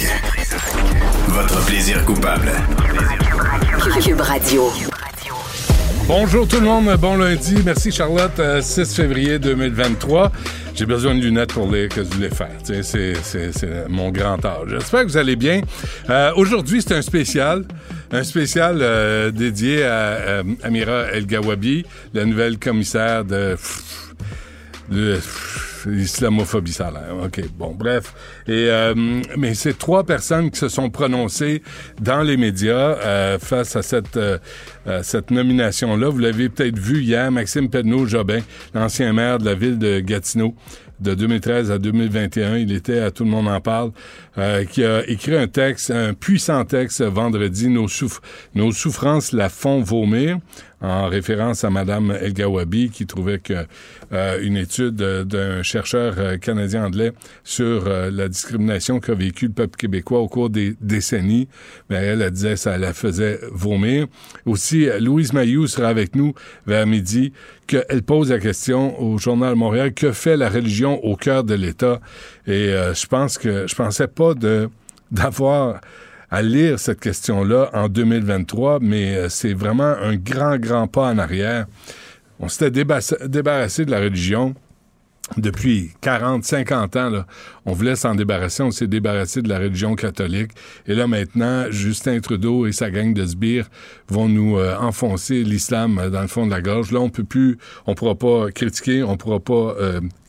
Trisac. Votre plaisir coupable. Cube Radio. Bonjour tout le monde, bon lundi. Merci Charlotte, Euh, 6 février 2023. J'ai besoin de lunettes pour lire que je voulais faire. C'est, c'est, c'est mon grand âge. J'espère que vous allez bien. Euh, aujourd'hui, c'est un spécial. Un spécial euh, dédié à euh, Amira El Gawabi, la nouvelle commissaire de... de l'islamophobie, ça a l'air. OK, bon, bref. Et, euh, mais c'est trois personnes qui se sont prononcées dans les médias euh, face à cette, euh, euh, cette nomination-là. Vous l'avez peut-être vu hier, Maxime Pedneau-Jobin, l'ancien maire de la ville de Gatineau, de 2013 à 2021. Il était à Tout le monde en parle, euh, qui a écrit un texte, un puissant texte vendredi, Nos, souff- Nos souffrances la font vomir, en référence à Madame El Gawabi, qui trouvait que euh, une étude euh, d'un chercheur euh, canadien anglais sur euh, la discrimination qu'a vécu le peuple québécois au cours des décennies, mais elle, elle disait ça la faisait vomir. Aussi, Louise Mayou sera avec nous vers midi, qu'elle pose la question au Journal Montréal, que fait la religion au cœur de l'État? Et euh, je pense que je pensais pas de d'avoir à lire cette question-là en 2023, mais euh, c'est vraiment un grand, grand pas en arrière. On s'était débarrassé de la religion depuis 40, 50 ans. Là. On voulait s'en débarrasser, on s'est débarrassé de la religion catholique. Et là, maintenant, Justin Trudeau et sa gang de sbires vont nous euh, enfoncer l'islam euh, dans le fond de la gorge. Là, on peut plus, on pourra pas critiquer, on pourra pas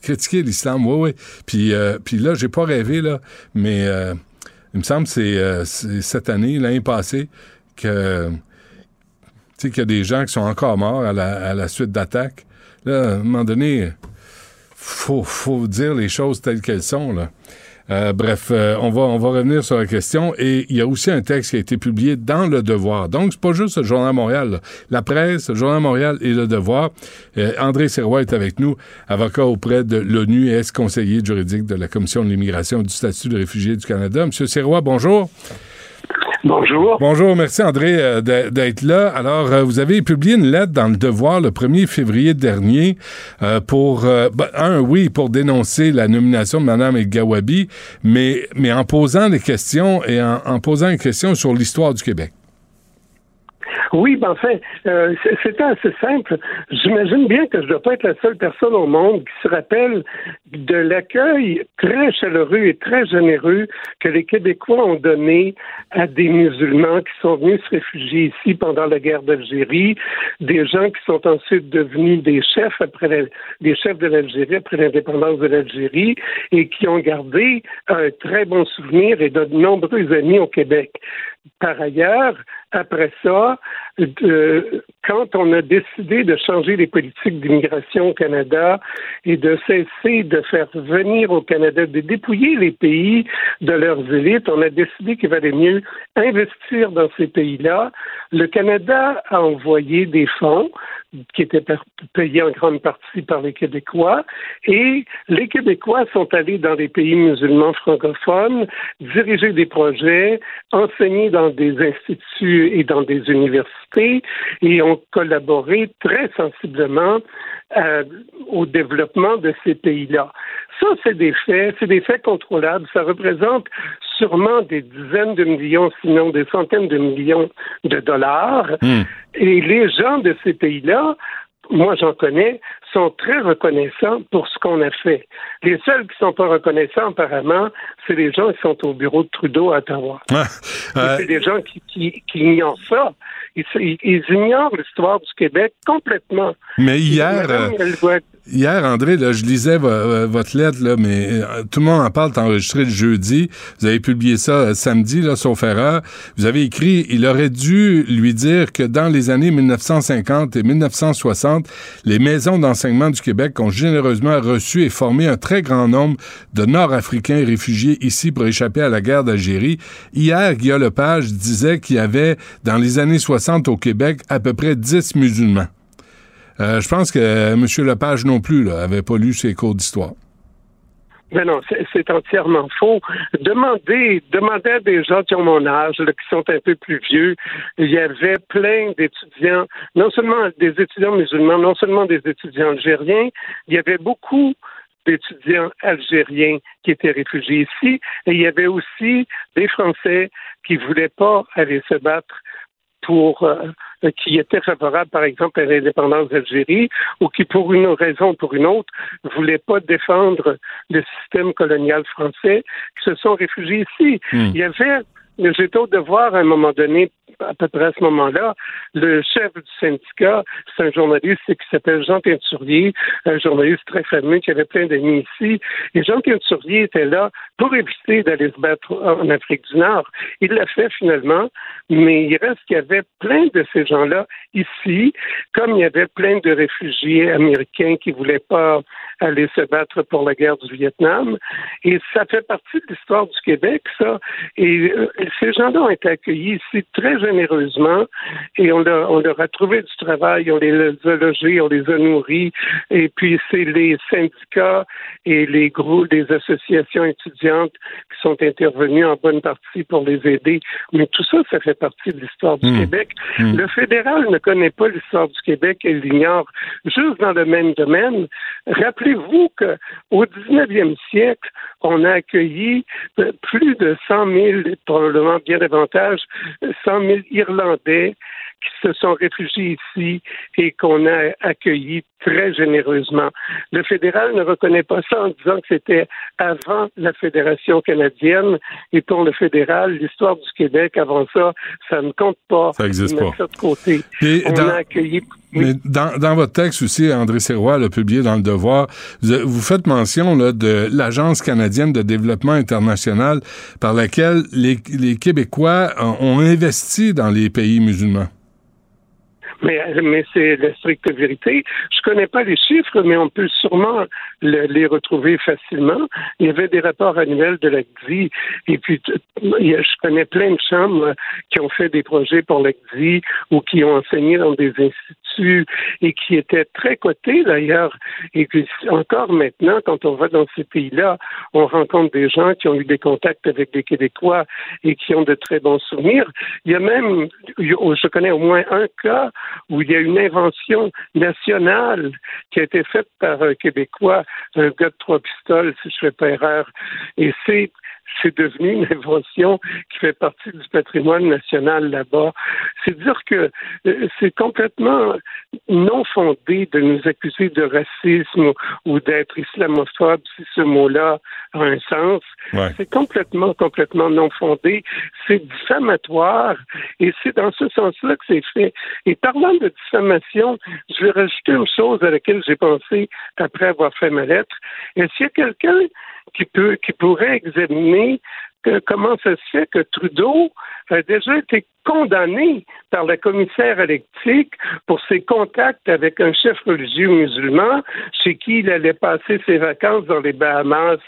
critiquer l'islam. Oui, oui. Puis, euh, puis là, j'ai pas rêvé, là, mais... il me semble que c'est euh, cette année, l'année passée, que qu'il y a des gens qui sont encore morts à la, à la suite d'attaques. Là, à un moment donné, faut, faut dire les choses telles qu'elles sont. Là. Euh, bref, euh, on, va, revenir sur la question. Et il y a aussi un texte qui a été publié dans Le Devoir. Donc, c'est pas juste le Journal Montréal. La presse, le Journal Montréal et Le Devoir. Euh, André Serrois est avec nous, avocat auprès de l'ONU et ex-conseiller juridique de la Commission de l'immigration du statut de réfugié du Canada. Monsieur Serrois, bonjour. Bonjour. Bonjour, merci André euh, d'être là. Alors, euh, vous avez publié une lettre dans le Devoir le 1er février dernier euh, pour, ben, un, oui, pour dénoncer la nomination de Mme El Gawabi, mais, mais en posant des questions et en, en posant une question sur l'histoire du Québec. Oui, ben enfin, euh, c'était assez simple. J'imagine bien que je ne dois pas être la seule personne au monde qui se rappelle de l'accueil très chaleureux et très généreux que les Québécois ont donné à des musulmans qui sont venus se réfugier ici pendant la guerre d'Algérie, des gens qui sont ensuite devenus des chefs après des chefs de l'Algérie après l'indépendance de l'Algérie et qui ont gardé un très bon souvenir et de nombreux amis au Québec. Par ailleurs, après ça, euh, quand on a décidé de changer les politiques d'immigration au Canada et de cesser de faire venir au Canada, de dépouiller les pays de leurs élites, on a décidé qu'il valait mieux investir dans ces pays-là. Le Canada a envoyé des fonds qui étaient payés en grande partie par les Québécois et les Québécois sont allés dans les pays musulmans francophones, diriger des projets, enseigner dans des instituts et dans des universités et ont collaboré très sensiblement euh, au développement de ces pays-là. Ça, c'est des faits, c'est des faits contrôlables. Ça représente sûrement des dizaines de millions, sinon des centaines de millions de dollars. Et les gens de ces pays-là moi j'en connais, sont très reconnaissants pour ce qu'on a fait. Les seuls qui sont pas reconnaissants, apparemment, c'est les gens qui sont au bureau de Trudeau à Ottawa. Euh, C'est des gens qui, qui, qui ignorent ça. Ils, ignorent l'histoire du Québec complètement. mais hier, Madame, euh, elle doit être- Hier, André, je lisais euh, votre lettre, là, mais euh, tout le monde en parle, enregistré le jeudi. Vous avez publié ça euh, samedi, là, sauf erreur. Vous avez écrit, il aurait dû lui dire que dans les années 1950 et 1960, les maisons d'enseignement du Québec ont généreusement reçu et formé un très grand nombre de Nord-Africains réfugiés ici pour échapper à la guerre d'Algérie. Hier, Guillaume Lepage disait qu'il y avait, dans les années 60 au Québec, à peu près 10 musulmans. Euh, je pense que euh, M. Lepage non plus là, avait pas lu ses cours d'histoire. Ben non, c'est- entièrement faux. Demandez, demandez à des gens qui ont mon âge, qui sont un peu plus vieux. Il y avait plein d'étudiants, non seulement des étudiants musulmans, non seulement des étudiants algériens, il y avait beaucoup d'étudiants algériens qui étaient réfugiés ici, et il y avait aussi des Français qui voulaient pas aller se battre pour euh, qui étaient favorables, par exemple, à l'indépendance d'Algérie, ou qui, pour une raison ou pour une autre, voulaient pas défendre le système colonial français, qui se sont réfugiés ici. Hmm. Il y avait, j'étais au devoir à un moment donné, à peu près à ce moment-là, le chef du syndicat, c'est un journaliste qui s'appelle Jean Teinturier, un journaliste très fameux qui avait plein d'amis ici. Et Jean Teinturier était là pour éviter d'aller se battre en Afrique du Nord. Il l'a fait finalement, mais il reste qu'il y avait plein de ces gens-là ici, comme il y avait plein de réfugiés américains qui voulaient pas aller se battre pour la guerre du Vietnam. Et ça fait partie de l'histoire du Québec, ça. Et euh, ces gens-là ont été accueillis ici très généreusement et on leur, on leur a trouvé du travail, on les a logés, on les a nourris. Et puis c'est les syndicats et les groupes, les associations étudiantes qui sont intervenus en bonne partie pour les aider. Mais tout ça, ça fait partie de l'histoire du Hmm. Québec. Hmm. Le fédéral ne connaît pas l'histoire du Québec, elle l'ignore juste dans le même domaine. Rappelez-vous qu'au 19e siècle, on a accueilli plus de 100 000, probablement bien davantage, 100 000 Irlandais qui se sont réfugiés ici et qu'on a accueillis très généreusement. Le fédéral ne reconnaît pas ça en disant que c'était avant la Fédération canadienne et pour le fédéral, l'histoire du Québec avant ça, ça ne compte pas. Ça existe Ils mettent pas. ça de côté. Et On dans- a accueilli Mais dans, dans votre texte aussi, André Serrois l'a publié dans Le Devoir, vous, vous faites mention là, de l'Agence canadienne de développement international par laquelle les, les Québécois ont, ont investi dans les pays musulmans. Mais, mais c'est la stricte vérité. Je connais pas les chiffres, mais on peut sûrement le- les retrouver facilement. Il y avait des rapports annuels de l'ACDI, et puis je connais plein de chambres qui ont fait des projets pour l'ACDI ou qui ont enseigné dans des instituts et qui étaient très cotés d'ailleurs. Et puis encore maintenant, quand on va dans ces pays-là, on rencontre des gens qui ont eu des contacts avec des Québécois et qui ont de très bons souvenirs. Il y a même, je connais au moins un cas où il y a une invention nationale qui a été faite par un Québécois, un gars de trois pistoles, si je fais pas erreur. Et c'est c'est devenu une invention qui fait partie du patrimoine national là-bas. C'est dire que euh, c'est complètement non fondé de nous accuser de racisme ou, ou d'être islamophobe, si ce mot-là a un sens. Ouais. C'est complètement, complètement non fondé. C'est diffamatoire et c'est dans ce sens-là que c'est fait. Et parlant de diffamation, je vais rajouter une chose à laquelle j'ai pensé après avoir fait ma lettre. Est-ce qu'il y a quelqu'un qui peut, qui pourrait examiner donné que- comment ça se fait que Trudeau a déjà été condamné par la commissaire électrique pour ses contacts avec un chef religieux musulman chez qui il allait passer ses vacances dans les Bahamas,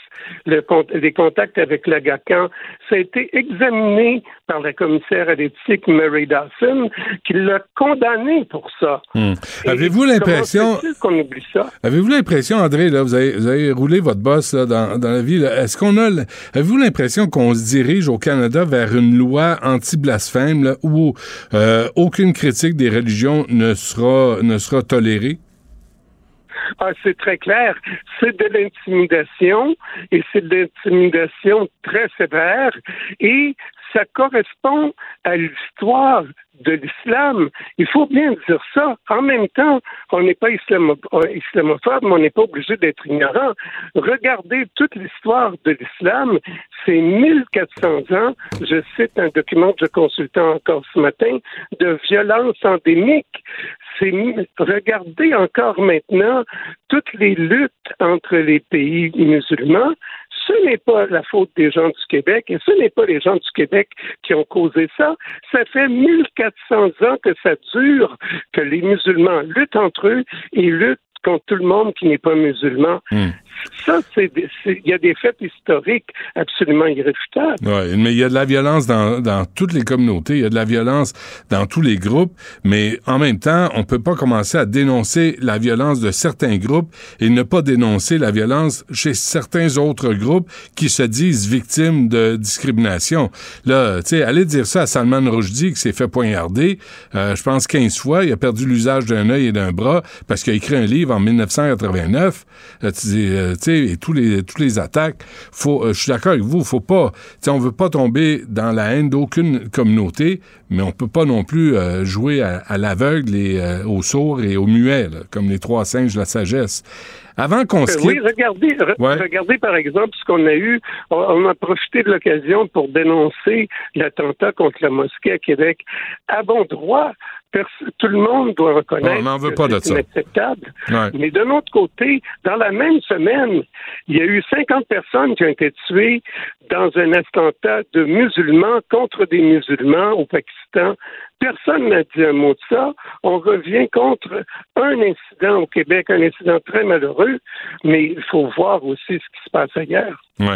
le les contacts avec l'Agacan. Ça a été examiné par la commissaire électrique Mary Dawson qui l'a condamné pour ça. Hmm. Avez-vous l'impression, qu'on oublie ça? avez-vous l'impression, André, là, vous avez, vous avez roulé votre boss là, dans, dans la vie, là, est-ce qu'on a, avez-vous l'impression qu'on se dirige au Canada vers une loi anti-blasphème où euh, aucune critique des religions ne sera, ne sera tolérée? Ah, c'est très clair. C'est de l'intimidation et c'est de l'intimidation très sévère et ça correspond à l'histoire de l'islam. Il faut bien dire ça. En même temps, on n'est pas islamo islamophobe, mais on n'est pas obligé d'être ignorant. Regardez toute l'histoire de l'islam. C'est 1400 ans, je cite un document que je consultais encore ce matin, de violence endémique. Regardez encore maintenant toutes les luttes entre les pays musulmans ce n'est pas la faute des gens du Québec et ce n'est pas les gens du Québec qui ont causé ça. Ça fait 1400 ans que ça dure, que les musulmans luttent entre eux et luttent contre tout le monde qui n'est pas musulman. Hmm. Ça, c'est il y a des faits historiques absolument irréfutables. Oui, mais il y a de la violence dans, dans toutes les communautés, il y a de la violence dans tous les groupes, mais en même temps, on peut pas commencer à dénoncer la violence de certains groupes et ne pas dénoncer la violence chez certains autres groupes qui se disent victimes de discrimination. Là, tu sais, aller dire ça à Salman Rushdie qui s'est fait poignarder, euh, je pense 15 fois, il a perdu l'usage d'un œil et d'un bras parce qu'il a écrit un livre en 1989. tu dis, euh, et tous les, tous les attaques, faut, euh, je suis d'accord avec vous, faut pas, on veut pas tomber dans la haine d'aucune communauté, mais on peut pas non plus euh, jouer à, l'aveugle et aux sourds et aux muets, comme les trois singes de la sagesse. Avant qu'on se Oui, regardez, regardez par exemple ce qu'on a eu. On, a profité de l'occasion pour dénoncer l'attentat contre la mosquée à Québec. À bon droit, tout le monde doit reconnaître que c'est inacceptable. Mais d'un autre côté, dans la même semaine, il y a eu 50 personnes qui ont été tuées dans un attentat de musulmans contre des musulmans au Pakistan Personne n'a dit un mot de ça. On revient contre un incident au Québec, un incident très malheureux, mais il faut voir aussi ce qui se passe ailleurs. Oui.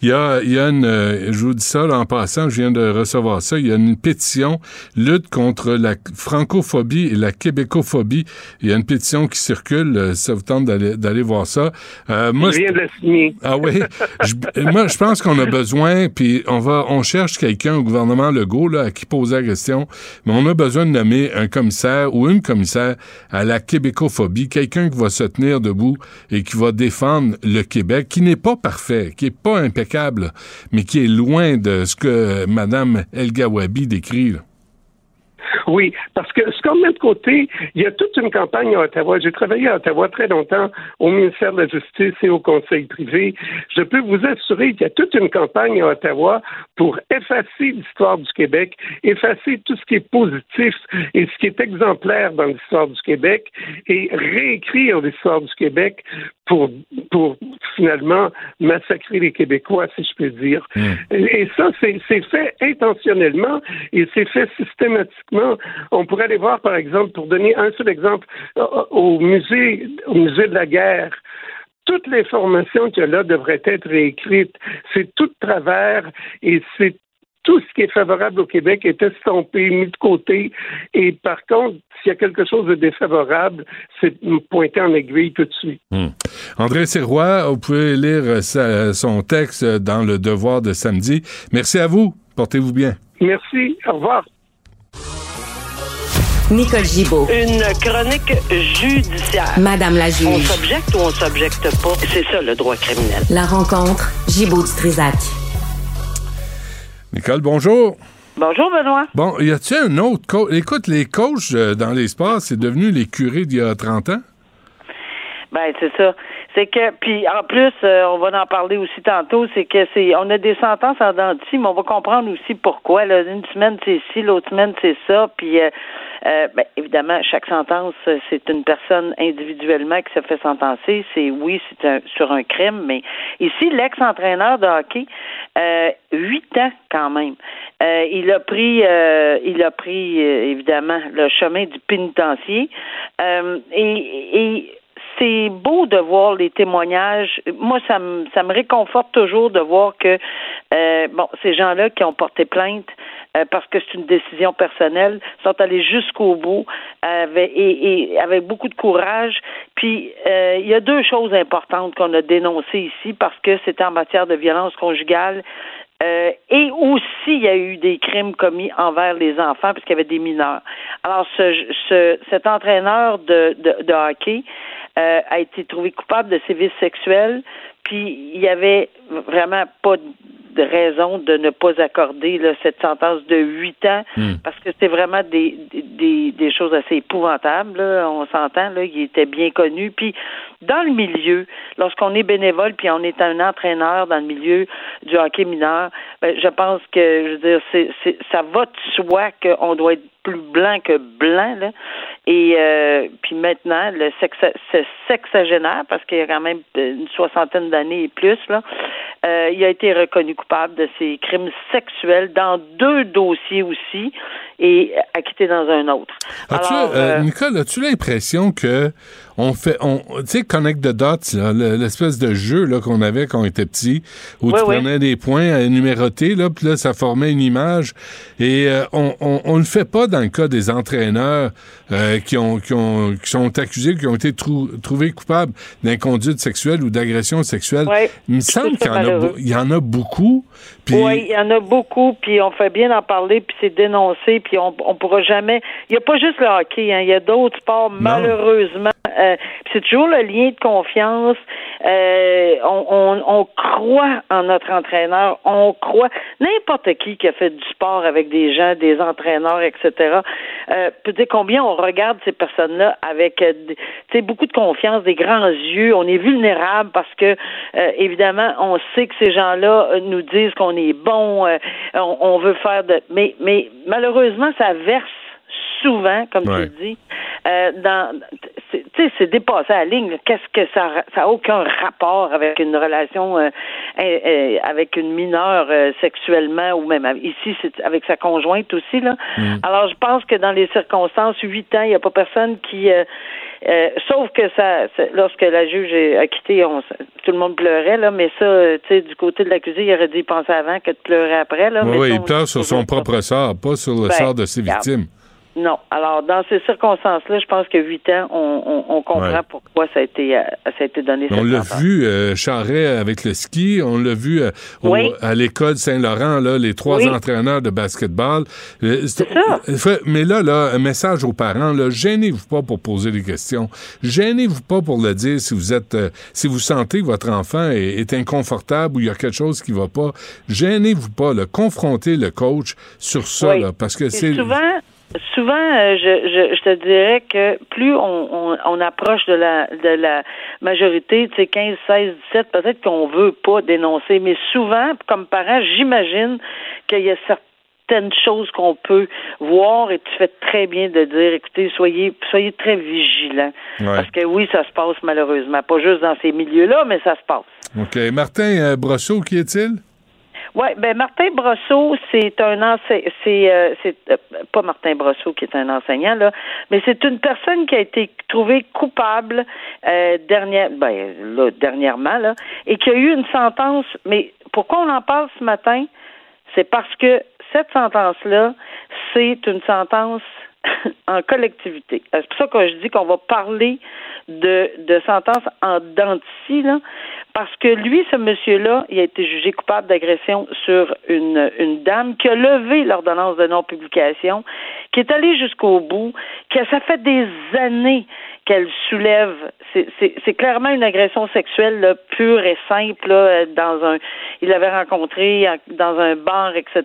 Il y a, il y a une, euh, je vous dis ça en passant, je viens de recevoir ça, il y a une pétition lutte contre la francophobie et la québécophobie. Il y a une pétition qui circule, euh, ça vous tente d'aller voir ça. Euh, moi, je viens de la signer. Ah oui? moi, je pense qu'on a besoin, puis on va, on cherche quelqu'un au gouvernement Legault là, à qui poser la question, mais on a besoin de nommer un commissaire ou une commissaire à la québécophobie, quelqu'un qui va se tenir debout et qui va défendre le Québec, qui n'est pas parfait, qui pas impeccable, mais qui est loin de ce que Mme El Gawabi décrit. Oui, parce que ce qu'on met de côté, il y a toute une campagne à Ottawa. J'ai travaillé à Ottawa très longtemps au ministère de la Justice et au Conseil privé. Je peux vous assurer qu'il y a toute une campagne à Ottawa pour effacer l'histoire du Québec, effacer tout ce qui est positif et ce qui est exemplaire dans l'histoire du Québec et réécrire l'histoire du Québec pour, pour finalement massacrer les Québécois, si je peux dire. Hmm. Et, ça, c'est fait intentionnellement et c'est fait systématiquement. On pourrait aller voir, par exemple, pour donner un seul exemple, au musée, au musée de la guerre toutes les formations qu'il y a là devraient être réécrites. C'est tout de travers et c'est tout ce qui est favorable au Québec est estompé, mis de côté. Et par contre, s'il y a quelque chose de défavorable, c'est pointer en aiguille tout de suite. Hmm. André Sirois, vous pouvez lire son texte dans Le Devoir de samedi. Merci à vous. Portez-vous bien. Merci. Au revoir. Nicole Gibaud. Une chronique judiciaire. Madame la juge. On s'objecte ou on s'objecte pas? C'est ça le droit criminel. La rencontre Gibaud-Strisac. Nicole, bonjour. Bonjour, Benoît. Bon, y a-t-il un autre coach? Écoute, les coachs euh, dans l'espace, c'est devenu les curés d'il y a 30 ans? Ben, c'est ça. C'est que, puis en plus, euh, on va en parler aussi tantôt, c'est que c'est, on a des sentences en dentille, mais on va comprendre aussi pourquoi. Là. Une semaine, c'est ci, l'autre semaine, c'est ça. Puis, euh, euh, ben, évidemment, chaque sentence, c'est une personne individuellement qui se fait sentencer. C'est oui, c'est un, sur un crime, mais ici, l'ex-entraîneur de hockey, huit ans quand même. il a pris, il a pris évidemment le chemin du pénitencier et, c'est beau de voir les témoignages. Moi, ça me, ça me réconforte toujours de voir que euh, bon, ces gens-là qui ont porté plainte euh, parce que c'est une décision personnelle sont allés jusqu'au bout et, avec beaucoup de courage. Puis euh, il y a deux choses importantes qu'on a dénoncées ici parce que c'était en matière de violence conjugale. et aussi, il y a eu des crimes commis envers les enfants, puisqu'il y avait des mineurs. Alors, ce, ce cet entraîneur de, de, de hockey, euh, a été trouvé coupable de sévices sexuels, puis il y avait vraiment pas de raison de ne pas accorder là, cette sentence de huit ans Hmm. parce que c'est vraiment des, des, des choses assez épouvantables. là. On s'entend, là, il était bien connu. Puis dans le milieu, lorsqu'on est bénévole puis on est un entraîneur dans le milieu du hockey mineur, ben, je pense que je veux dire, c'est, c'est, ça va de soi qu'on doit être plus blanc que blanc. Là. Et euh, puis maintenant, le ce sexagénaire, parce qu'il y a quand même une soixantaine d'années et plus, là, euh, il a été reconnu coupable de ces crimes sexuels dans deux dossiers aussi et acquitté dans un autre. As-tu, Alors, euh, euh, Nicole, as-tu l'impression que on fait, on, tu sais, Connect the Dots, l'espèce de jeu là qu'on avait quand on était petit, où Oui, tu oui. prenais des points à numéroter, là, puis là, ça formait une image. Et euh, on, on, on le fait pas dans le cas des entraîneurs euh, qui ont, qui ont, qui sont accusés, qui ont été trou- trouvés coupables d'inconduite sexuelle ou d'agression sexuelle. Ouais. Il me semble qu'il y en y en a beaucoup. Oui, il y en a beaucoup, puis on fait bien d'en parler, puis c'est dénoncé, puis on on pourra jamais. Il n'y a pas juste le hockey, hein, il y a d'autres sports malheureusement. Euh, c'est toujours le lien de confiance. Euh, on, on, on croit en notre entraîneur, on croit n'importe qui qui a fait du sport avec des gens, des entraîneurs, etc. Euh, peut dire combien on regarde ces personnes-là avec beaucoup de confiance, des grands yeux. On est vulnérable parce que évidemment, on sait que ces gens-là nous disent qu'on est bon, on, on veut faire de, mais mais malheureusement, ça verse souvent, comme Ouais. tu dis, euh, dans, tu sais, c'est dépassé à la ligne. Qu'est-ce que ça, ça a aucun rapport avec une relation euh, euh, avec une mineure euh, sexuellement ou même ici c'est avec sa conjointe aussi là. Alors je pense que dans les circonstances, huit ans, il n'y a pas personne qui euh, euh, sauf que ça, lorsque la juge est- a quitté, on, tout le monde pleurait là, mais ça, tu sais, du côté de l'accusé, il aurait dû y penser avant que de pleurer après là. oui, mais oui, ça, il pleure sur son propre sort, pas sur le Ben, sort de ses victimes. Non. Alors, dans ces circonstances-là, je pense que huit ans, on, on, on comprend Ouais. pourquoi ça a été, euh, ça a été donné. On l'a vu, euh, Charret avec le ski, on l'a vu euh, au- Oui. à l'école Saint-Laurent, là, les trois Oui. entraîneurs de basketball. Euh, C'est ça. Fait- Mais là, là, un message aux parents, là, gênez-vous pas pour poser des questions. Gênez-vous pas pour le dire si vous êtes, euh, si vous sentez que votre enfant est, est inconfortable ou il y a quelque chose qui va pas. Gênez-vous pas, là, confrontez le coach sur ça, Oui. là, parce que c'est... souvent, souvent, euh, je, je, je te dirais que plus on, on, on approche de la, de la majorité, tu sais, 15, 16, 17, peut-être qu'on veut pas dénoncer, mais souvent, comme parent, j'imagine qu'il y a certaines choses qu'on peut voir et tu fais très bien de dire, écoutez, soyez, soyez très vigilants. Ouais. Parce que oui, ça se passe malheureusement, pas juste dans ces milieux-là, mais ça se passe. OK. Martin euh, Brosseau, qui est-il? Oui, ben Martin Brosseau, c'est un enseignant, c'est euh, c'est euh, pas Martin Brosseau qui est un enseignant là, mais c'est une personne qui a été trouvée coupable euh, dernière, ben là, dernièrement là, et qui a eu une sentence. Mais pourquoi on en parle ce matin? C'est parce que cette sentence là, c'est une sentence en collectivité. Euh, C'est pour ça que je dis qu'on va parler de, de sentence en denti, là, parce que lui, ce monsieur-là, il a été jugé coupable d'agression sur une, une dame qui a levé l'ordonnance de non-publication, qui est allée jusqu'au bout, que ça fait des années qu'elle soulève. C'est- clairement une agression sexuelle là, pure et simple. Là, dans un, il l'avait rencontré en- dans un bar, etc.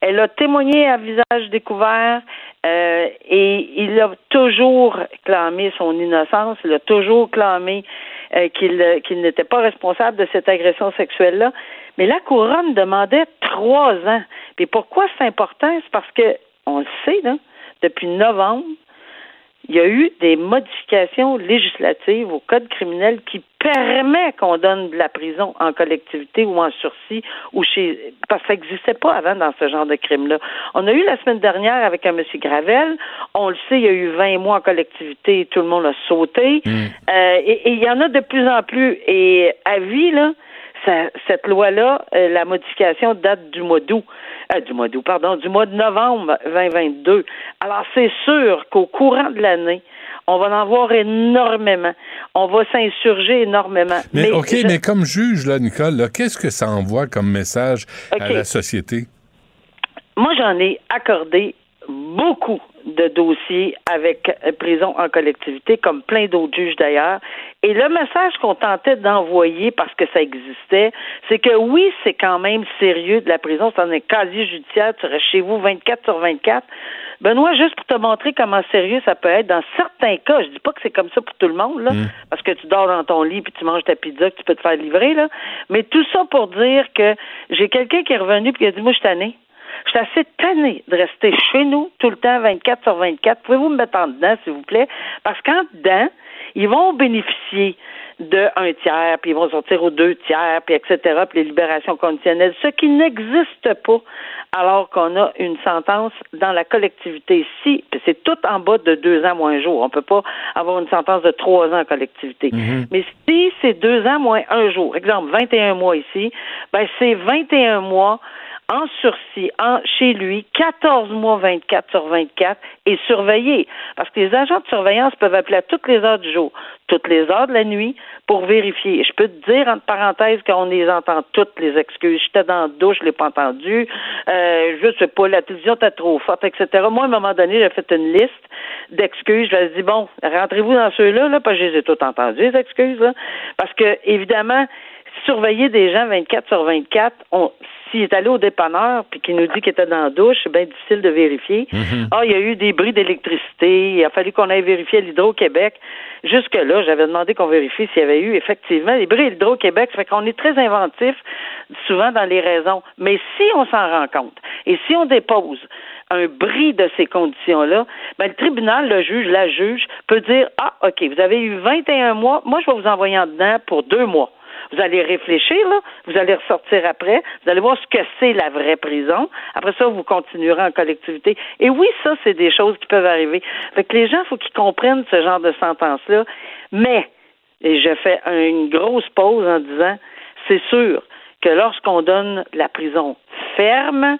Elle a témoigné à visage découvert euh, et il a toujours clamé son innocence. Il a toujours clamé euh, qu'il euh, qu'il n'était pas responsable de cette agression sexuelle-là. Mais la couronne demandait trois ans. Puis pourquoi c'est important? C'est parce que on le sait, là, depuis novembre, il y a eu des modifications législatives au code criminel qui permet qu'on donne de la prison en collectivité ou en sursis ou chez parce que ça n'existait pas avant dans ce genre de crime-là. On a eu la semaine dernière avec un monsieur Gravel, on le sait, il y a eu 20 mois en collectivité et tout le monde a sauté. Euh, et et il y en a de plus en plus. Et à vie, là, ça- cette loi-là, euh, la modification date du mois d'août, euh, du mois d'août, pardon, du mois de novembre 2022. Alors, c'est sûr qu'au courant de l'année, on va en voir énormément. On va s'insurger énormément. Mais, OK, je- mais comme juge, là, Nicole, là, qu'est-ce que ça envoie comme message à la société? moi, j'en ai accordé beaucoup de dossiers avec euh, prison en collectivité, comme plein d'autres juges d'ailleurs. Et le message qu'on tentait d'envoyer, parce que ça existait, c'est que oui, c'est quand même sérieux de la prison, c'est un casier judiciaire, tu restes chez vous 24 sur 24. Benoît, juste pour te montrer comment sérieux ça peut être, dans certains cas, je dis pas que c'est comme ça pour tout le monde, là, Mm. parce que tu dors dans ton lit puis tu manges ta pizza que tu peux te faire livrer, là. Mais tout ça pour dire que j'ai quelqu'un qui est revenu puis qui a dit, moi, je suis tanné. Je suis assez tanné de rester chez nous tout le temps, 24 sur 24. Pouvez-vous me mettre en dedans, s'il vous plaît? Parce qu'en dedans, ils vont bénéficier de un tiers, puis ils vont sortir aux deux tiers, puis etc., puis les libérations conditionnelles, ce qui n'existe pas alors qu'on a une sentence dans la collectivité. Si, puis c'est tout en bas de deux ans moins un jour. On peut pas avoir une sentence de trois ans en collectivité. Mais si c'est deux ans moins un jour, exemple 21 mois ici, ben c'est 21 mois en sursis, en, chez lui, 14 mois 24 sur 24 et surveillé. Parce que les agents de surveillance peuvent appeler à toutes les heures du jour, toutes les heures de la nuit pour vérifier. Je peux te dire, entre parenthèses, qu'on les entend toutes les excuses. J'étais dans la douche, je l'ai pas entendu. Euh, je sais pas, la télévision était trop forte, etc. Moi, à un moment donné, j'ai fait une liste d'excuses. Je me suis dit, bon, rentrez-vous dans ceux-là, là, parce que je les ai toutes entendues, les excuses, là. Parce que, évidemment, surveiller des gens 24 sur 24, on, s'il est allé au dépanneur puis qu'il nous dit qu'il était dans la douche, c'est bien difficile de vérifier. Ah, il y a eu des bris d'électricité, il a fallu qu'on aille vérifier à l'Hydro-Québec. Jusque-là, j'avais demandé qu'on vérifie s'il y avait eu effectivement des bris à l'Hydro-Québec. Ça fait qu'on est très inventif souvent dans les raisons. Mais si on s'en rend compte et si on dépose un bris de ces conditions-là, ben, le tribunal, le juge, la juge peut dire, ah, OK, vous avez eu 21 mois, moi, je vais vous envoyer en dedans pour deux mois. Vous allez réfléchir, là, vous allez ressortir après, vous allez voir ce que c'est la vraie prison. Après ça, vous continuerez en collectivité. Et oui, ça, c'est des choses qui peuvent arriver. Fait que les gens, il faut qu'ils comprennent ce genre de sentence-là. Mais, et je fais une grosse pause en disant, c'est sûr que lorsqu'on donne la prison ferme,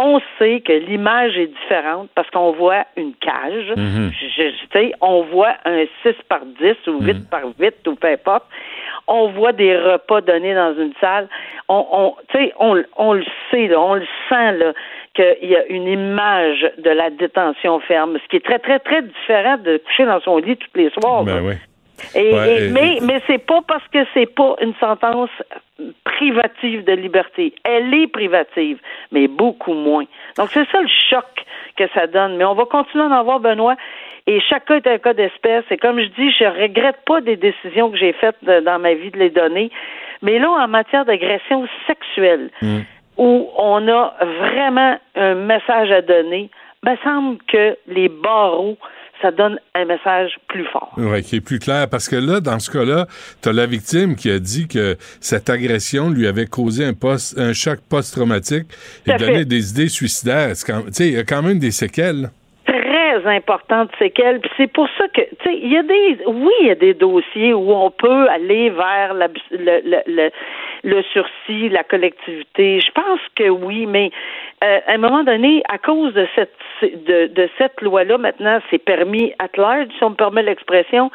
on sait que l'image est différente parce qu'on voit une cage. Je- tu sais, on voit un 6 par 10 ou 8 par 8 ou peu importe. On voit des repas donnés dans une salle. On, on, tu sais, on, on le sait, là, on le sent là, qu'il y a une image de la détention ferme, ce qui est très, très, très différent de coucher dans son lit tous les soirs. Ben oui. Et, Ouais, et- et- mais mais c'est pas parce que c'est pas une sentence privative de liberté. Elle est privative, mais beaucoup moins. Donc c'est ça le choc que ça donne. Mais on va continuer à en avoir, Benoît. Et chaque cas est un cas d'espèce. Et comme je dis, je regrette pas des décisions que j'ai faites de- dans ma vie de les donner. Mais là, en matière d'agression sexuelle, où on a vraiment un message à donner, me semble que les barreaux, ça donne un message plus fort. Oui, qui est plus clair. Parce que là, dans ce cas-là, tu as la victime qui a dit que cette agression lui avait causé un, post, un choc post-traumatique et donné fait. des idées suicidaires. Il y a quand même des séquelles. très importante séquelle. Puis c'est pour ça que, tu sais, il y a des, oui, il y a des dossiers où on peut aller vers la- le, le, le, le sursis, la collectivité. Je pense que oui, mais euh, à un moment donné, à cause de cette de, de cette loi-là, maintenant, c'est permis at large, si on me permet l'expression.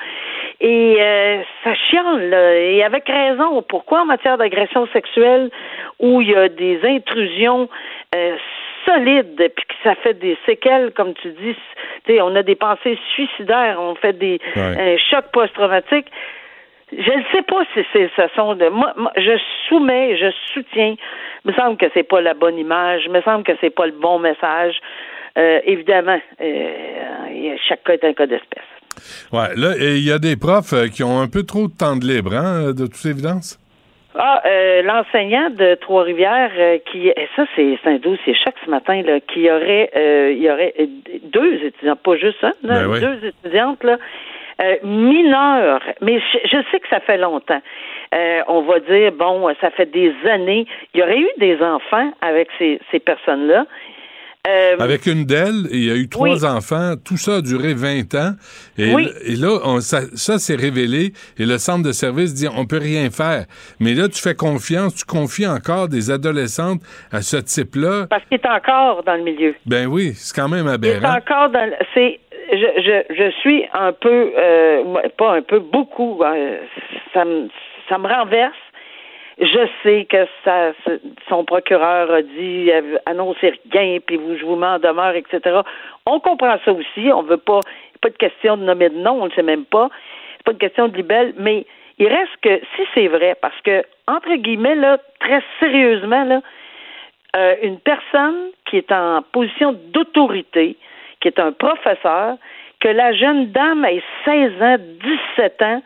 Et euh, ça chiale, là, et avec raison. Pourquoi en matière d'agression sexuelle, où il y a des intrusions euh, solides, puis que ça fait des séquelles, comme tu dis, tu sais, on a des pensées suicidaires, on fait des Ouais. un choc post-traumatique. Je ne sais pas si c'est ce sont de moi, moi, je soumets, je soutiens. Il me semble que c'est pas la bonne image, il me semble que c'est pas le bon message. Euh, évidemment, euh, chaque cas est un cas d'espèce. Ouais, là, il y a des profs euh, qui ont un peu trop de temps de libre, hein, de toute évidence? Ah, euh, l'enseignant de Trois-Rivières euh, qui et ça c'est un dossier choc ce matin là qui aurait euh, il y aurait deux étudiants pas juste un là, Ben oui. deux étudiantes là euh, mineures mais je, je sais que ça fait longtemps Euh, on va dire bon ça fait des années il y aurait eu des enfants avec ces ces personnes là Euh, Avec une d'elles, il y a eu trois Oui. enfants. Tout ça a duré 20 ans. Et, Oui. et là, on- ça, ça s'est révélé. Et le centre de service dit, on peut rien faire. Mais là, tu fais confiance, tu confies encore des adolescentes à ce type-là. parce qu'il est encore dans le milieu Ben oui, c'est quand même Il est aberrant. encore dans. C'est. Je, je, je suis un peu, euh, pas un peu, beaucoup. euh, ça me, ça me renverse Je sais que son procureur a dit euh, annoncez rien, puis vous, je vous mets en demeure, etc. On comprend ça aussi. On veut pas, pas de question de nommer de nom, on ne sait même pas. C'est pas une question de libelle, mais il reste que si c'est vrai, parce que entre guillemets là, très sérieusement là, euh, une personne qui est en position d'autorité, qui est un professeur, que la jeune dame ait 16 ans, 17 ans,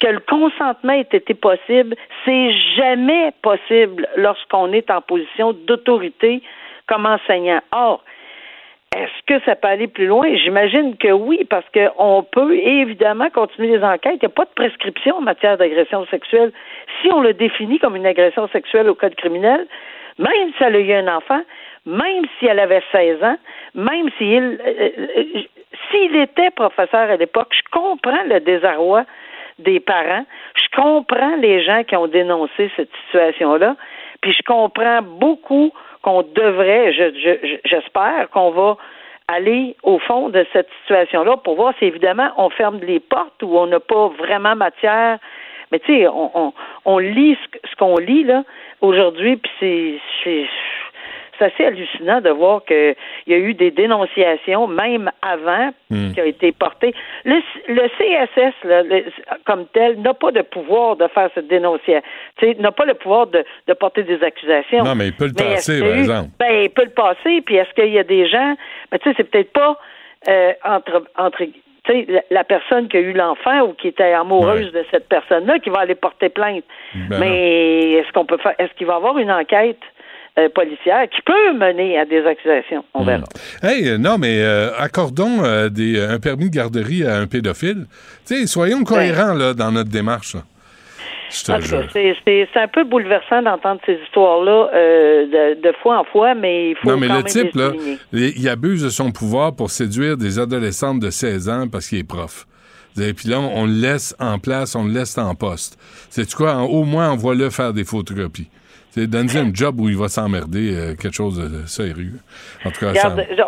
que le consentement ait été possible, c'est jamais possible lorsqu'on est en position d'autorité comme enseignant. Or, est-ce que ça peut aller plus loin? J'imagine que oui, parce qu'on peut évidemment continuer les enquêtes. Il n'y a pas de prescription en matière d'agression sexuelle. Si on le définit comme une agression sexuelle au code criminel, même si elle a eu un enfant, même si elle avait 16 ans, même s'il euh, euh, s'il était professeur à l'époque, je comprends le désarroi des parents, je comprends les gens qui ont dénoncé cette situation-là, puis je comprends beaucoup qu'on devrait, j'espère qu'on va aller au fond de cette situation-là pour voir si évidemment on ferme les portes ou on n'a pas vraiment matière. Mais tu sais, on, on, lit ce, qu'on lit là aujourd'hui, puis c'est c'est assez hallucinant de voir qu'il y a eu des dénonciations, même avant, hmm. qui ont été portées. Le, CSS, là, comme tel, n'a pas de pouvoir de faire cette dénonciation. n'a pas le pouvoir de, porter des accusations. Non, mais il peut le passer, par exemple. Ben, il peut le passer, puis est-ce qu'il y a des gens... Ben, tu sais, c'est peut-être pas euh, entre... entre la personne qui a eu l'enfant ou qui était amoureuse de cette personne-là qui va aller porter plainte. Ben mais est-ce qu'on peut faire est-ce qu'il va y avoir une enquête? Euh, policière qui peut mener à des accusations. On hmm. verra. Hey, euh, non, mais euh, accordons des, un permis de garderie à un pédophile. sais, soyons cohérents là, dans notre démarche. C'est un peu bouleversant d'entendre ces histoires-là de, fois en fois, mais il faut. Non, mais le type, là, il abuse de son pouvoir pour séduire des adolescentes de 16 ans parce qu'il est prof. Et puis là, on le laisse en place, on le laisse en poste. C'est quoi? Au moins, on le faire des photocopies. Donne-lui un job où il va s'emmerder, euh, quelque chose de sérieux. En tout cas,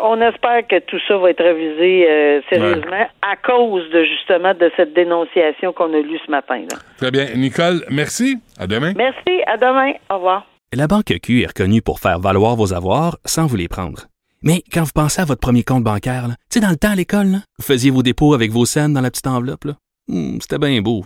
on espère que tout ça va être révisé euh, sérieusement à cause de justement de cette dénonciation qu'on a lue ce matin. Très bien. Nicole, merci. À demain. Merci. À demain. Au revoir. La Banque Q est reconnue pour faire valoir vos avoirs sans vous les prendre. Mais quand vous pensez à votre premier compte bancaire, tu sais, dans le temps à l'école, vous faisiez vos dépôts avec vos scènes dans la petite enveloppe. Hmm, c'était bien beau.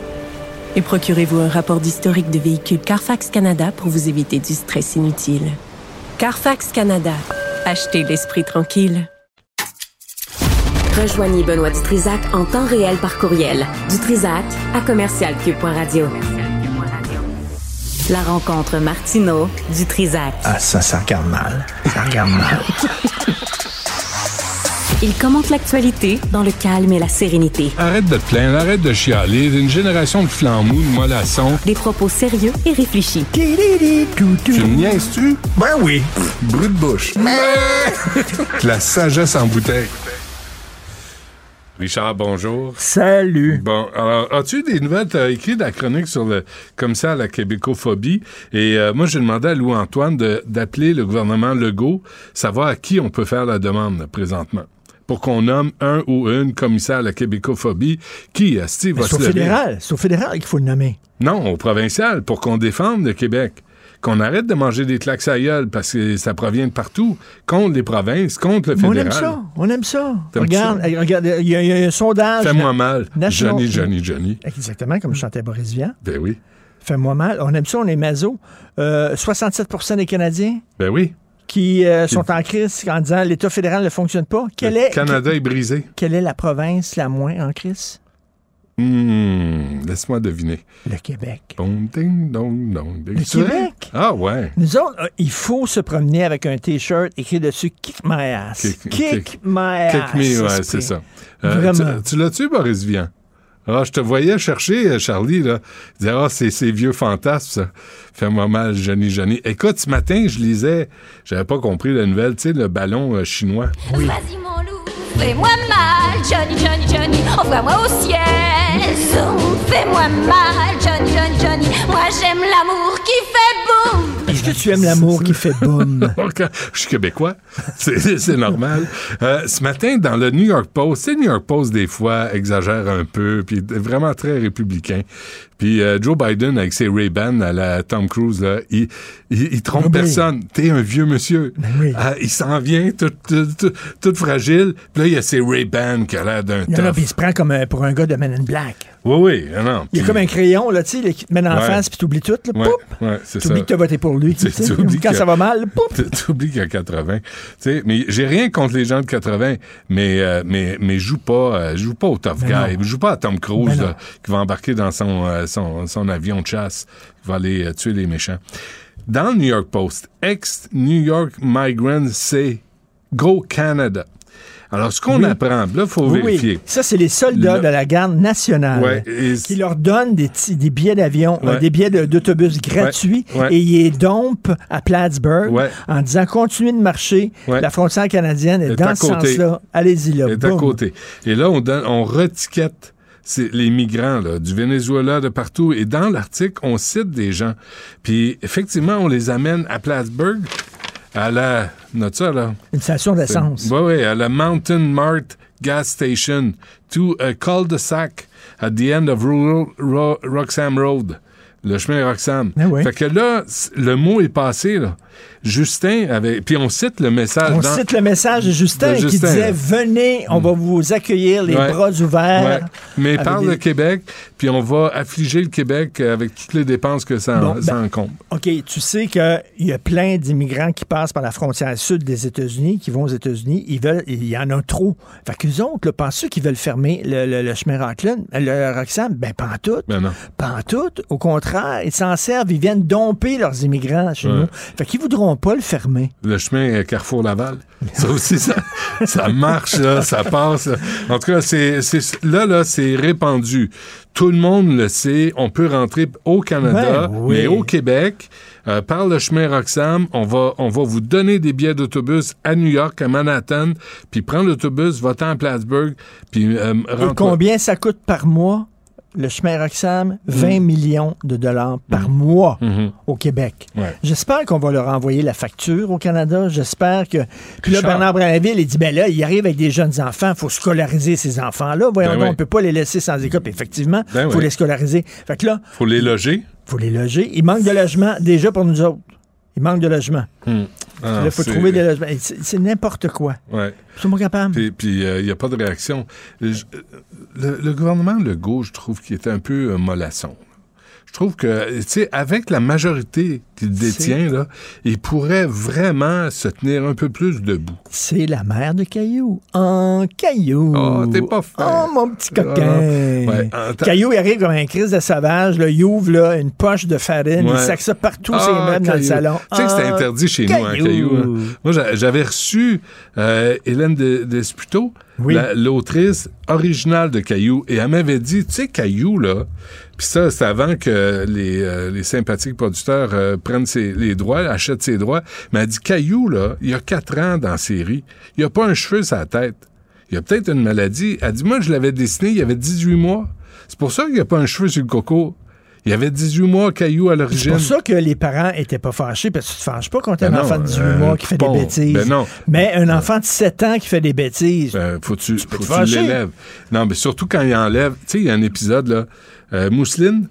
et procurez-vous un rapport d'historique de véhicule Carfax Canada pour vous éviter du stress inutile. Carfax Canada. Achetez l'esprit tranquille. Rejoignez Benoît Dutrisac en temps réel par courriel. Dutrisac à commercialcube.radio. La rencontre Martino Dutrisac. Ah, ça, ça regarde mal. Ça regarde mal. Il commente l'actualité dans le calme et la sérénité. Arrête de te plaindre, arrête de chialer. Une génération de flambous, de mollassons. Des propos sérieux et réfléchis. Tu me niaises-tu? Ben oui. Brut de bouche. la sagesse en bouteille. Richard, bonjour. Salut. Bon, alors, as-tu des nouvelles? Tu as écrit la chronique sur le commissaire à la québécophobie. Et euh, moi, j'ai demandé à Louis-Antoine d'appeler le gouvernement Legault, savoir à qui on peut faire la demande présentement pour qu'on nomme un ou une commissaire à la québécophobie qui, Steve, va se au fédéral, c'est au fédéral qu'il faut le nommer. Non, au provincial, pour qu'on défende le Québec. Qu'on arrête de manger des claques à gueule parce que ça provient de partout, contre les provinces, contre le fédéral. on aime ça, on aime ça. Regarde, regarde, il y, a un sondage. Fais-moi mal. Johnny, Johnny, Johnny. Exactement, comme chantait Boris Vian. Ben oui. Fais-moi mal. On aime ça, on est maso. 67% euh, des Canadiens? Ben oui qui euh, sont en crise en disant l'État fédéral ne fonctionne pas. Quel le Canada est brisé. Quelle est la province la moins en crise? Hmm, laisse-moi deviner. Le Québec. le Québec? Ah ouais. Nous autres, euh, il faut se promener avec un T-shirt écrit dessus Kick my ass. Kick, my ass. Kick me, ouais, c'est ça. Euh, tu, l'as-tu, Boris Vian? Ah, je te voyais chercher, Charlie, là. Il disait, ah, c'est ces vieux fantasmes, ça. Fais-moi mal, Johnny, Johnny. Écoute, ce matin, je lisais, j'avais pas compris la nouvelle, tu sais, le ballon euh, chinois. Vas-y mon loup, fais-moi mal, Johnny, Johnny, Johnny, envoie-moi au ciel. Zoom, fais-moi mal, Johnny, Johnny, Johnny, moi j'aime l'amour qui fait boum. Est-ce que tu aimes l'amour qui fait boum? je suis québécois, c'est normal. Euh, ce matin, dans le New York Post, le New York Post, des fois, exagère un peu, puis est vraiment très républicain. Puis euh, Joe Biden, avec ses Ray-Ban à la Tom Cruise, là, il, il, il trompe Oui. personne. T'es un vieux monsieur. Ben oui. Ah, il s'en vient, tout, tout, tout, tout fragile. Puis là, il y a ses Ray-Ban qui a l'air d'un Non, non, tough. puis il se prend comme euh, pour un gars de Men in Black. Oui, oui, ah non. Il puis- comme un crayon, là, tu sais, qui te met la Ouais. face, puis t'oublies tout, là, Ouais, poup! ouais, c'est ça. T'oublies que t'as voté pour lui. Tu- sais. Quand que- ça va mal, poup! T'oublies qu'il y a 80. Tu sais, mais j'ai rien contre les gens de 80, mais euh, mais mais joue pas euh, joue pas au tough Ben guy, joue pas à Tom Cruise Ben là, qui va embarquer dans son euh, son, son avion de chasse, qui va aller euh, tuer les méchants. Dans le New York Post, ex New York migrant say go Canada. Alors ce qu'on Oui. apprend, là faut Oui, vérifier. oui. Ça, c'est les soldats de la garde nationale Ouais, et- qui leur donnent des, billets d'avion, Ouais. euh, des billets de- d'autobus gratuits Ouais. et ils les dompent à Plattsburgh en disant continuez de marcher. La frontière canadienne est, dans ce sens-là. Allez-y là. est à côté. Et là, on, donne, on retiquette c'est les migrants là, du Venezuela, de partout. Et dans l'article, on cite des gens. Puis, effectivement, on les amène à Plattsburgh, à la... Note ça, là. Une station d'essence. Oui, oui, à la Mountain Mart gas station, to a cul-de-sac at the end of rural Ro- Roxham Road. Le chemin Roxham. Ah oui. Fait que là, le mot est passé, là. Justin avait... Puis on cite le message On dans... cite le message de Justin, De qui disait là. Venez, on va vous accueillir les Ouais. bras ouverts. Ouais. Mais parle des- de Québec, puis on va affliger le Québec avec toutes les dépenses que ça, Bon, ça ben- encombre. OK, tu sais qu'il y a plein d'immigrants qui passent par la frontière sud des États-Unis, qui vont aux États-Unis. Ils veulent, il y en a trop. Fait qu'eux autres, là, pensent qu'ils veulent fermer le, le- le chemin Rockland, le Roxham? Ben, pas en tout. Ben non. Pas en tout. Au contraire, ils s'en servent. Ils viennent domper leurs immigrants chez Ouais. nous. Fait qu'ils voudront pas le fermer. Le chemin euh, Carrefour-Laval. Ça aussi, ça, ça marche, là, ça passe. En tout cas, c'est, là, là, c'est répandu. Tout le monde le sait. On peut rentrer au Canada, Ben oui. mais au Québec, euh, par le chemin Roxham, on va, on va vous donner des billets d'autobus à New York, à Manhattan, puis prendre l'autobus, va-t'en à Plattsburgh, puis euh, rentre- combien ça coûte par mois? Le chemin Roxham, 20 millions de dollars par mois Mhm. au Québec. Ouais. J'espère qu'on va leur envoyer la facture au Canada. J'espère que. Puis là. Bernard Branville, il dit ben là, il arrive avec des jeunes enfants, il faut scolariser ces enfants-là. Voyons Ben oui. on peut pas les laisser sans école. Puis Effectivement, il Ben faut oui. les scolariser. Fait que là, Faut les loger. il faut les loger. Il manque de logement déjà pour nous autres. Il manque de logement. Ah, il faut trouver des logements. C'est n'importe quoi. Ouais. Ils sont pas capables. Puis il n'y a pas de réaction. Je- le, le gouvernement Legault, je trouve qu'il est un peu euh, mollasson. Je trouve que, tu sais, avec la majorité qu'il détient, là, il pourrait vraiment se tenir un peu plus debout. C'est la mère de Caillou. En Caillou. Oh, t'es pas fin. Oh, mon petit coquin. Ah, ouais. Caillou, il arrive comme un crise de sauvage. Là, il ouvre là, une poche de farine. Il sac ça partout les meubles dans le salon. Tu sais que c'était interdit chez nous, hein, Caillou. hein. Moi, j'a- j'avais reçu euh, Hélène de- Desputo, Oui. la- l'autrice originale de Caillou, et elle m'avait dit, tu sais, Caillou, là, puis ça, c'est avant que les, euh, les sympathiques producteurs euh, prennent ses, les droits, achètent ses droits, mais elle dit, Caillou, là, il y a quatre ans dans la série, il n'y a pas un cheveu sur la tête. Il y a peut-être une maladie. Elle dit, moi, je l'avais dessiné, il y avait 18 mois. C'est pour ça qu'il n'y a pas un cheveu sur le coco. Il y avait 18 mois, Caillou, à C'est l'origine. pour ça que les parents étaient pas fâchés, parce que tu te fâches pas quand un Ben non, enfant de 18 euh, mois qui fait bon, des bêtises. ben non. Mais un enfant de 7 ans qui fait des bêtises. Ben, faut te tu fâcher. l'élèves. Non, mais surtout quand il enlève. Tu sais, il y a un épisode, là. Euh, Mousseline,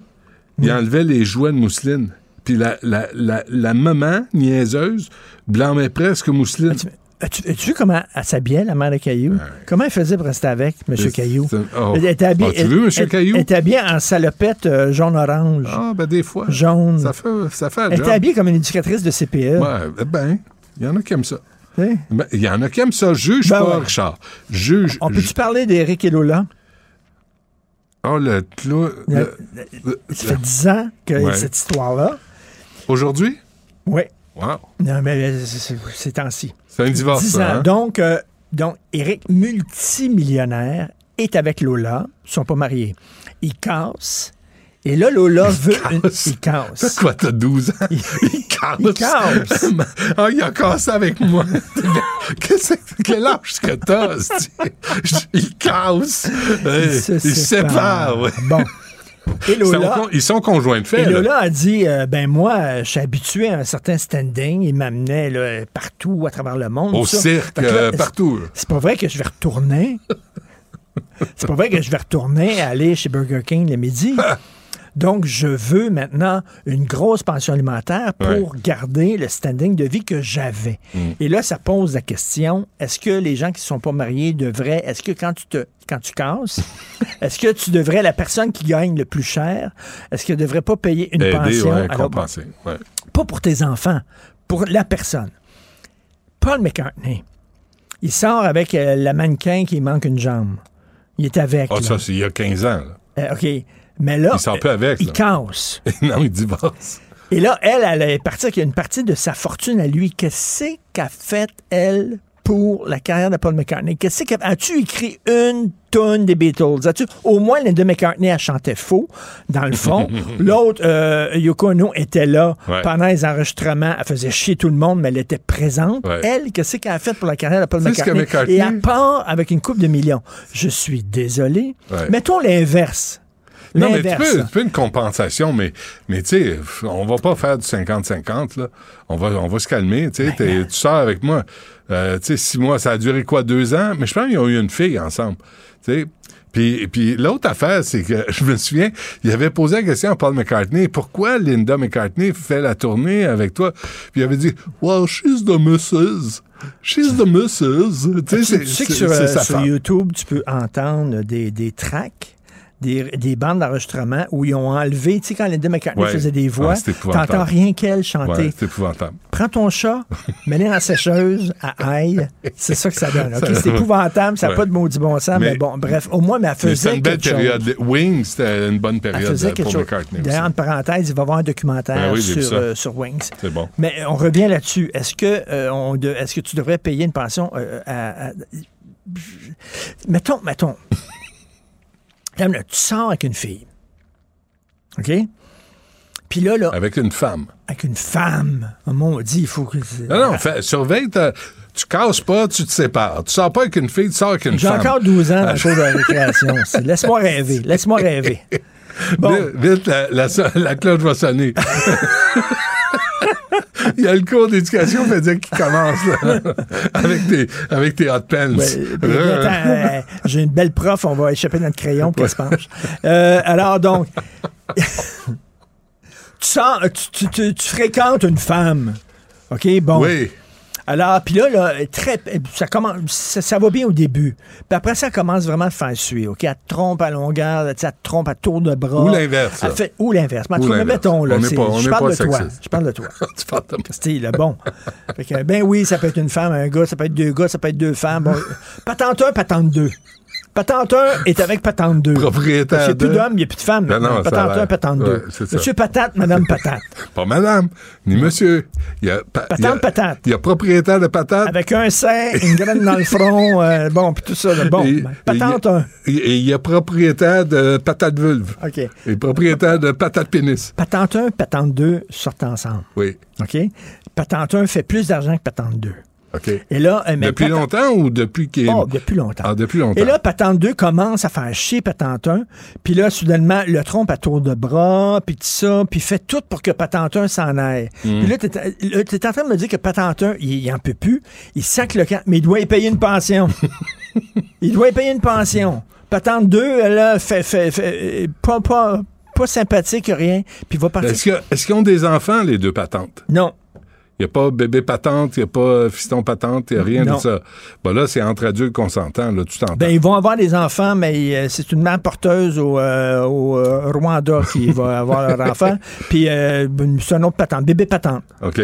il enlevait les jouets de Mousseline. Puis la, la, la, la maman niaiseuse blâmait presque Mousseline. Tu- As-tu as-tu vu comment elle s'habillait, la mère de Caillou? Comment elle faisait pour rester avec, M. Caillou? oh. Elle était habillée, As-tu vu, M. elle- Caillou? Elle était habillée en salopette euh, jaune-orange. Ah, ben des fois. Jaune. Ça fait, ça fait elle était habillée comme une éducatrice de CPE. Ouais, ben, il y en a qui aiment ça. Tu? Ben, Il y en a qui aiment ça. Juge Ben pas, ouais. Richard. Juge. On peut-tu parler d'Éric et Lola? Oh, le clou. Le- le- le- Ça fait 10 ans que Ouais. cette histoire-là. Aujourd'hui? Oui. Wow. Non, mais c'est- temps-ci. C'est un divorce, 10 ça, ans. hein? Donc, euh, donc, Éric, multimillionnaire, est avec Lola, ils sont pas mariés. Ils cassent. Et là, Lola veut une. Il casse. T'as quoi, t'as 12 ans? Il casse. Il casse. Ah, il a cassé avec moi. Qu'est-ce que- quel âge que t'as? Il casse. Il se sépare, ouais. Bon. Et Ils sont, Lola, ils sont conjoints de fait. et là. Lola a dit euh, Ben, moi, je suis habitué à un certain standing. Il m'amenait partout à travers le monde. Au ça. cirque, là, euh, partout. C'est pas vrai que je vais retourner. C'est pas vrai que je vais retourner aller chez Burger King le midi. Donc, je veux maintenant une grosse pension alimentaire pour garder le standing de vie que j'avais. Mm. Et là, ça pose la question est-ce que les gens qui ne sont pas mariés devraient, est-ce que quand tu te quand tu casses, est-ce que tu devrais, la personne qui gagne le plus cher, est-ce qu'elle ne devrait pas payer une Aider, pension? ouais, Alors, bon, compenser. ouais. pas pour tes enfants, pour la personne. Paul McCartney, il sort avec euh, la mannequin qui manque une jambe. Il est avec. Ah, ça, c'est il y a 15 ans. là. Euh, OK. Mais là, Il sort peu avec, il là. casse. non, il divorce. Et là, elle, elle est partie avec une partie de sa fortune à lui. Qu'est-ce qu'a fait, elle, pour la carrière de Paul McCartney? Qu'est-ce qu'elle As-tu écrit une tonne des Beatles? As-tu, au moins, Linda McCartney, elle chantait faux, dans le fond. L'autre, euh, Yoko Ono, était là Ouais. pendant les enregistrements. Elle faisait chier tout le monde, mais elle était présente. Ouais. Elle, qu'est-ce qu'elle a fait pour la carrière de Paul McCartney? McCartney- Et elle part avec une coupe de millions. Je suis désolé. Ouais. Mettons l'inverse. Non, mais tu peux, tu peux une compensation, mais, mais tu sais, on va pas faire du 50-50, là. On va, on va se calmer, tu sais. t'es- Tu sors avec moi, euh, tu sais, six mois, ça a duré quoi, deux ans? Mais je pense qu'ils ont eu une fille ensemble, tu sais. Puis, puis l'autre affaire, c'est que je me souviens, il avait posé la question à Paul McCartney, pourquoi Linda McCartney fait la tournée avec toi? Puis il avait dit, well, she's the missus. She's the missus. Tu sais, que sur, euh, sur. YouTube, tu peux entendre des, des tracks? Des, des bandes d'enregistrement où ils ont enlevé, tu sais, quand Linda McCartney Ouais. faisait des voix, Ah, t'entends rien qu'elle chanter. Ouais, c'est épouvantable. Prends ton chat, mets-le dans la sécheuse, à ail, c'est ça que ça donne. C'est épouvantable, ça n'a Ouais. pas de maudit bon sens, mais, Mais- bon, bref, au moins, mais elle Mais faisait c'était une belle quelque période. chose. Wings, c'était une bonne Elle période faisait euh, quelque pour chose. McCartney. D'ailleurs, entre parenthèses, il va y avoir un documentaire Ben oui, sur, euh, sur Wings. C'est bon. Mais on revient là-dessus. Est-ce que, euh, de- est-ce que tu devrais payer une pension euh, à, à- Mettons, mettons. Tu sors avec une fille. OK? Puis là, là, Avec une femme. avec une femme, oh, mon dit, il faut que. Non, non, surveille ta- Tu casses pas, tu te sépares. Tu sors pas avec une fille, tu sors avec une J'ai femme. encore 12 ans dans le cours de la récréation. Laisse-moi rêver. Laisse-moi rêver. Bon. Vite, la, la, la cloche va sonner. Il y a le cours d'éducation physique qui commence là, avec, tes, avec tes hot pens. Ouais, attends, euh, J'ai une belle prof, on va échapper notre crayon pour qu'elle se penche. Euh, alors donc, tu, sens, tu- tu fréquentes une femme. OK, bon. oui. Alors, puis là, là, très, ça, commence, ça, ça va bien au début. Puis après, ça commence vraiment à faire suer. OK? Elle te trompe à longueur, elle te trompe à tour de bras. Ou l'inverse, fait- Ou l'inverse. Mais mettons, là, On pas- on je parle pas de toi. Je parle de toi. Tu parles de- Style, bon. Fait que, ben oui, ça peut être une femme, un gars, ça peut être deux gars, ça peut être deux femmes. Bon, patente 1, patente 2. Patente 1 est avec patente 2. Propriétaire a plus d'hommes, il n'y a plus de femmes. Ben non, patente 1, l'air. patente 2. Ouais, c'est. Monsieur Patate, Madame Patate. Pas madame, ni monsieur. Il y a, pa- il y a- Patente, patate. Il y a propriétaire de patate. Avec un sein, une graine dans le front, euh, bon, puis tout ça. là. Bon, Et- ben, patente et- 1. Et il y a propriétaire de patate vulve. OK. Et propriétaire de patate pénis. Patente 1, patente 2 sortent ensemble. Oui. OK? Patente 1 fait plus d'argent que patente 2. Et là, euh, Depuis patente- longtemps ou depuis qu'il. Oh, depuis longtemps. Ah, depuis longtemps. Et là, Patente 2 commence à faire chier Patente 1. Puis là, soudainement, le trompe à tour de bras, puis tout ça, puis fait tout pour que Patente 1 s'en aille. Hmm. Puis là, t'es t'es en train de me dire que Patente 1, il, il en peut plus. Il sac le camp, mais il doit y payer une pension. il doit y payer une pension. Patente 2, là, fait, fait, fait- pas, pas, pas sympathique, rien. Puis il va partir. Est-ce que- est-ce qu'ils ont des enfants, les deux patentes? Non. Il n'y a pas bébé patente, il n'y a pas fiston patente, il n'y a rien Non. de ça. Bon, là, c'est entre adultes consentants, là, tu t'entends. Ben, ils vont avoir des enfants, mais euh, c'est une mère porteuse au, euh, au, euh, Rwanda qui va avoir leur enfant. Puis euh, c'est un autre patente, bébé patente. OK.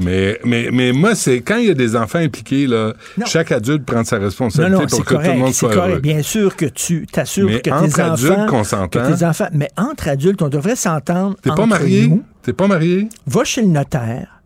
Mais, mais, mais moi, c'est quand il y a des enfants impliqués, là, Non. chaque adulte prend sa responsabilité non, pour que tout le monde soit correct. heureux. Bien sûr que tu t'assures que entre tes adultes enfants... que tes enfants... Mais entre adultes, on devrait s'entendre T'es pas marié? nous. T'es pas marié? Va chez le notaire.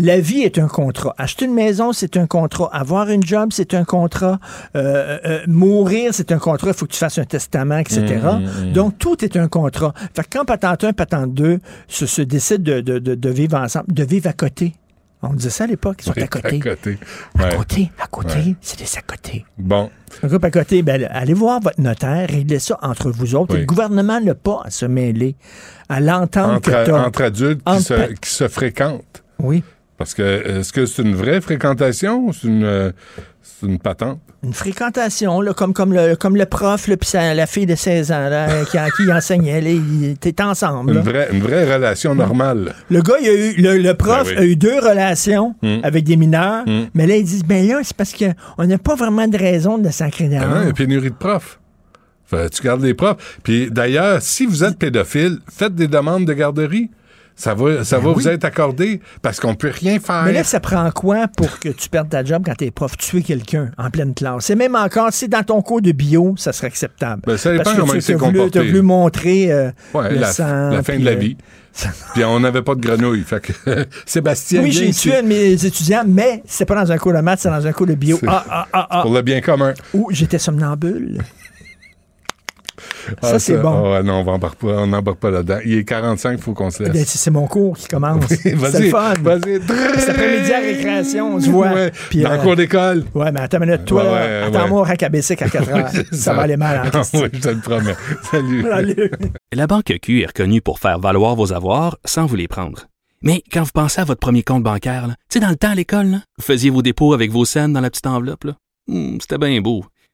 La vie est un contrat. Acheter une maison, c'est un contrat. Avoir une job, c'est un contrat. Euh, euh, mourir, c'est un contrat. Il faut que tu fasses un testament, etc. Mmh, Donc, tout est un contrat. Fait que quand patente 1, patente 2 se, se décident de, de, de, de vivre ensemble, de vivre à côté. On disait ça à l'époque, ils sont à côté. À côté. À côté, à côté, Ouais. c'est des à côté. Bon. Un groupe à côté, ben, allez voir votre notaire, réglez ça entre vous autres. Oui. Et le gouvernement n'a pas à se mêler, à l'entendre Entre, que entre adultes qui, se, qui se fréquentent. Oui, Parce que est-ce que c'est une vraie fréquentation ou c'est une, euh, une patente? une fréquentation, là, comme, comme, le, comme le prof, là, puis la fille de 16 ans, là, qui, à qui il enseignait, ils étaient ensemble. Une vraie, une vraie relation normale. Le gars, il a eu, le, le prof Ben oui. a eu deux relations Mm. avec des mineurs, Mm. mais là, ils disent, ben là, c'est parce qu'on n'a pas vraiment de raison de sacrer Ah non, dehors. il y a pénurie de profs. Fait, tu gardes les profs. Puis d'ailleurs, si vous êtes pédophile, faites des demandes de garderie. Ça va, ça va Ben oui. vous être accordé parce qu'on peut rien faire. Mais là, ça prend quoi pour que tu perdes ta job quand t'es prof? Tuer quelqu'un en pleine classe. C'est même encore, si dans ton cours de bio, ça serait acceptable. Ben, ça dépend Parce que comment tu il voulu- montrer euh, Ouais, le la, sang. la fin puis, de la euh, vie. Puis on n'avait pas de grenouille. Fait que Sébastien, Oui, j'ai tué un de mes étudiants, mais c'est pas dans un cours de maths, c'est dans un cours de bio. Ah, ah, ah, ah. pour le bien commun. Ou j'étais somnambule. Ah, Ça, c'est bon. ah non, on va embarque pas, on n'embarque pas là-dedans. Il est 45, il faut qu'on se Ben, laisse. c'est c'est mon cours qui commence. c'est Vas-y, le fun. vas-y. Cet après-midi à récréation, on se voit. Ouais, Puis, dans euh, le cours d'école. Ouais, mais attends une minute. Toi, Ouais, attends-moi au Racabessic à 4 heures. C'est ça va aller mal en question. oui, je te le promets. Salut. Salut. La Banque Q est reconnue pour faire valoir vos avoirs sans vous les prendre. Mais quand vous pensez à votre premier compte bancaire, tu sais, dans le temps à l'école, là, vous faisiez vos dépôts avec vos scènes dans la petite enveloppe. là. Hmm, C'était bien beau.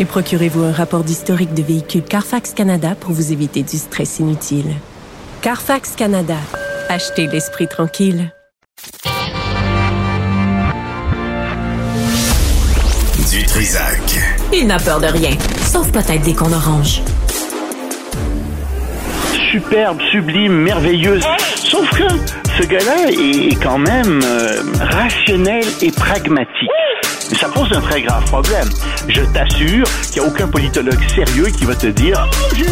Et procurez-vous un rapport d'historique de véhicule Carfax Canada pour vous éviter du stress inutile. Carfax Canada. Achetez l'esprit tranquille. Du Trisac. Il n'a peur de rien, sauf peut-être des qu'on orange. superbe, sublime, merveilleuse. Sauf que ce gars-là est quand même euh, rationnel et pragmatique. Et ça pose un très grave problème. Je t'assure qu'il n'y a aucun politologue sérieux qui va te dire Oh, j'ai.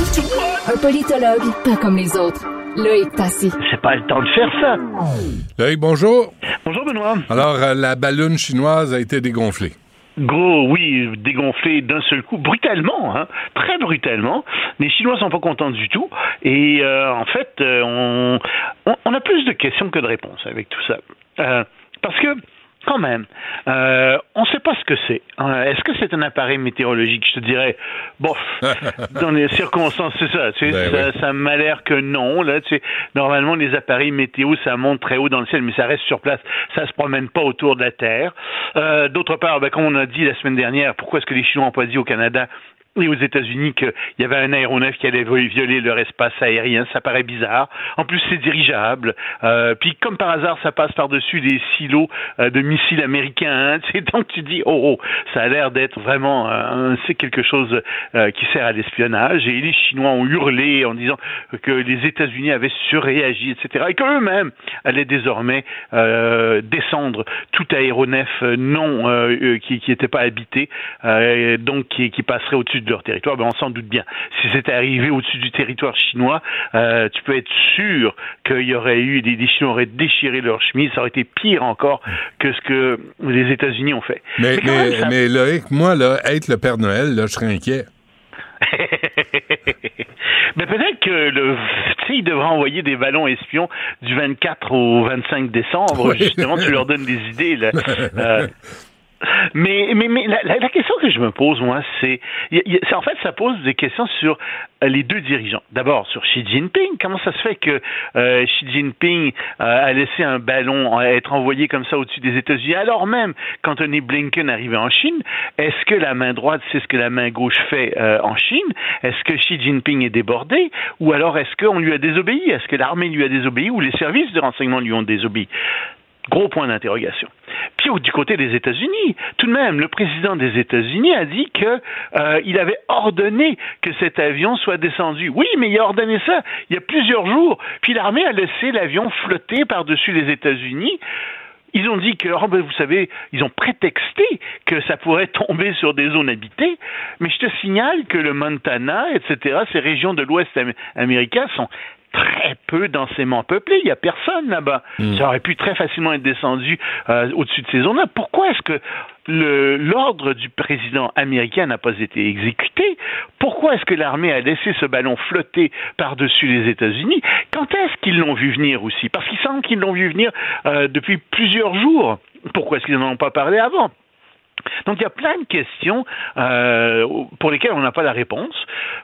Un politologue, pas comme les autres. Loïc Passy. C'est pas le temps de faire ça. Loïc, bonjour. Bonjour Benoît. Alors, euh, la ballonne chinoise a été dégonflée. Gros, oui, dégonflé d'un seul coup, brutalement, hein, très brutalement. Les Chinois sont pas contents du tout. Et euh, en fait, euh, on, on, on a plus de questions que de réponses avec tout ça. Euh, parce que, quand même, euh, on ne sait pas ce que c'est. Euh, Est-ce que c'est un appareil météorologique? Je te dirais, bof, dans les circonstances, c'est ça. Tu sais, Ben ça, oui. ça m'a l'air que non. Là, tu sais, normalement, les appareils météo, ça monte très haut dans le ciel, mais ça reste sur place. Ça se promène pas autour de la Terre. Euh, D'autre part, ben, comme on a dit la semaine dernière, pourquoi est-ce que les Chinois n'ont pas dit au Canada et aux États-Unis qu'il y avait un aéronef qui allait violer leur espace aérien, ça paraît bizarre. En plus, c'est dirigeable. Euh, puis, comme par hasard, ça passe par-dessus des silos euh, de missiles américains. hein. Donc, tu dis, oh, oh, ça a l'air d'être vraiment, euh, c'est quelque chose euh, qui sert à l'espionnage. Et les Chinois ont hurlé en disant que les États-Unis avaient surréagi, etc. Et qu'eux-mêmes allaient désormais descendre tout aéronef non qui n'était pas habité, donc qui, qui passerait au-dessus de leur territoire. Ben, on s'en doute bien. Si c'était arrivé au-dessus du territoire chinois, euh, tu peux être sûr qu'il y aurait eu des, des Chinois auraient déchiré leur chemise. Ça aurait été pire encore que ce que les États-Unis ont fait. Mais, même, mais, ça- mais Loïc, moi, là, être le Père Noël, là, je serais inquiet. Mais peut-être que le, il devra envoyer des ballons espions du 24 au 25 décembre. Oui. Justement, tu leur donnes des idées. Là. Euh, mais mais, mais la, question que je me pose, moi, c'est, en fait, ça pose des questions sur euh, les deux dirigeants. D'abord, sur Xi Jinping. Comment ça se fait que euh, Xi Jinping euh, a laissé un ballon être envoyé comme ça au-dessus des États-Unis, alors même qu'Anthony Blinken arrivait en Chine? Est-ce que la main droite sait ce que la main gauche fait en Chine? Est-ce que Xi Jinping est débordé? Ou alors est-ce qu'on lui a désobéi? Est-ce que l'armée lui a désobéi? Ou les services de renseignement lui ont désobéi? Gros point d'interrogation. Puis du côté des États-Unis, tout de même, le président des États-Unis a dit que euh, avait ordonné que cet avion soit descendu. Oui, mais il a ordonné ça il y a plusieurs jours. Puis l'armée a laissé l'avion flotter par-dessus les États-Unis. Ils ont dit que, oh, ben, vous savez, ils ont prétexté que ça pourrait tomber sur des zones habitées, mais je te signale que le Montana, etc., ces régions de l'Ouest américain sont très peu densément peuplé. Il n'y a personne là-bas. Hmm. Ça aurait pu très facilement être descendu euh, au-dessus de ces zones-là. Pourquoi est-ce que l'ordre du président américain n'a pas été exécuté? Pourquoi est-ce que l'armée a laissé ce ballon flotter par-dessus les États-Unis? Quand est-ce qu'ils l'ont vu venir aussi? Parce qu'il semble qu'ils l'ont vu venir euh, depuis plusieurs jours. Pourquoi est-ce qu'ils n'en ont pas parlé avant? Donc il y a plein de questions euh, pour lesquelles on n'a pas la réponse.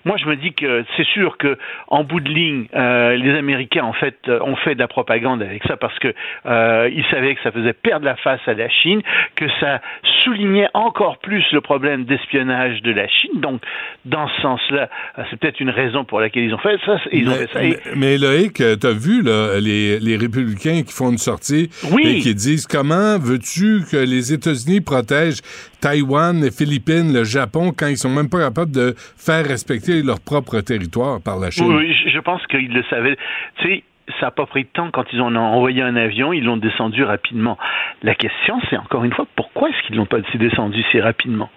Moi, je me dis que c'est sûr que en bout de ligne, euh, les Américains en fait ont fait de la propagande avec ça parce que euh, ils savaient que ça faisait perdre la face à la Chine, que ça soulignait encore plus le problème d'espionnage de la Chine. Donc, dans ce sens-là, c'est peut-être une raison pour laquelle ils ont fait ça. Ils mais, ont fait ça. Mais, mais Loïc, tu as vu là, les, les républicains qui font une sortie et qui disent comment veux-tu que les États-Unis protègent Taïwan, les Philippines, le Japon, quand ils sont même pas capables de faire respecter leur propre territoire par la Chine. Oui, je pense qu'ils le savaient. Tu sais, ça n'a pas pris de temps quand ils ont envoyé un avion, ils l'ont descendu rapidement. La question, c'est encore une fois, pourquoi est-ce qu'ils l'ont pas descendu si rapidement?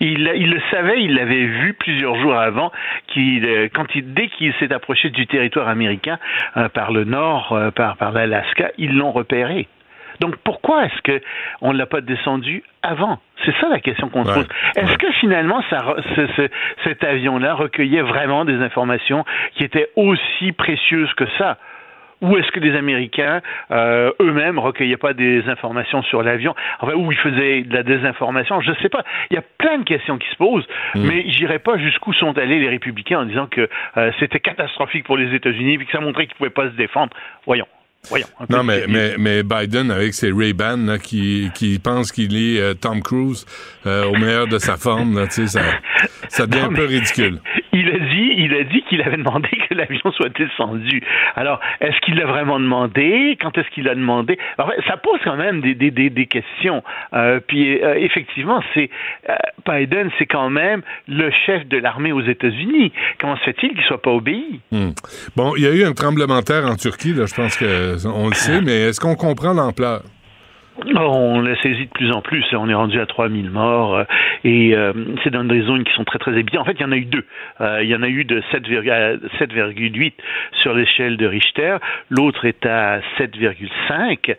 Il, le savait, il l'avait vu plusieurs jours avant, euh, quand dès qu'il s'est approché du territoire américain euh, par le nord, euh, par l'Alaska, ils l'ont repéré. Donc pourquoi est-ce que on l'a pas descendu avant? C'est ça la question qu'on se pose. Est-ce que finalement ça, ce, cet avion-là recueillait vraiment des informations qui étaient aussi précieuses que ça? Ou est-ce que les Américains euh, eux-mêmes recueillaient pas des informations sur l'avion, enfin, ou ils faisaient de la désinformation? Je ne sais pas. Il y a plein de questions qui se posent, mm. mais j'irai pas jusqu'où sont allés les républicains en disant que euh, c'était catastrophique pour les États-Unis et que ça montrait qu'ils pouvaient pas se défendre. Voyons. Voyons, non, mais, mais, mais, Biden, avec ses Ray-Ban, qui, qui pense qu'il est euh, Tom Cruise euh, au meilleur de sa forme, là, ça, ça devient un peu ridicule. Il a dit, il a dit qu'il avait demandé que l'avion soit descendu. Alors, est-ce qu'il l'a vraiment demandé? Quand est-ce qu'il l'a demandé? Ça pose quand même des, des, des, des questions. Euh, puis, euh, effectivement, c'est Biden, c'est quand même le chef de l'armée aux États-Unis. Comment se fait-il qu'il soit pas obéi? Hmm. Bon, il y a eu un tremblement de terre en Turquie. Là, je pense que on le sait, mais est-ce qu'on comprend l'ampleur? On l'a saisi de plus en plus. On est rendu à 3000 morts euh, et euh, c'est dans des zones qui sont très très habitées. En fait, il y en a eu deux. Euh, il y en a eu de 7,8 sur l'échelle de Richter. L'autre est à 7,5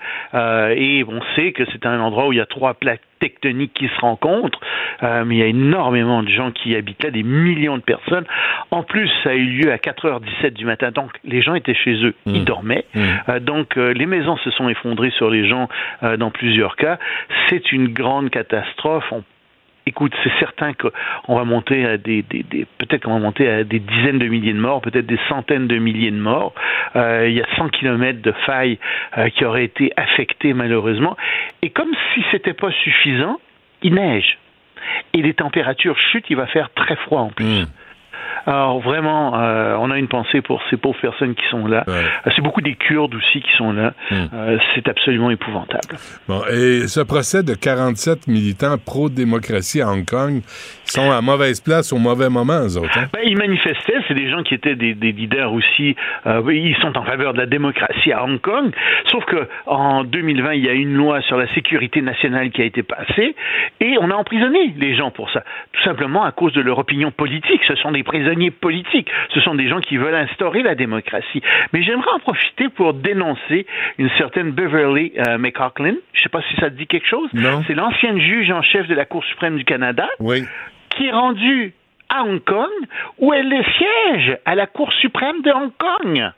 et on sait que c'est un endroit où il y a trois plaques tectoniques qui se rencontrent, mais il y a énormément de gens qui habitent là, des millions de personnes. En plus, ça a eu lieu à 4h17 du matin, donc les gens étaient chez eux, ils mmh. dormaient. Mmh. donc les maisons se sont effondrées sur les gens dans plusieurs cas. C'est une grande catastrophe. Écoute, c'est certain qu'on va monter à des, peut-être à des dizaines de milliers de morts, peut-être des centaines de milliers de morts. Euh, il y a 100 kilomètres de failles euh, qui auraient été affectées malheureusement. Et comme si c'était pas suffisant, il neige. Et les températures chutent, il va faire très froid en plus. Mmh. Alors vraiment, euh, on a une pensée pour ces pauvres personnes qui sont là. Euh, c'est beaucoup des Kurdes aussi qui sont là. Hmm. Euh, c'est absolument épouvantable. Bon, et ce procès de 47 militants pro-démocratie à Hong Kong sont à mauvaise place au mauvais moment, eux autres. Hein? Ben, ils manifestaient, c'est des gens qui étaient des, des leaders aussi. ils sont en faveur de la démocratie à Hong Kong. Sauf que en 2020, il y a une loi sur la sécurité nationale qui a été passée et on a emprisonné les gens pour ça. Tout simplement à cause de leur opinion politique. Ce sont des prisonniers politiques. Ce sont des gens qui veulent instaurer la démocratie. Mais j'aimerais en profiter pour dénoncer une certaine Beverly euh. Je ne sais pas si ça te dit quelque chose. C'est l'ancienne juge en chef de la Cour suprême du Canada. Qui est rendue à Hong Kong, où elle siège à la Cour suprême de Hong Kong.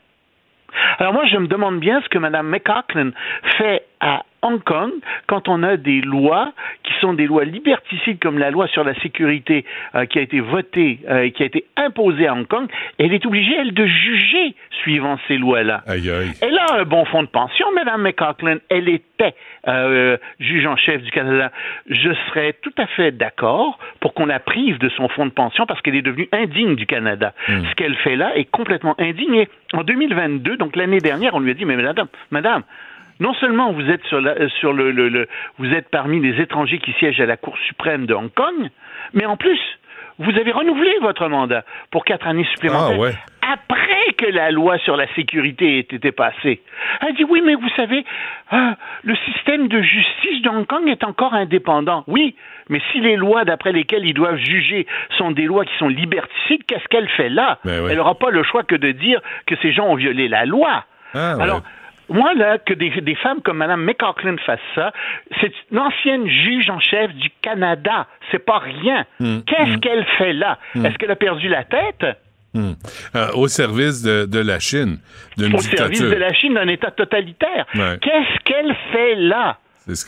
Alors moi, je me demande bien ce que Mme McLaughlin fait à Hong Kong quand on a des lois qui sont des lois liberticides comme la loi sur la sécurité euh, qui a été votée euh, et qui a été imposée à Hong Kong, elle est obligée, elle, de juger suivant ces lois-là. Elle a un bon fonds de pension, Mme McLaughlin. Elle était euh, juge en chef du Canada. Je serais tout à fait d'accord pour qu'on la prive de son fonds de pension parce qu'elle est devenue indigne du Canada. Hmm. Ce qu'elle fait là est complètement indigne. en 2022, donc l'année dernière, on lui a dit, mais madame, madame, non seulement vous êtes sur, la, euh, sur le, le, le- vous êtes parmi les étrangers qui siègent à la Cour suprême de Hong Kong, mais en plus, vous avez renouvelé votre mandat pour quatre années supplémentaires. Ah ouais. Après que la loi sur la sécurité ait été passée. Elle dit oui, mais vous savez, euh, le système de justice de Hong Kong est encore indépendant. Oui, mais si les lois d'après lesquelles ils doivent juger sont des lois qui sont liberticides, qu'est-ce qu'elle fait là? Ben. Elle n'aura pas le choix que de dire que ces gens ont violé la loi. Ah, ouais. Moi, là, que des, des femmes comme Mme McLaughlin fassent ça, c'est une ancienne juge en chef du Canada. C'est pas rien. Hmm. Qu'est-ce qu'elle fait là? Est-ce qu'elle a perdu la tête? Hmm. Euh, au service de, de la Chine, d'une Au service de la Chine d'un État totalitaire. Ouais. Qu'est-ce qu'elle fait là?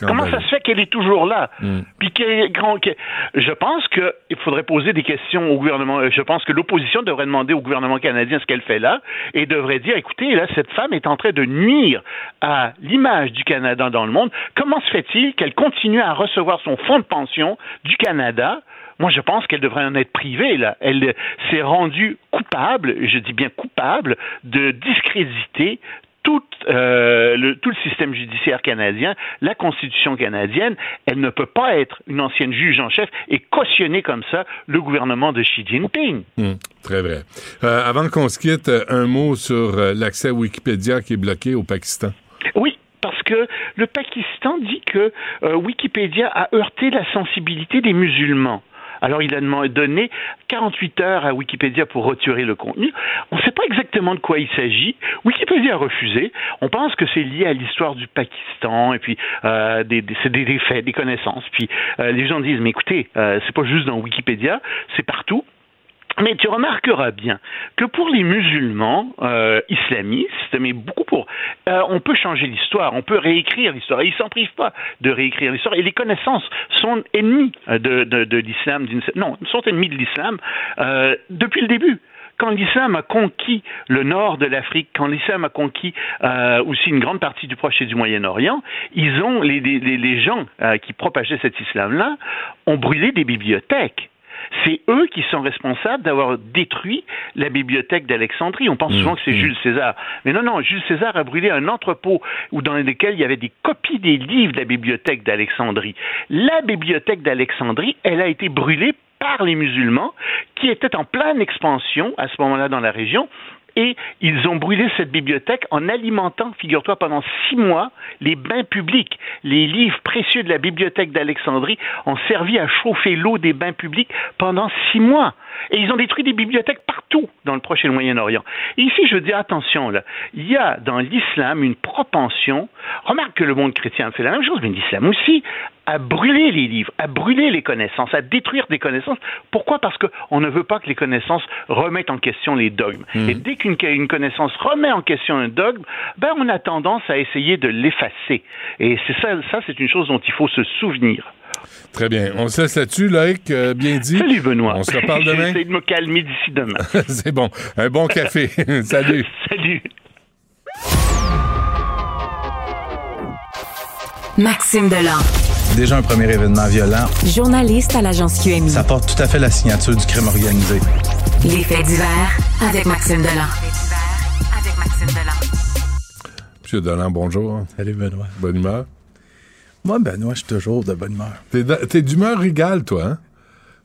Comment ça se fait qu'elle est toujours là? Hmm. Puis qu'elle- je pense qu'il faudrait poser des questions au gouvernement. Je pense que l'opposition devrait demander au gouvernement canadien ce qu'elle fait là et devrait dire écoutez, là, cette femme est en train de nuire à l'image du Canada dans le monde. Comment se fait-il qu'elle continue à recevoir son fonds de pension du Canada? Moi, je pense qu'elle devrait en être privée, là. Elle euh, s'est rendue coupable, je dis bien coupable, de discréditer tout, euh, le, tout le système judiciaire canadien, la Constitution canadienne, elle ne peut pas être une ancienne juge en chef et cautionner comme ça le gouvernement de Xi Jinping. Hmm, très vrai. Euh, avant qu'on se quitte, euh, un mot sur l'accès à Wikipédia qui est bloqué au Pakistan. Oui, parce que le Pakistan dit que euh, Wikipédia a heurté la sensibilité des musulmans. Alors, il a donné 48 heures à Wikipédia pour retirer le contenu. On ne sait pas exactement de quoi il s'agit. Wikipédia a refusé. On pense que c'est lié à l'histoire du Pakistan et puis euh, des, des, c'est des, des faits, des connaissances. Puis euh, les gens disent, mais écoutez, euh, c'est pas juste dans Wikipédia, c'est partout. Mais tu remarqueras bien que pour les musulmans euh, islamistes, mais beaucoup pour, euh, on peut changer l'histoire, on peut réécrire l'histoire. Et ils s'en privent pas de réécrire l'histoire. Et les connaissances sont ennemies euh, de, de, l'islam, non, sont ennemies de l'islam depuis le début quand l'islam a conquis le nord de l'Afrique, quand l'islam a conquis aussi une grande partie du Proche et du Moyen-Orient, ils ont les, les, les- gens qui propageaient cet islam-là ont brûlé des bibliothèques. C'est eux qui sont responsables d'avoir détruit la bibliothèque d'Alexandrie. On pense souvent que c'est Jules César. Mais non, non, Jules César a brûlé un entrepôt où dans lequel il y avait des copies des livres de la bibliothèque d'Alexandrie. La bibliothèque d'Alexandrie, elle a été brûlée par les musulmans qui étaient en pleine expansion à ce moment-là dans la région. Et ils ont brûlé cette bibliothèque en alimentant, figure-toi, pendant six mois, les bains publics. Les livres précieux de la bibliothèque d'Alexandrie ont servi à chauffer l'eau des bains publics pendant six mois. Et ils ont détruit des bibliothèques partout dans le Proche et le Moyen-Orient. Et ici, je dis attention, il y a dans l'islam une propension, remarque que le monde chrétien fait la même chose, mais l'islam aussi, à brûler les livres, à brûler les connaissances, à détruire des connaissances. Pourquoi? Parce qu'on ne veut pas que les connaissances remettent en question les dogmes. Et dès qu'une une connaissance remet en question un dogme, ben on a tendance à essayer de l'effacer. Et c'est ça, ça c'est une chose dont il faut se souvenir. Très bien. On se laisse là-dessus, Loïc. euh, bien dit. Salut Benoît. On se reparle demain. J'essaie de me calmer d'ici demain. C'est bon. Un bon café. Salut. Salut. Maxime Delan. Déjà un premier événement violent. Journaliste à l'agence QMI. Ça porte tout à fait la signature du crime organisé. Les faits divers avec Maxime Delan. Avec Maxime Delan. Monsieur Dolan, bonjour. Salut Benoît. Bonne humeur. Moi, Benoît, je suis toujours de bonne humeur. T'es d'humeur égale, toi, hein?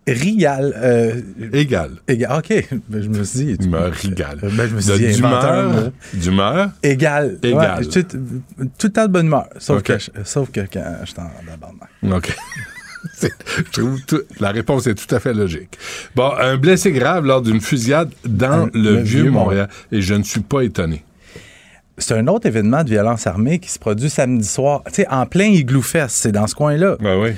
Rigal. Euh, Égal. égal. OK. Ben, je me suis dit. Humeur égale. Ben, je me suis De- dit, D'humeur? D'humeur? Égal. Égal. Ouais, tout, tout le temps de bonne humeur. Sauf, que, je- sauf que quand je suis en abandon. OK. Je trouve tout- la réponse est tout à fait logique. Bon, un blessé grave lors d'une fusillade dans Un- le, le vieux Vieux Montréal. Et je ne suis pas étonné. C'est un autre événement de violence armée qui se produit samedi soir. Tu sais, en plein Igloo Fest, c'est dans ce coin-là. Ben oui.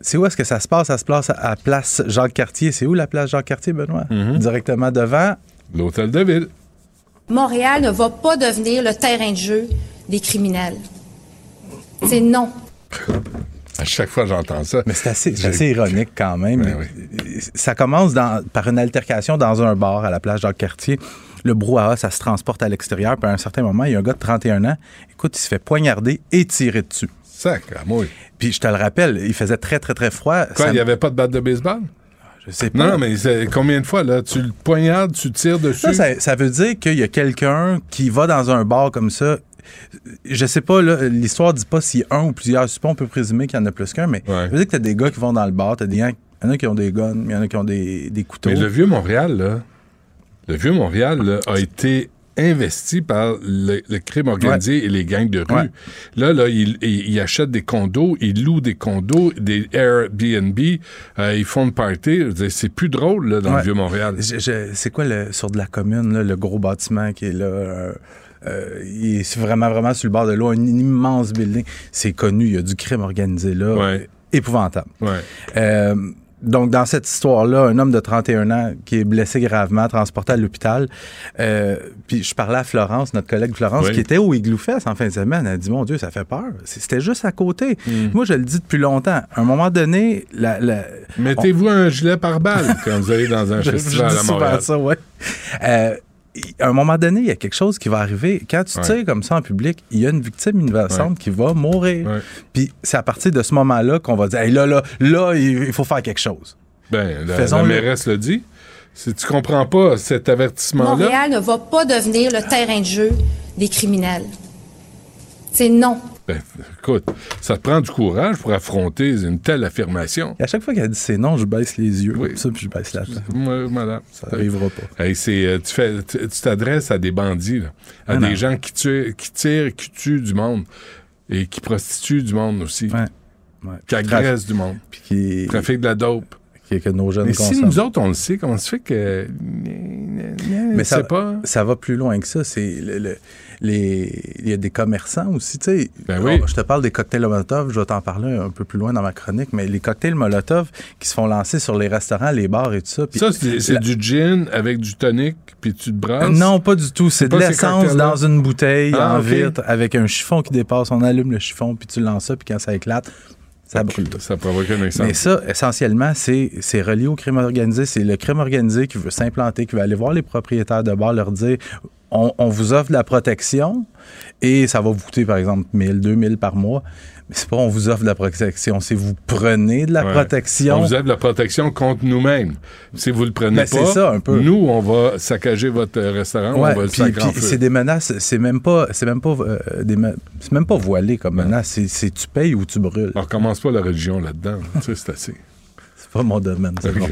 C'est où est-ce que ça se passe? Ça se passe à place Jacques-Cartier. C'est où la place Jacques-Cartier, Benoît? Mm-hmm. Directement devant. L'hôtel de ville. Montréal ne va pas devenir le terrain de jeu des criminels. C'est non. À chaque fois, j'entends ça. Mais c'est assez, ironique quand même. Ben Ça commence dans- par une altercation dans un bar à la place Jacques-Cartier. Le brouhaha, ça se transporte à l'extérieur. Puis à un certain moment, il y a un gars de 31 ans. Écoute, il se fait poignarder et tirer dessus. Sac, à moi. Puis je te le rappelle, il faisait très, très, très froid. Quoi, Ça- il n'y avait pas de batte de baseball? Je sais pas. Non, mais combien de fois, là? Tu le poignardes, tu tires dessus? Ça, ça, ça veut dire qu'il y a quelqu'un qui va dans un bar comme ça. je sais pas, là, l'histoire dit pas a un ou plusieurs suspects, on peut présumer qu'il y en a plus qu'un, mais Ouais. je veux dire que t'as des gars qui vont dans le bar, t'as des gens, il y en a qui ont des guns, il y en a qui ont des, des couteaux. Mais le vieux Montréal, là, le vieux Montréal là, a été investi par le, le crime organisé et les gangs de rue. Ouais. Là, là, ils il, il achètent des condos, ils louent des condos, des Airbnb, euh, ils font une party. C'est plus drôle là, dans Ouais. le vieux Montréal. Je- je- c'est quoi le, sur de la commune, là, le gros bâtiment qui est là? euh, euh, il est vraiment, vraiment sur le bord de l'eau, un immense building. C'est connu, il y a du crime organisé là. Ouais. Épouvantable. Ouais. Euh, donc, dans cette histoire-là, un homme de 31 ans qui est blessé gravement, transporté à l'hôpital. Euh, puis je parlais à Florence, notre collègue Florence, Oui. qui était au Igloo Fest en fin de semaine. Elle a dit, mon Dieu, ça fait peur. C'était juste à côté. Hmm. Moi, je le dis depuis longtemps. À un moment donné, la... la- Mettez-vous un gilet pare-balles quand vous allez dans un je, festival je dis à souvent Montréal. ça, ouais. Euh, à un moment donné, il y a quelque chose qui va arriver. Quand tu Ouais. tires comme ça en public, il y a une victime innocente qui va mourir. Ouais. Puis c'est à partir de ce moment-là qu'on va dire, Hey, là, là, là, il faut faire quelque chose. Ben, la, la Faisons-le. mairesse le dit. Si tu comprends pas cet avertissement-là, Montréal ne va pas devenir le terrain de jeu des criminels. C'est non. Ben, écoute, ça te prend du courage pour affronter une telle affirmation. Et à chaque fois qu'elle dit c'est non, je baisse les yeux. Oui. Ça, puis je baisse la tête. Madame. Ça arrivera pas. Hey, c'est, euh, tu fais, tu t'adresses à des bandits, là, à Ah des non. gens qui, tuent, qui tirent, qui tuent du monde et qui prostituent du monde aussi, Ouais. Ouais. qui agressent du monde, Puis qui, trafiquent de la dope. qui- que nos jeunes Mais si consomment. nous autres, on le sait, comment ça fait que... Mais Mais ça- pas... Ça va plus loin que ça. C'est le- le- les, il y a des commerçants aussi, tu sais. Ben oui. Bon, Je te parle des cocktails Molotov, je vais t'en parler un peu plus loin dans ma chronique, mais les cocktails Molotov qui se font lancer sur les restaurants, les bars et tout ça. Ça, c'est, la- du gin avec du tonic, puis tu te brasses? Non, pas du tout. C'est de l'essence dans une bouteille Ah, en vitre avec un chiffon qui dépasse. On allume le chiffon, puis tu lances ça, puis quand ça éclate, ça brûle tout. Ça provoque un Mais exemple. ça, essentiellement, c'est c'est relié au crime organisé. C'est le crime organisé qui veut s'implanter, qui veut aller voir les propriétaires de bars, leur dire on, on vous offre de la protection et ça va vous coûter, par exemple, 1000, 2000 par mois. Mais c'est pas on vous offre de la protection, c'est vous prenez de la Ouais. protection. On vous aide la protection contre nous-mêmes. Si vous le prenez Ben, pas, ça, un peu. nous, on va saccager votre euh, restaurant, Ouais, on va le puis- c'est des menaces, c'est même pas, c'est même pas, euh, des me- c'est même pas voilé comme menace. C'est, tu payes ou tu brûles. On recommence pas la religion là-dedans. tu sais, c'est assez. C'est pas mon domaine. c'est Ok. bon.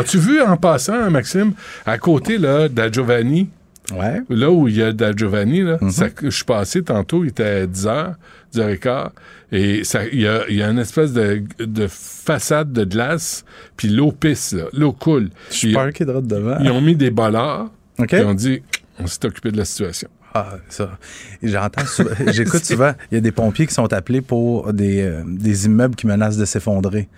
As-tu vu en passant, Maxime, à côté là, d'A Giovanni, Ouais. là où il y a Da Giovanni, là, Mhm. ça- je suis passé tantôt, il était à 10h, 10h15, et ça- il y a, il y a une espèce de, de façade de glace, puis l'eau pisse, là, l'eau coule. Je suis Puis, parké droit devant. Ils ont mis des bollards, OK. puis ils ont dit, on s'est occupé de la situation. Ah, ça. J'entends j'écoute souvent, il y a des pompiers qui sont appelés pour des, euh, des immeubles qui menacent de s'effondrer.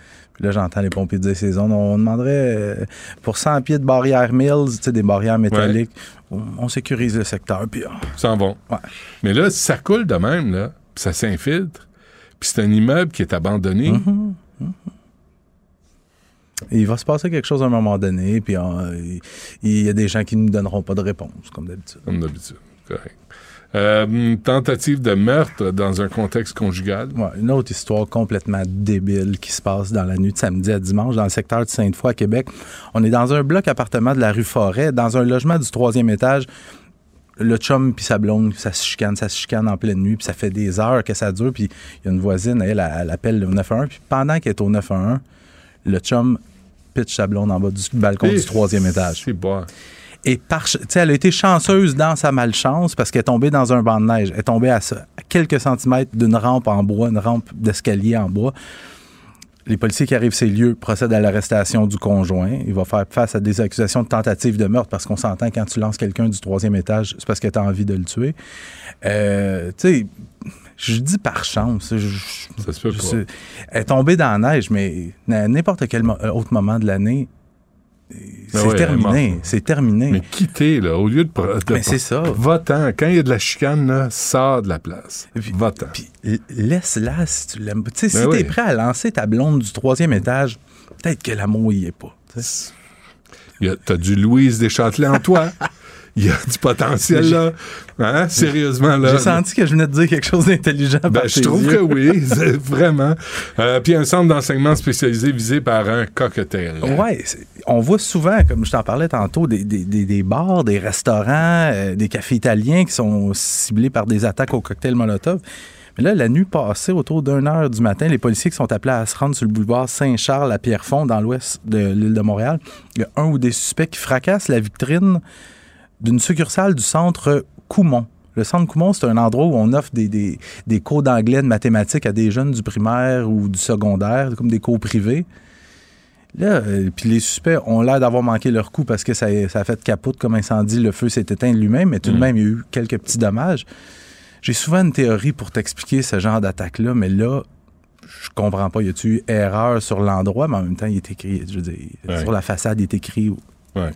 Puis là, j'entends les pompiers dire ces zones. On demanderait euh, pour 100 pieds de barrières Mills, tu sais, des barrières métalliques, on, on sécurise le secteur. Puis, Ils s'en vont. Ouais. Mais là, si ça coule de même, là, puis ça s'infiltre, puis c'est un immeuble qui est abandonné, Mhm. il va se passer quelque chose à un moment donné, puis il y a des gens qui ne nous donneront pas de réponse, comme d'habitude. comme d'habitude. Correct. Euh, une tentative de meurtre dans un contexte conjugal. Ouais, une autre histoire complètement débile qui se passe dans la nuit de samedi à dimanche dans le secteur de Sainte-Foy à Québec. On est dans un bloc appartement de la rue Forêt, dans un logement du troisième étage. Le chum puis sa blonde, ça se chicane, ça se chicane en pleine nuit, puis ça fait des heures que ça dure, puis il y a une voisine, elle, elle, elle appelle le 911, puis pendant qu'elle est au 911, le chum pitch sa blonde en bas du balcon Et du troisième étage. C'est bon. Et par, elle a été chanceuse dans sa malchance parce qu'elle est tombée dans un banc de neige. Elle est tombée à, quelques centimètres d'une rampe en bois, une rampe d'escalier en bois. Les policiers qui arrivent à ces lieux procèdent à l'arrestation du conjoint. Il va faire face à des accusations de tentative de meurtre parce qu'on s'entend quand tu lances quelqu'un du troisième étage, c'est parce que tu as envie de le tuer. Euh, tu sais, je dis par chance. je- Ça se peut je pas. Elle est tombée dans la neige, mais à n'importe quel mo- autre moment de l'année, c'est Ben ouais, terminé. C'est terminé. Mais quittez, là, au lieu de... de Mais c'est ça. Va-t'en. Quand il y a de la chicane, là, sors de la place. Va-t'en. Puis laisse-la si tu l'aimes. Tu sais, Ben si oui. t'es prêt à lancer ta blonde du troisième étage, peut-être que l'amour y est pas. T'as du Louise Deschâtelet en toi. il y a du potentiel là. Hein? Sérieusement là. J'ai senti que je venais de dire quelque chose d'intelligent. Ben, je trouve que oui, vraiment. Euh, puis un centre d'enseignement spécialisé visé par un cocktail. Ouais, on voit souvent, comme je t'en parlais tantôt, des, des, des, bars, des restaurants, euh, des cafés italiens qui sont ciblés par des attaques au cocktail Molotov. Mais là, la nuit passée, autour d'une heure du matin, les policiers qui sont appelés à se rendre sur le boulevard Saint-Charles à Pierrefonds, dans l'ouest de l'île de Montréal, il y a un ou des suspects qui fracassent la vitrine d'une succursale du centre Coumont. Le centre Coumont, c'est un endroit où on offre des, des, cours d'anglais, de mathématiques à des jeunes du primaire ou du secondaire, comme des cours privés. Là, euh, puis les suspects ont l'air d'avoir manqué leur coup parce que ça, a fait capote comme incendie, le feu s'est éteint lui-même, mais tout de mm. même, il y a eu quelques petits dommages. J'ai souvent une théorie pour t'expliquer ce genre d'attaque-là, mais là, je comprends pas. Y a-tu eu erreur sur l'endroit, mais en même temps, il est écrit, je veux dire, sur la façade, il est écrit.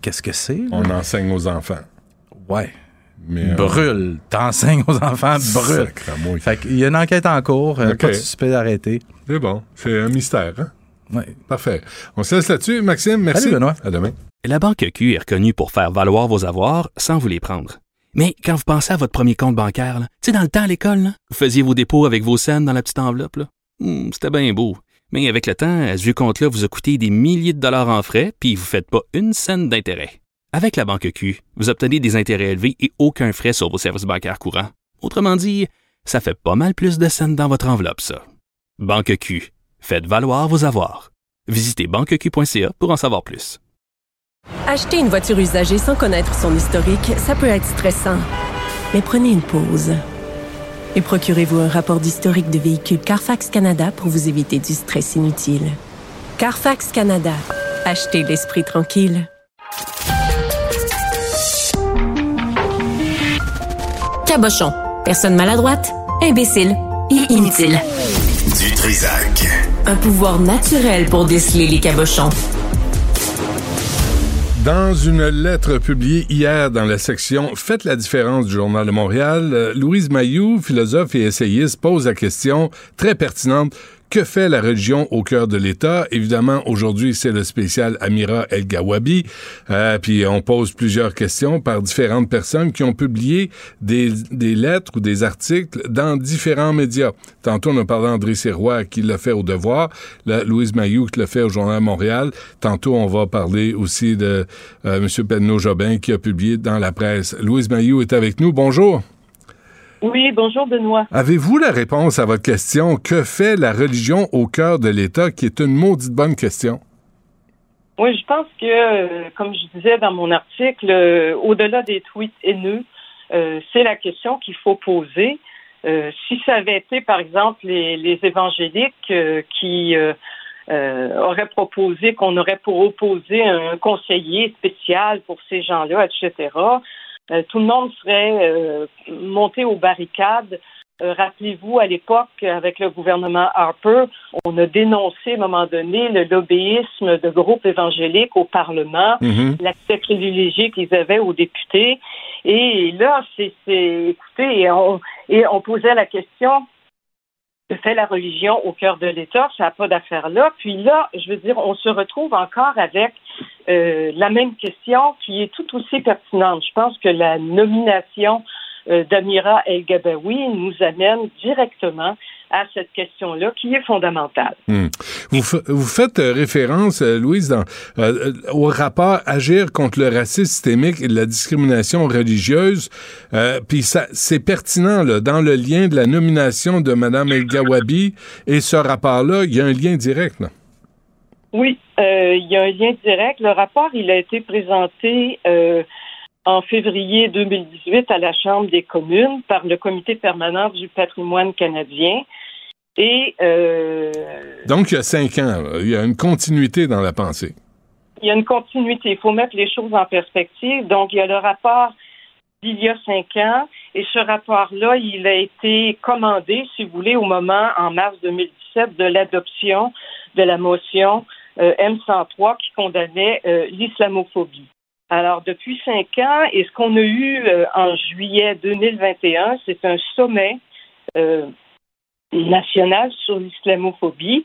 Qu'est-ce que c'est? On enseigne aux enfants. Ouais. Mais, euh, brûle. T'enseignes aux enfants, brûle. Fait qu'il y a une enquête en cours, euh, pas de suspect d'arrêter. C'est bon. C'est un mystère, hein? Oui. Parfait. On se laisse là-dessus. Maxime, merci. Salut, Benoît. À demain. La Banque Q est reconnue pour faire valoir vos avoirs sans vous les prendre. Mais quand vous pensez à votre premier compte bancaire, tu sais, dans le temps à l'école, vous faisiez vos dépôts avec vos scènes dans la petite enveloppe. Hmm, c'était bien beau. Mais avec le temps, ce vieux compte-là vous a coûté des milliers de dollars en frais, puis vous ne faites pas une scène d'intérêt. Avec la banque Q, vous obtenez des intérêts élevés et aucun frais sur vos services bancaires courants. Autrement dit, ça fait pas mal plus de scènes dans votre enveloppe, ça. Banque Q, faites valoir vos avoirs. Visitez banqueq.ca pour en savoir plus. Acheter une voiture usagée sans connaître son historique, ça peut être stressant. Mais prenez une pause. Et procurez-vous un rapport d'historique de véhicule Carfax Canada pour vous éviter du stress inutile. Carfax Canada. Achetez l'esprit tranquille. Cabochon. Personne maladroite, imbécile et inutile. Du Trisac. Un pouvoir naturel pour déceler les cabochons. Dans une lettre publiée hier dans la section Faites la différence du Journal de Montréal, euh, Louise Mayou, philosophe et essayiste, pose la question très pertinente que fait la religion au cœur de l'État? Évidemment, aujourd'hui, c'est le spécial Amira El-Gawabi. Euh, puis on pose plusieurs questions par différentes personnes qui ont publié des, des, lettres ou des articles dans différents médias. Tantôt, on a parlé d'André Serrois qui l'a fait au Devoir, Louise Mayou qui l'a fait au Journal Montréal. Tantôt, on va parler aussi de euh, M. Penneau-Jobin qui a publié dans la presse. Louise Mayou est avec nous. Bonjour. Oui, bonjour Benoît. Avez-vous la réponse à votre question Que fait la religion au cœur de l'État qui est une maudite bonne question? Oui, je pense que, euh, comme je disais dans mon article, euh, au-delà des tweets haineux, euh, c'est la question qu'il faut poser. si ça avait été, par exemple, les, évangéliques qui auraient proposé qu'on aurait pour opposer un conseiller spécial pour ces gens-là, etc., tout le monde serait euh, monté aux barricades. Euh, rappelez-vous, à l'époque, avec le gouvernement Harper, on a dénoncé à un moment donné le lobbyisme de groupes évangéliques au Parlement, mm-hmm. l'accès privilégié qu'ils avaient aux députés. Et là, c'est, écoutez, on, et on posait la question fait la religion au cœur de l'État, ça n'a pas d'affaire là. Puis là, je veux dire, on se retrouve encore avec euh, la même question qui est tout aussi pertinente. Je pense que la nomination euh, d'Amira El-Gabawi nous amène directement à cette question-là qui est fondamentale. Hmm. Vous, vous, faites euh, référence, Louise, dans, au rapport Agir contre le racisme systémique et la discrimination religieuse. Puis c'est pertinent là, dans le lien de la nomination de Mme El-Gawabi et ce rapport-là, il y a un lien direct. Là. Oui, euh, il y a un lien direct. Le rapport, il a été présenté euh, en février 2018 à la Chambre des communes par le Comité permanent du patrimoine canadien. Et euh, donc, il y a cinq ans, il y a une continuité dans la pensée. Il y a une continuité. Il faut mettre les choses en perspective. Donc, il y a le rapport d'il y a cinq ans, et ce rapport-là, il a été commandé, si vous voulez, au moment, en mars 2017, de l'adoption de la motion euh, M103 qui condamnait euh, l'islamophobie. Alors, depuis cinq ans, et ce qu'on a eu euh, en juillet 2021, c'est un sommet national sur l'islamophobie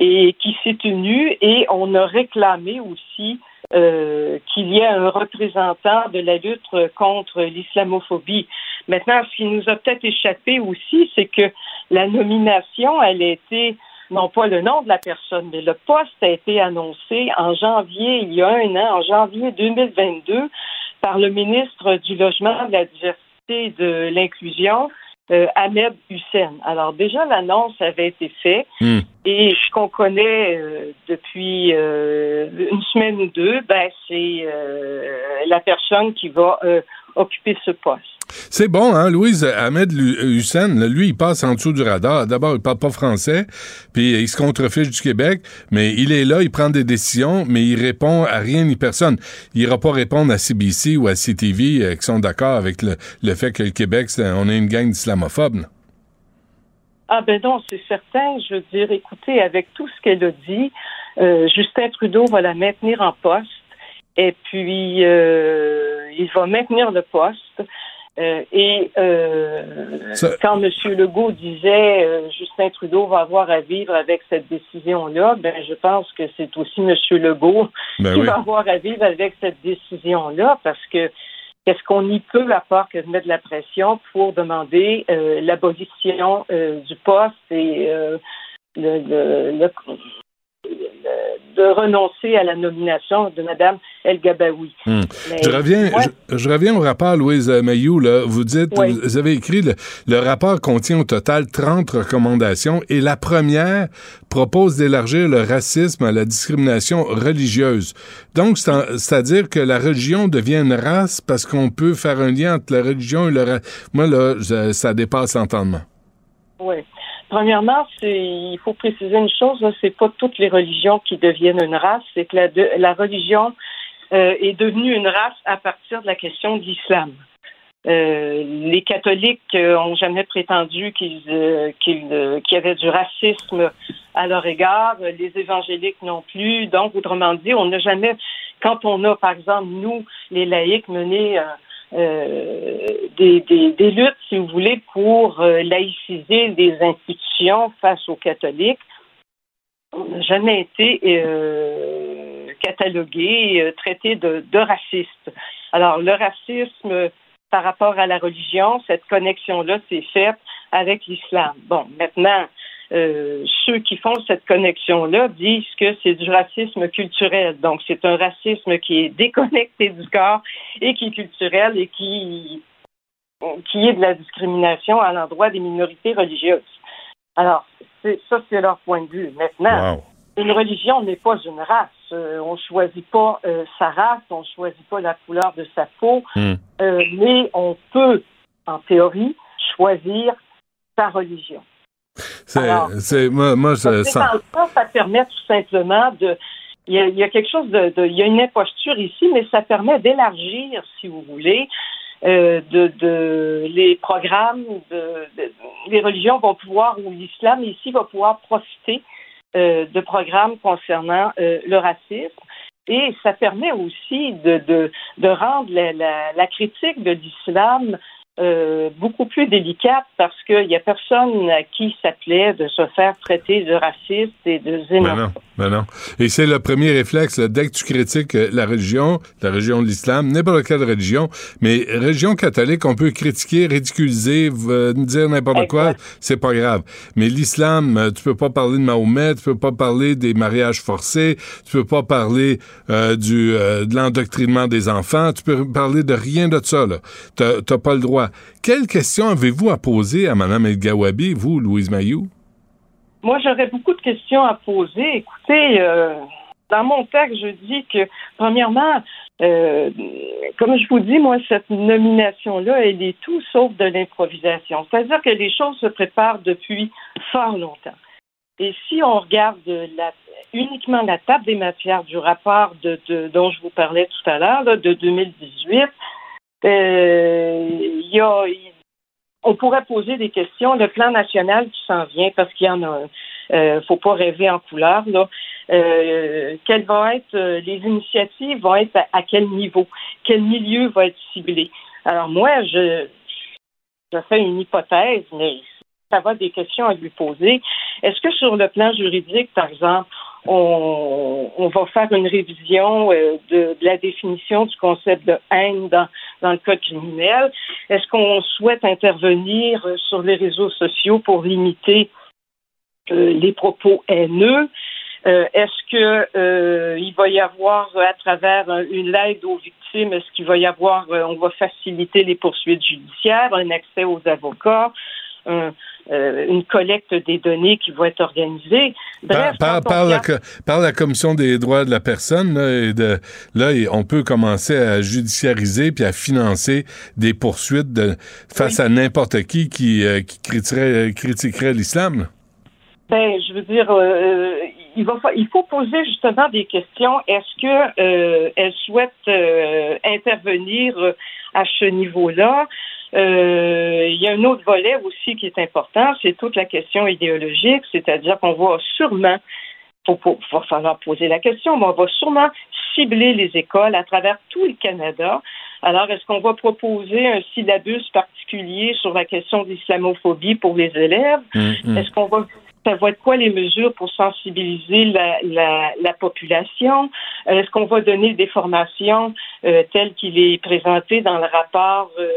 et qui s'est tenu et on a réclamé aussi euh, qu'il y ait un représentant de la lutte contre l'islamophobie. Maintenant, ce qui nous a peut-être échappé aussi, c'est que la nomination, elle a été non pas le nom de la personne, mais le poste a été annoncé en janvier, il y a un an, en janvier 2022, par le ministre du Logement, de la Diversité et de l'Inclusion, euh, Ahmed Hussein. Alors déjà, l'annonce avait été faite Hmm. et ce qu'on connaît euh, depuis euh, une semaine ou deux, ben, c'est euh, la personne qui va euh, occuper ce poste. C'est bon, hein, Louise Ahmed Lu- Hussein, lui, il passe en dessous du radar. D'abord, il parle pas français, puis il se contrefiche du Québec, mais il est là, il prend des décisions, mais il répond à rien ni personne. Il ira pas répondre à CBC ou à CTV euh, qui sont d'accord avec le, fait que le Québec, c'est- on est une gang d'islamophobes. Ah ben non, c'est certain. Je veux dire, écoutez, avec tout ce qu'elle a dit, euh, Justin Trudeau va la maintenir en poste et puis euh, il va maintenir le poste. Euh, et euh, Ça- quand M. Legault disait euh, Justin Trudeau va avoir à vivre avec cette décision-là, ben je pense que c'est aussi M. Legault Ben qui oui. va avoir à vivre avec cette décision-là parce que qu'est-ce qu'on y peut à part que de mettre de la pression pour demander euh, l'abolition euh, du poste et euh, le- le- le- de renoncer à la nomination de Mme El Gabaoui. Hmm. Je reviens, Ouais. je, je reviens au rapport, Louise euh, Mayou. Là. Vous dites, Oui. vous avez écrit, le, le rapport contient au total 30 recommandations et la première propose d'élargir le racisme à la discrimination religieuse. Donc, c'est-à-dire que la religion devient une race parce qu'on peut faire un lien entre la religion et le race. Moi, là, je- ça dépasse l'entendement. Oui. Premièrement, il faut préciser une chose, c'est pas toutes les religions qui deviennent une race, c'est que la, de- la religion euh, est devenue une race à partir de la question de l'islam. Euh, les catholiques euh, ont jamais prétendu qu'ils euh, euh, qu'il y avait du racisme à leur égard, euh, les évangéliques non plus. Donc, autrement dit, on n'a jamais, quand on a, par exemple, nous, les laïcs, mené euh, euh, des, des, des luttes, si vous voulez, pour euh, laïciser des institutions face aux catholiques, on n'a jamais été euh, catalogué, euh, traité de, de raciste. Alors, le racisme euh, par rapport à la religion, cette connexion-là s'est faite avec l'islam. Bon, maintenant, euh, ceux qui font cette connexion-là disent que c'est du racisme culturel. Donc, c'est un racisme qui est déconnecté du corps et qui est culturel et qui, qui est de la discrimination à l'endroit des minorités religieuses. Alors, ça, c'est leur point de vue. Maintenant, Wow. une religion n'est pas une race. Euh, on choisit pas euh, sa race, on choisit pas la couleur de sa peau, Hmm. mais on peut, en théorie, choisir sa religion. C'est, moi, moi, je sens. dans ça permet tout simplement de. Il y, a, il y a quelque chose de, de- Il y a une imposture ici, mais ça permet d'élargir, si vous voulez, euh, de, de les programmes, de, de- les religions vont pouvoir, ou l'islam ici va pouvoir profiter euh, de programmes concernant euh, le racisme. Et ça permet aussi de, de, de rendre la, la, la critique de l'islam euh, beaucoup plus délicate parce qu'il n'y a personne à qui ça plaît de se faire traiter de raciste et de Ben xénophobe. non, ben non. Et c'est le premier réflexe, là, dès que tu critiques euh, la religion, la religion de l'islam, n'importe quelle religion, mais religion catholique, on peut critiquer, ridiculiser, v- dire n'importe quoi, c'est pas grave. Mais l'islam, euh, tu peux pas parler de Mahomet, tu peux pas parler des mariages forcés, tu peux pas parler euh, du euh, de l'endoctrinement des enfants, tu peux parler de rien de ça, là. T'as t'as pas le droit. Quelle question avez-vous à poser à Mme El Gawabi, vous, Louise Mayou? Moi, j'aurais beaucoup de questions à poser. Écoutez, euh, dans mon texte, je dis que, premièrement, euh, comme je vous dis, moi, cette nomination-là, elle est tout sauf de l'improvisation. C'est-à-dire que les choses se préparent depuis fort longtemps. Et si on regarde uniquement la table des matières du rapport dont je vous parlais tout à l'heure, de 2018, euh, il y a, on pourrait poser des questions. Le plan national qui s'en vient, parce qu'il y en a un. Euh, faut pas rêver en couleur, là. Euh, quelles vont être euh, les initiatives vont être à, à quel niveau? Quel milieu va être ciblé? Alors moi, je, je fais une hypothèse, mais ça va des questions à lui poser. Est-ce que sur le plan juridique, par exemple, on, va faire une révision euh, de, la définition du concept de haine dans, le code criminel. Est-ce qu'on souhaite intervenir euh, sur les réseaux sociaux pour limiter euh, les propos haineux? Est-ce que euh, il va y avoir à travers une aide aux victimes, est-ce qu'il va y avoir, on va faciliter les poursuites judiciaires, un accès aux avocats, euh, une collecte des données qui va être organisée. Bref, par, par, la, par, la, Commission des droits de la personne, là, et de, là on peut commencer à judiciariser puis à financer des poursuites de, face à n'importe qui qui, euh, qui critiquerait, critiquerait l'islam. Ben, je veux dire, euh, il, va, il faut poser justement des questions. Est-ce que euh, elle souhaite intervenir à ce niveau-là? euh, il y a un autre volet aussi qui est important, c'est toute la question idéologique, c'est-à-dire qu'on va sûrement, il va falloir poser la question, mais on va sûrement cibler les écoles à travers tout le Canada. Alors, est-ce qu'on va proposer un syllabus particulier sur la question de l'islamophobie pour les élèves? Mm-hmm. Est-ce qu'on va ça va être quoi les mesures pour sensibiliser la, la, la population? Est-ce qu'on va donner des formations euh, telles qu'il est présenté dans le rapport euh, euh,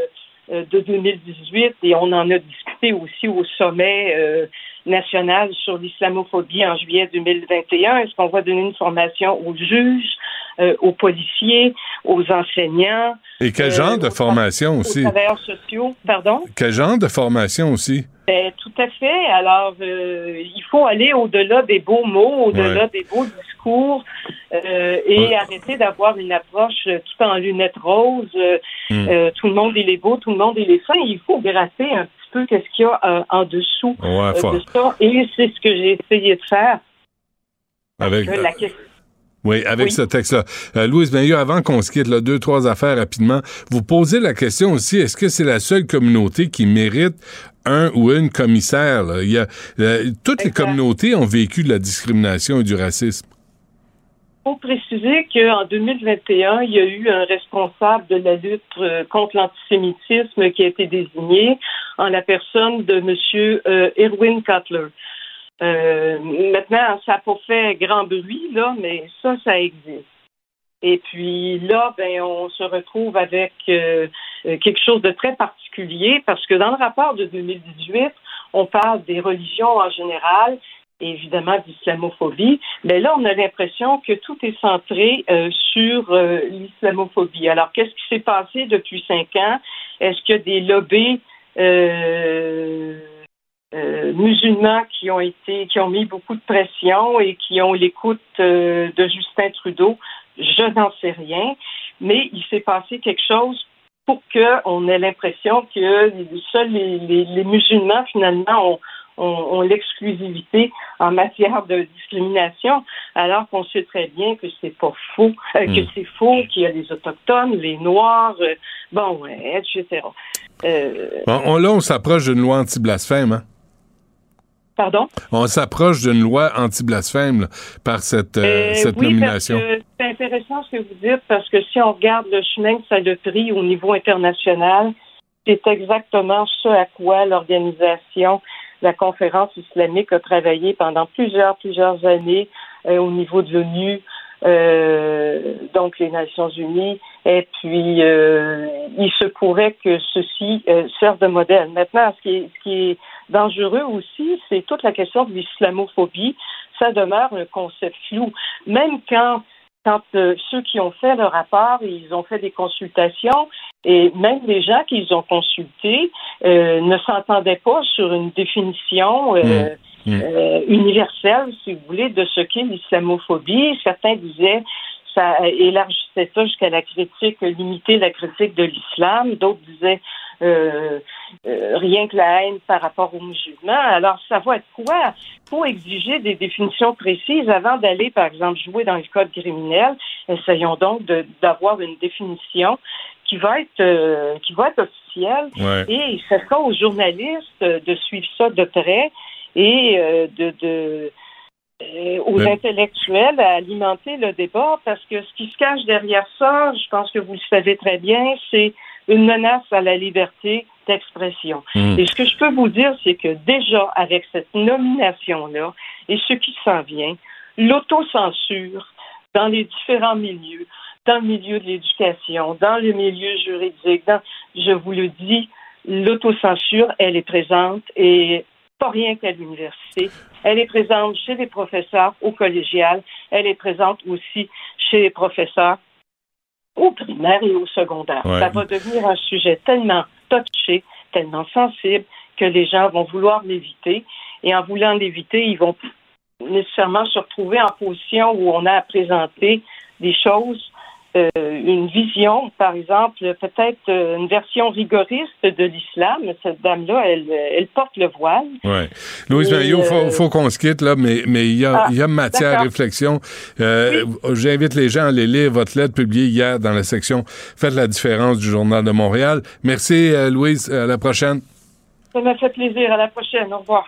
de 2018 et on en a discuté aussi au sommet euh, national sur l'islamophobie en juillet 2021. Est-ce qu'on va donner une formation aux juges, euh, aux policiers, aux enseignants? Et quel genre de formation aussi? Aux travailleurs sociaux, pardon? Quel genre de formation aussi? Ben, tout à fait. Alors, il faut aller au-delà des beaux mots, au-delà des beaux discours euh, et arrêter d'avoir une approche tout en lunettes roses. Hmm. Euh, tout le monde il est beau, tout le monde il est fin. Il faut gratter un petit peu qu'est-ce qu'il y a euh, en dessous de ça. Et c'est ce que j'ai essayé de faire. Avec, oui, avec ce texte-là. Louise Meilleur, avant qu'on se quitte, là, deux, trois affaires rapidement. Vous posez la question aussi, est-ce que c'est la seule communauté qui mérite un ou une commissaire? Il y a, toutes les communautés ont vécu de la discrimination et du racisme. Faut préciser qu'en 2021, il y a eu un responsable de la lutte euh, contre l'antisémitisme qui a été désigné en la personne de M. Euh, Erwin Cutler. Euh, maintenant, ça n'a pas fait grand bruit, là, mais ça, ça existe. Et puis là, ben, on se retrouve avec quelque chose de très particulier parce que dans le rapport de 2018, on parle des religions en général évidemment d'islamophobie, mais là, on a l'impression que tout est centré euh, sur euh, l'islamophobie. Alors, qu'est-ce qui s'est passé depuis cinq ans? Est-ce qu'il y a des lobbies euh, musulmans qui ont été, qui ont mis beaucoup de pression et qui ont l'écoute de Justin Trudeau? Je n'en sais rien, mais il s'est passé quelque chose pour qu'on ait l'impression que seuls les, les musulmans, finalement, ont ont, l'exclusivité en matière de discrimination, alors qu'on sait très bien que c'est pas faux, euh, que hmm. c'est faux, qu'il y a les autochtones, les noirs, euh, bon, ouais, etc. Euh, on, là, on s'approche d'une loi anti-blasphème, hein? Pardon? On s'approche d'une loi anti-blasphème par cette, cette oui, nomination. C'est intéressant ce que vous dites parce que si on regarde le chemin que ça a pris au niveau international, c'est exactement ce à quoi l'organisation la conférence islamique a travaillé pendant plusieurs, plusieurs années euh, au niveau de l'ONU, euh, donc les Nations Unies, et puis euh, il se pourrait que ceci serve de modèle. Maintenant, ce qui est, ce qui est dangereux aussi, c'est toute la question de l'islamophobie. Ça demeure un concept flou. Même quand quand ceux qui ont fait le rapport, ils ont fait des consultations, et même les gens qu'ils ont consultés euh, ne s'entendaient pas sur une définition euh, mmh. Mmh. Euh, universelle, si vous voulez, de ce qu'est l'islamophobie. Certains disaient ça élargissait ça jusqu'à la critique, limiter la critique de l'islam. D'autres disaient euh, rien que la haine par rapport aux musulmans. Alors, ça va être quoi? Il faut exiger des définitions précises avant d'aller, par exemple, jouer dans le code criminel. Essayons donc d'avoir une définition qui va être euh, qui va être officiel et ce sera aux journalistes de suivre ça de près et euh, de, de euh, aux intellectuels à alimenter le débat parce que ce qui se cache derrière ça, je pense que vous le savez très bien, c'est une menace à la liberté d'expression. Hmm. Et ce que je peux vous dire, c'est que déjà avec cette nomination-là et ce qui s'en vient, l'autocensure dans les différents milieux, dans le milieu de l'éducation, dans le milieu juridique, dans, je vous le dis, l'autocensure, elle est présente et pas rien qu'à l'université. Elle est présente chez les professeurs au collégial. Elle est présente aussi chez les professeurs au primaire et au secondaire. Ouais. Ça va devenir un sujet tellement touché, tellement sensible que les gens vont vouloir l'éviter. Et en voulant l'éviter, ils vont nécessairement se retrouver en position où on a à présenter des choses, euh, une vision, par exemple, peut-être euh, une version rigoriste de l'islam. Cette dame-là, elle, elle porte le voile. Ouais. Louise Et, Maillot, faut, euh, faut qu'on se quitte, là, mais mais il y a, Ah, il y a matière à réflexion. Euh, J'invite les gens à aller lire votre lettre publiée hier dans la section Faites la différence du Journal de Montréal. Merci, euh, Louise. À la prochaine. Ça m'a fait plaisir. À la prochaine. Au revoir.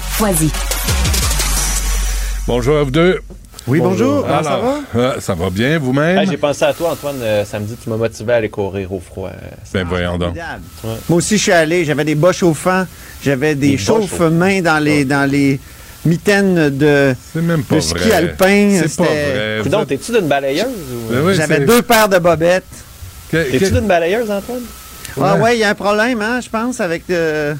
Foisy. Bonjour à vous deux. Oui, bonjour. Comment ça Alors, euh, ça va bien, vous-même? Hey, J'ai pensé à toi, Antoine. euh, samedi, tu m'as motivé à aller courir au froid. euh, Ben voyons donc. Moi aussi, je suis allé. J'avais des bas chauffants. J'avais des, Des chauffe-mains dans les, dans les mitaines de, pas de ski vrai. alpin. C'est pas C'était- vrai. Coudon, t'es-tu d'une balayeuse? Ou... Ben oui, J'avais deux paires de bobettes. T'es-tu d'une balayeuse, Antoine? Ah ouais, il y a un problème, hein, je pense, avec euh,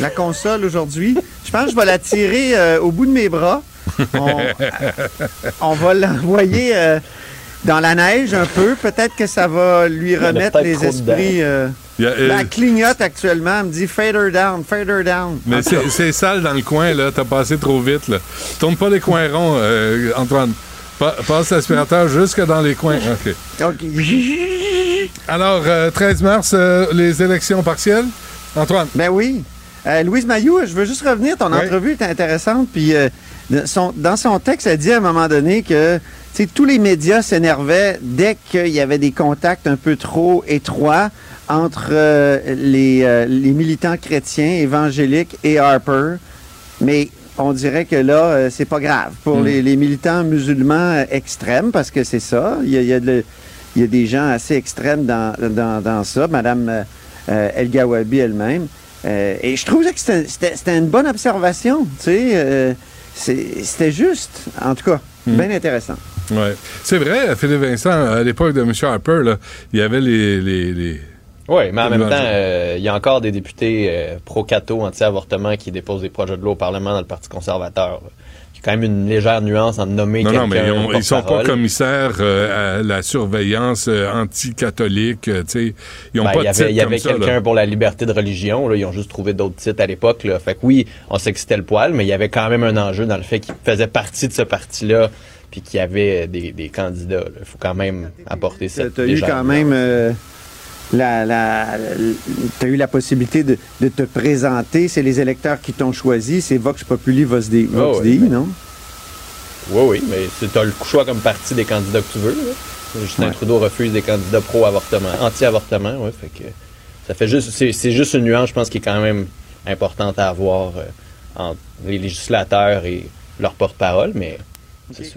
la console aujourd'hui. Je pense que je vais la tirer euh, au bout de mes bras. On, on va l'envoyer euh, dans la neige un peu. Peut-être que ça va lui remettre les esprits. euh, euh, la clignote actuellement. Elle me dit fader down, fader down. Mais c'est c'est sale dans le coin, là. T'as passé trop vite, là. Tourne pas les coins ronds, euh, Antoine. Pa- passe l'aspirateur jusque dans les coins. OK. Alors, euh, 13 mars, euh, les élections partielles. Antoine. Ben oui. Euh, Louise Mayou, je veux juste revenir. Ton Oui. entrevue est intéressante. Puis euh, son- dans son texte, elle dit à un moment donné que tous les médias s'énervaient dès qu'il y avait des contacts un peu trop étroits entre euh, les, les militants chrétiens, évangéliques et Harper. Mais on dirait que là, c'est pas grave pour Mm. les, les militants musulmans extrêmes, parce que c'est ça. Il y a, il y a de- il y a des gens assez extrêmes dans, dans, dans ça. Madame euh, euh, El Gawabi elle-même. Euh, et je trouvais que c'était- une bonne observation. Tu sais, euh, c'était juste, en tout cas, Mm. bien intéressant. Ouais. C'est vrai, Philippe Vincent, à l'époque de M. Harper, là, il y avait les. les, les- Oui, mais en même temps, euh, il y a encore des députés euh, pro-cato, anti-avortement, qui déposent des projets de loi au Parlement dans le Parti conservateur. Y a quand même une légère nuance en nommer Non, quelqu'un. non, mais ils, ont- ils sont pas commissaires euh, à la surveillance euh, anti-catholique. euh, tu sais. Ils ont Ben, pas il y de avait, titre il y avait quelqu'un pour la liberté de religion. Là, ils ont juste trouvé d'autres titres à l'époque. là. Fait que oui, on sait que c'était le poil, mais il y avait quand même un enjeu dans le fait qu'il faisait partie de ce parti-là puis qu'il y avait des, des candidats. Il faut quand même apporter cette Tu as eu quand même la, la, t'as eu la possibilité de, de te présenter. C'est les électeurs qui t'ont choisi. C'est Vox Populi, Vox Dei, Oh, oui, mais- non? Oui, oui, mais tu as le choix comme parti des candidats que tu veux. là. Justin Ouais. Trudeau refuse des candidats pro-avortement, anti-avortement, ouais, fait que ça fait juste, c'est, juste une nuance, je pense, qui est quand même importante à avoir euh, entre les législateurs et leur porte-parole, mais c'est ça.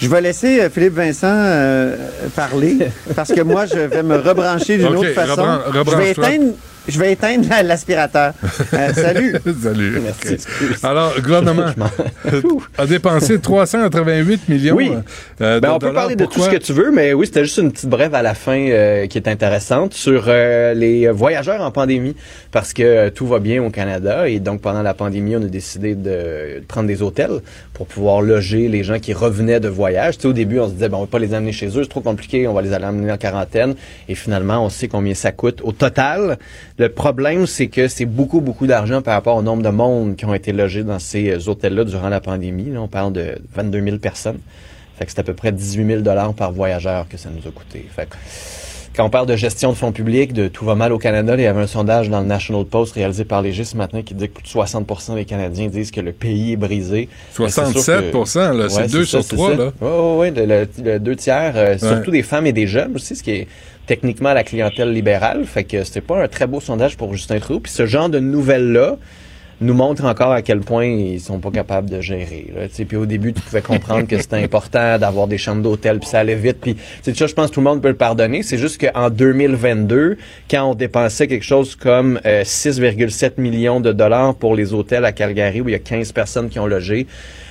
Je vais laisser euh, Philippe Vincent euh, parler parce que moi, je vais me rebrancher d'une autre façon. rebran- je, vais éteindre, je vais éteindre la- l'aspirateur. Euh, salut. Salut. Merci. Alors, le gouvernement a dépensé 388 millions Oui. euh, Ben, de on peut parler de tout ce que tu veux, mais oui, c'était juste une petite brève à la fin euh, qui est intéressante sur euh, les voyageurs en pandémie, parce que euh, tout va bien au Canada et donc pendant la pandémie, on a décidé de prendre des hôtels pour pouvoir loger les gens qui revenaient de voyage. Tu au début, on se disait, ben, on va pas les amener chez eux, c'est trop compliqué, on va les amener en quarantaine. Et finalement, on sait combien ça coûte au total. Le problème, c'est que c'est beaucoup, beaucoup d'argent par rapport au nombre de monde qui ont été logés dans ces euh, hôtels-là durant la pandémie. On parle de 22 000 personnes. Fait que c'est à peu près 18 000 dollars par voyageur que ça nous a coûté. Quand on parle de gestion de fonds publics, de tout va mal au Canada, il y avait un sondage dans le National Post réalisé par Léger ce matin qui dit que plus de 60% des Canadiens disent que le pays est brisé. Mais c'est sûr 67 que- là, c'est Ouais, deux sur trois. Oui, oui, le deux tiers, euh, surtout des femmes et des jeunes aussi, ce qui est techniquement la clientèle libérale. Fait que c'était pas un très beau sondage pour Justin Trudeau. Puis ce genre de nouvelles-là nous montre encore à quel point ils sont pas capables de gérer. Là. Tu sais, Puis au début, tu pouvais comprendre que c'était important d'avoir des chambres d'hôtel, puis ça allait vite. Puis c'est ça, je pense que tout le monde peut le pardonner. C'est juste qu'en 2022, quand on dépensait quelque chose comme euh, 6,7 millions de dollars pour les hôtels à Calgary, où il y a 15 personnes qui ont logé,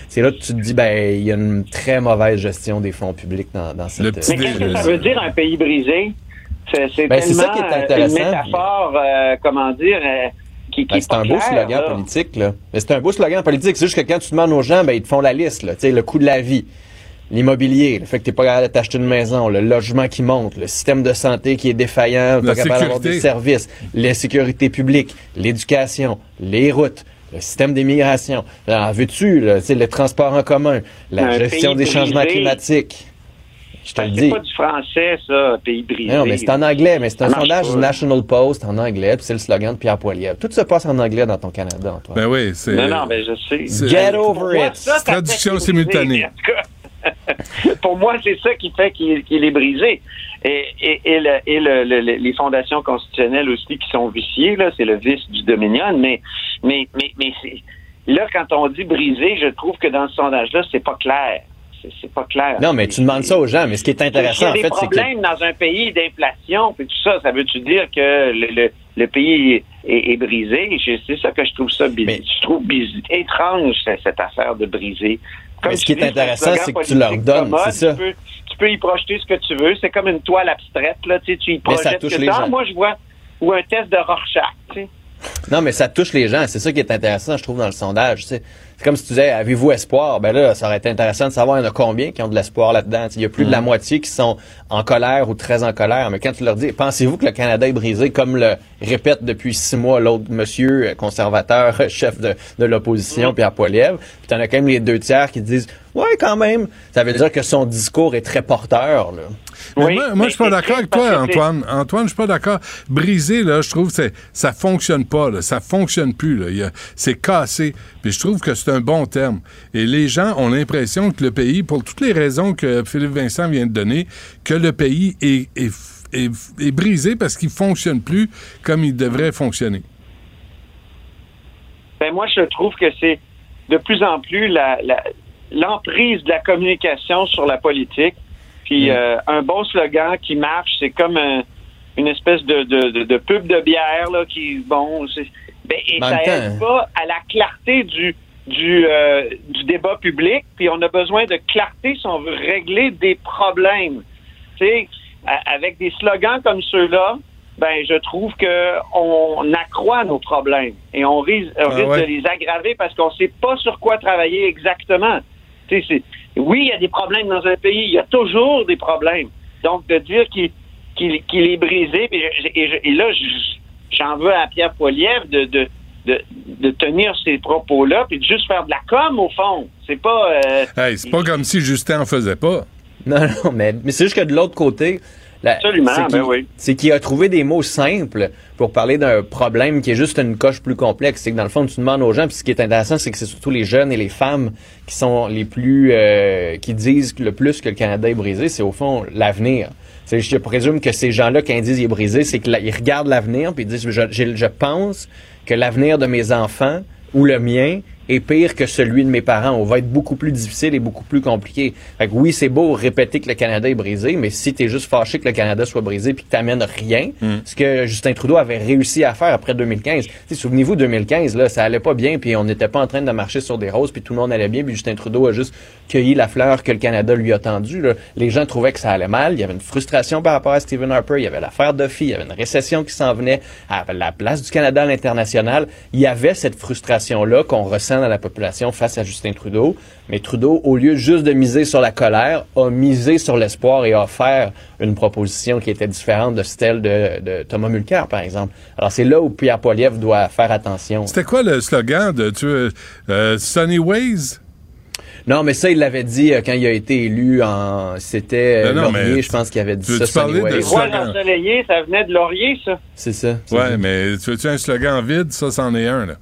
c'est là que tu te dis, ben, il y a une très mauvaise gestion des fonds publics dans, dans cette... Mais qu'est-ce que ça veut dire un pays brisé? C'est c'est Ben, c'est tellement ça qui est euh, intéressant. une métaphore, euh, comment dire, euh, qui, qui Ben, est c'est un beau slogan là. politique, là. Mais c'est un beau slogan politique. C'est juste que quand tu demandes aux gens, ben, ils te font la liste, là. Tu sais, le coût de la vie, l'immobilier, le fait que t'es pas capable de t'acheter une maison, le logement qui monte, le système de santé qui est défaillant, La pas capable d'avoir sécurité. des services, la sécurité publique, l'éducation, les routes, le système d'immigration. En veux-tu, là, tu sais, le transport en commun, la Un gestion des changements climatiques. Je te le C'est dis. pas du français, ça, pays brisé. Non, mais c'est en anglais, mais c'est un sondage du National Post en anglais, puis c'est le slogan de Pierre Poilievre. Tout se passe en anglais dans ton Canada, Antoine. Ben oui, c'est. Non, non, mais je sais. c'est- Get over it. ça, Traduction simultanée. brisé. En tout cas, Pour moi, c'est ça qui fait qu'il est brisé. Et, et, et, le- et le- le- le- les fondations constitutionnelles aussi qui sont viciées, là, c'est le vice du Dominion. Mais, mais, mais, mais c'est- là, quand on dit brisé, je trouve que dans ce sondage-là, c'est pas clair. C'est- pas clair. Non, mais tu demandes ça aux gens, mais ce qui est intéressant, en des fait, c'est que... problèmes dans un pays d'inflation, puis tout ça, ça veut-tu dire que le, le, le pays est, est brisé? C'est ça que je trouve ça bizarre. Je trouve biz- étrange, cette, affaire de briser. Mais ce qui est intéressant, c'est que tu leur donnes, c'est ça. Tu peux, tu peux y projeter ce que tu veux. C'est comme une toile abstraite, là. Tu, sais, tu y Mais ça projettes touche que les gens. Moi, je vois, ou un test de Rorschach, tu sais. Non, mais ça touche les gens. C'est ça qui est intéressant, je trouve, dans le sondage. tu sais. C'est comme si tu disais, avez-vous espoir? Ben là, ça aurait été intéressant de savoir, il y en a combien qui ont de l'espoir là-dedans? Il y a plus de la moitié qui sont en colère ou très en colère. Mais quand tu leur dis, pensez-vous que le Canada est brisé, comme le répète depuis six mois l'autre monsieur euh, conservateur, chef de, de l'opposition, Pierre Poilievre, puis t'en as quand même les deux tiers qui disent, ouais, quand même. Ça veut dire que son discours est très porteur, là. Mais moi, moi, je suis pas d'accord avec toi, Antoine. Antoine, je suis pas d'accord. Brisé, là, je trouve que ça fonctionne pas, là. Ça fonctionne plus, C'est cassé. Puis je trouve que c'est un bon terme. Et les gens ont l'impression que le pays, pour toutes les raisons que Philippe Vincent vient de donner, que le pays est, est, est, est brisé parce qu'il fonctionne plus comme il devrait fonctionner. Ben moi, je trouve que c'est de plus en plus la- la- l'emprise de la communication sur la politique. Puis euh, un bon slogan qui marche, c'est comme un- une espèce de, de, de, de pub de bière là, qui bon, c'est- ben, et ça aide pas à la clarté du du, euh, du débat public. Puis on a besoin de clarté si on veut régler des problèmes. Tu sais, avec des slogans comme ceux-là, ben je trouve que on accroît nos problèmes et on risque, on Ah risque ouais. de les aggraver parce qu'on sait pas sur quoi travailler exactement. Tu sais, c'est- oui, il y a des problèmes dans un pays, il y a toujours des problèmes. Donc de dire qu'il est brisé, je- et, je- et là je- j'en veux à Pierre Poilievre de, de de, de tenir ces propos-là, puis de juste faire de la com au fond. C'est pas. euh, Hey, c'est pas comme si Justin en faisait pas. Non, non, mais, mais c'est juste que de l'autre côté, Absolument, c'est ben qu'il- oui. c'est qu'il a trouvé des mots simples pour parler d'un problème qui est juste une coche plus complexe. C'est que dans le fond, tu demandes aux gens, puis ce qui est intéressant, c'est que c'est surtout les jeunes et les femmes qui sont les plus, euh, qui disent le plus que le Canada est brisé, c'est au fond l'avenir. C'est- Je présume que ces gens-là, quand ils disent il est brisé, c'est qu'ils regardent l'avenir, puis ils disent je pense que l'avenir de mes enfants ou le mien est pire que celui de mes parents. On va être beaucoup plus difficile et beaucoup plus compliqué. Fait que oui, c'est beau répéter que le Canada est brisé, mais si t'es juste fâché que le Canada soit brisé puis que t'amènes rien, ce que Justin Trudeau avait réussi à faire après 2015. Tu sais, Souvenez-vous, 2015, là, ça allait pas bien, puis on n'était pas en train de marcher sur des roses, puis tout le monde allait bien, puis Justin Trudeau a juste cueilli la fleur que le Canada lui a tendue. là. Les gens trouvaient que ça allait mal. Il y avait une frustration par rapport à Stephen Harper. Il y avait l'affaire Duffy. Il y avait une récession qui s'en venait à la place du Canada à l'international. Il y avait cette frustration-là qu'on ressent dans la population face à Justin Trudeau. Mais Trudeau, au lieu juste de miser sur la colère, a misé sur l'espoir et a offert une proposition qui était différente de celle de, de Thomas Mulcair, par exemple. Alors, c'est là où Pierre Poilievre doit faire attention. C'était quoi le slogan de tu, euh, Sunny Ways? Non, mais ça, il l'avait dit euh, quand il a été élu en. C'était euh, Ben Laurier, je pense qu'il avait dit tu ça. parler Sunny de ensoleillé, ça venait de Laurier, ça. C'est ça. Ouais, ça. mais tu veux-tu un slogan vide? Ça, c'en est un, là.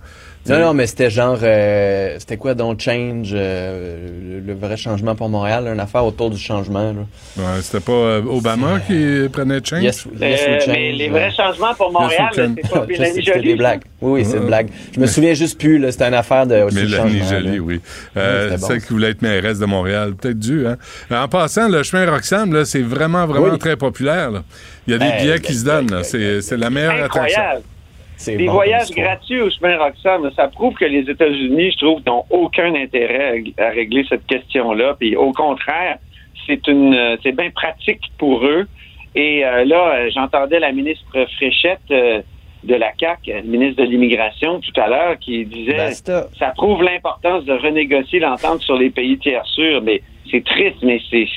Non, non, mais c'était genre, euh, c'était quoi, Don't Change, euh, le, le vrai changement pour Montréal, une affaire autour du changement. Là. Ouais, c'était pas euh, Obama qui prenait change? Yes, yes, we Euh, change, mais les vrais changements pour Montréal, Yes, c'est pas C'était des blagues. Oui, oui, c'est une blague. Je me souviens juste plus, là, c'était une affaire de aussi Mélanie là. oui. Euh, bon, celle qui voulait être mairesse de Montréal. Peut-être dû, hein? En passant, le chemin Roxham, là, c'est vraiment, vraiment Oui. très populaire. là. Il y a des Hey, billets qui se donnent. là. gars, C'est c'est la meilleure attraction. Des bon, voyages gratuits au chemin Roxham, ça prouve que les États-Unis, je trouve, n'ont aucun intérêt à, à régler cette question-là. Puis au contraire, c'est une, euh, c'est bien pratique pour eux. Et euh, là, euh, j'entendais la ministre Fréchette euh, de la CAC, ministre de l'immigration, tout à l'heure, qui disait Basta. ça prouve l'importance de renégocier l'entente sur les pays tiers sûrs. Mais c'est triste, mais c'est,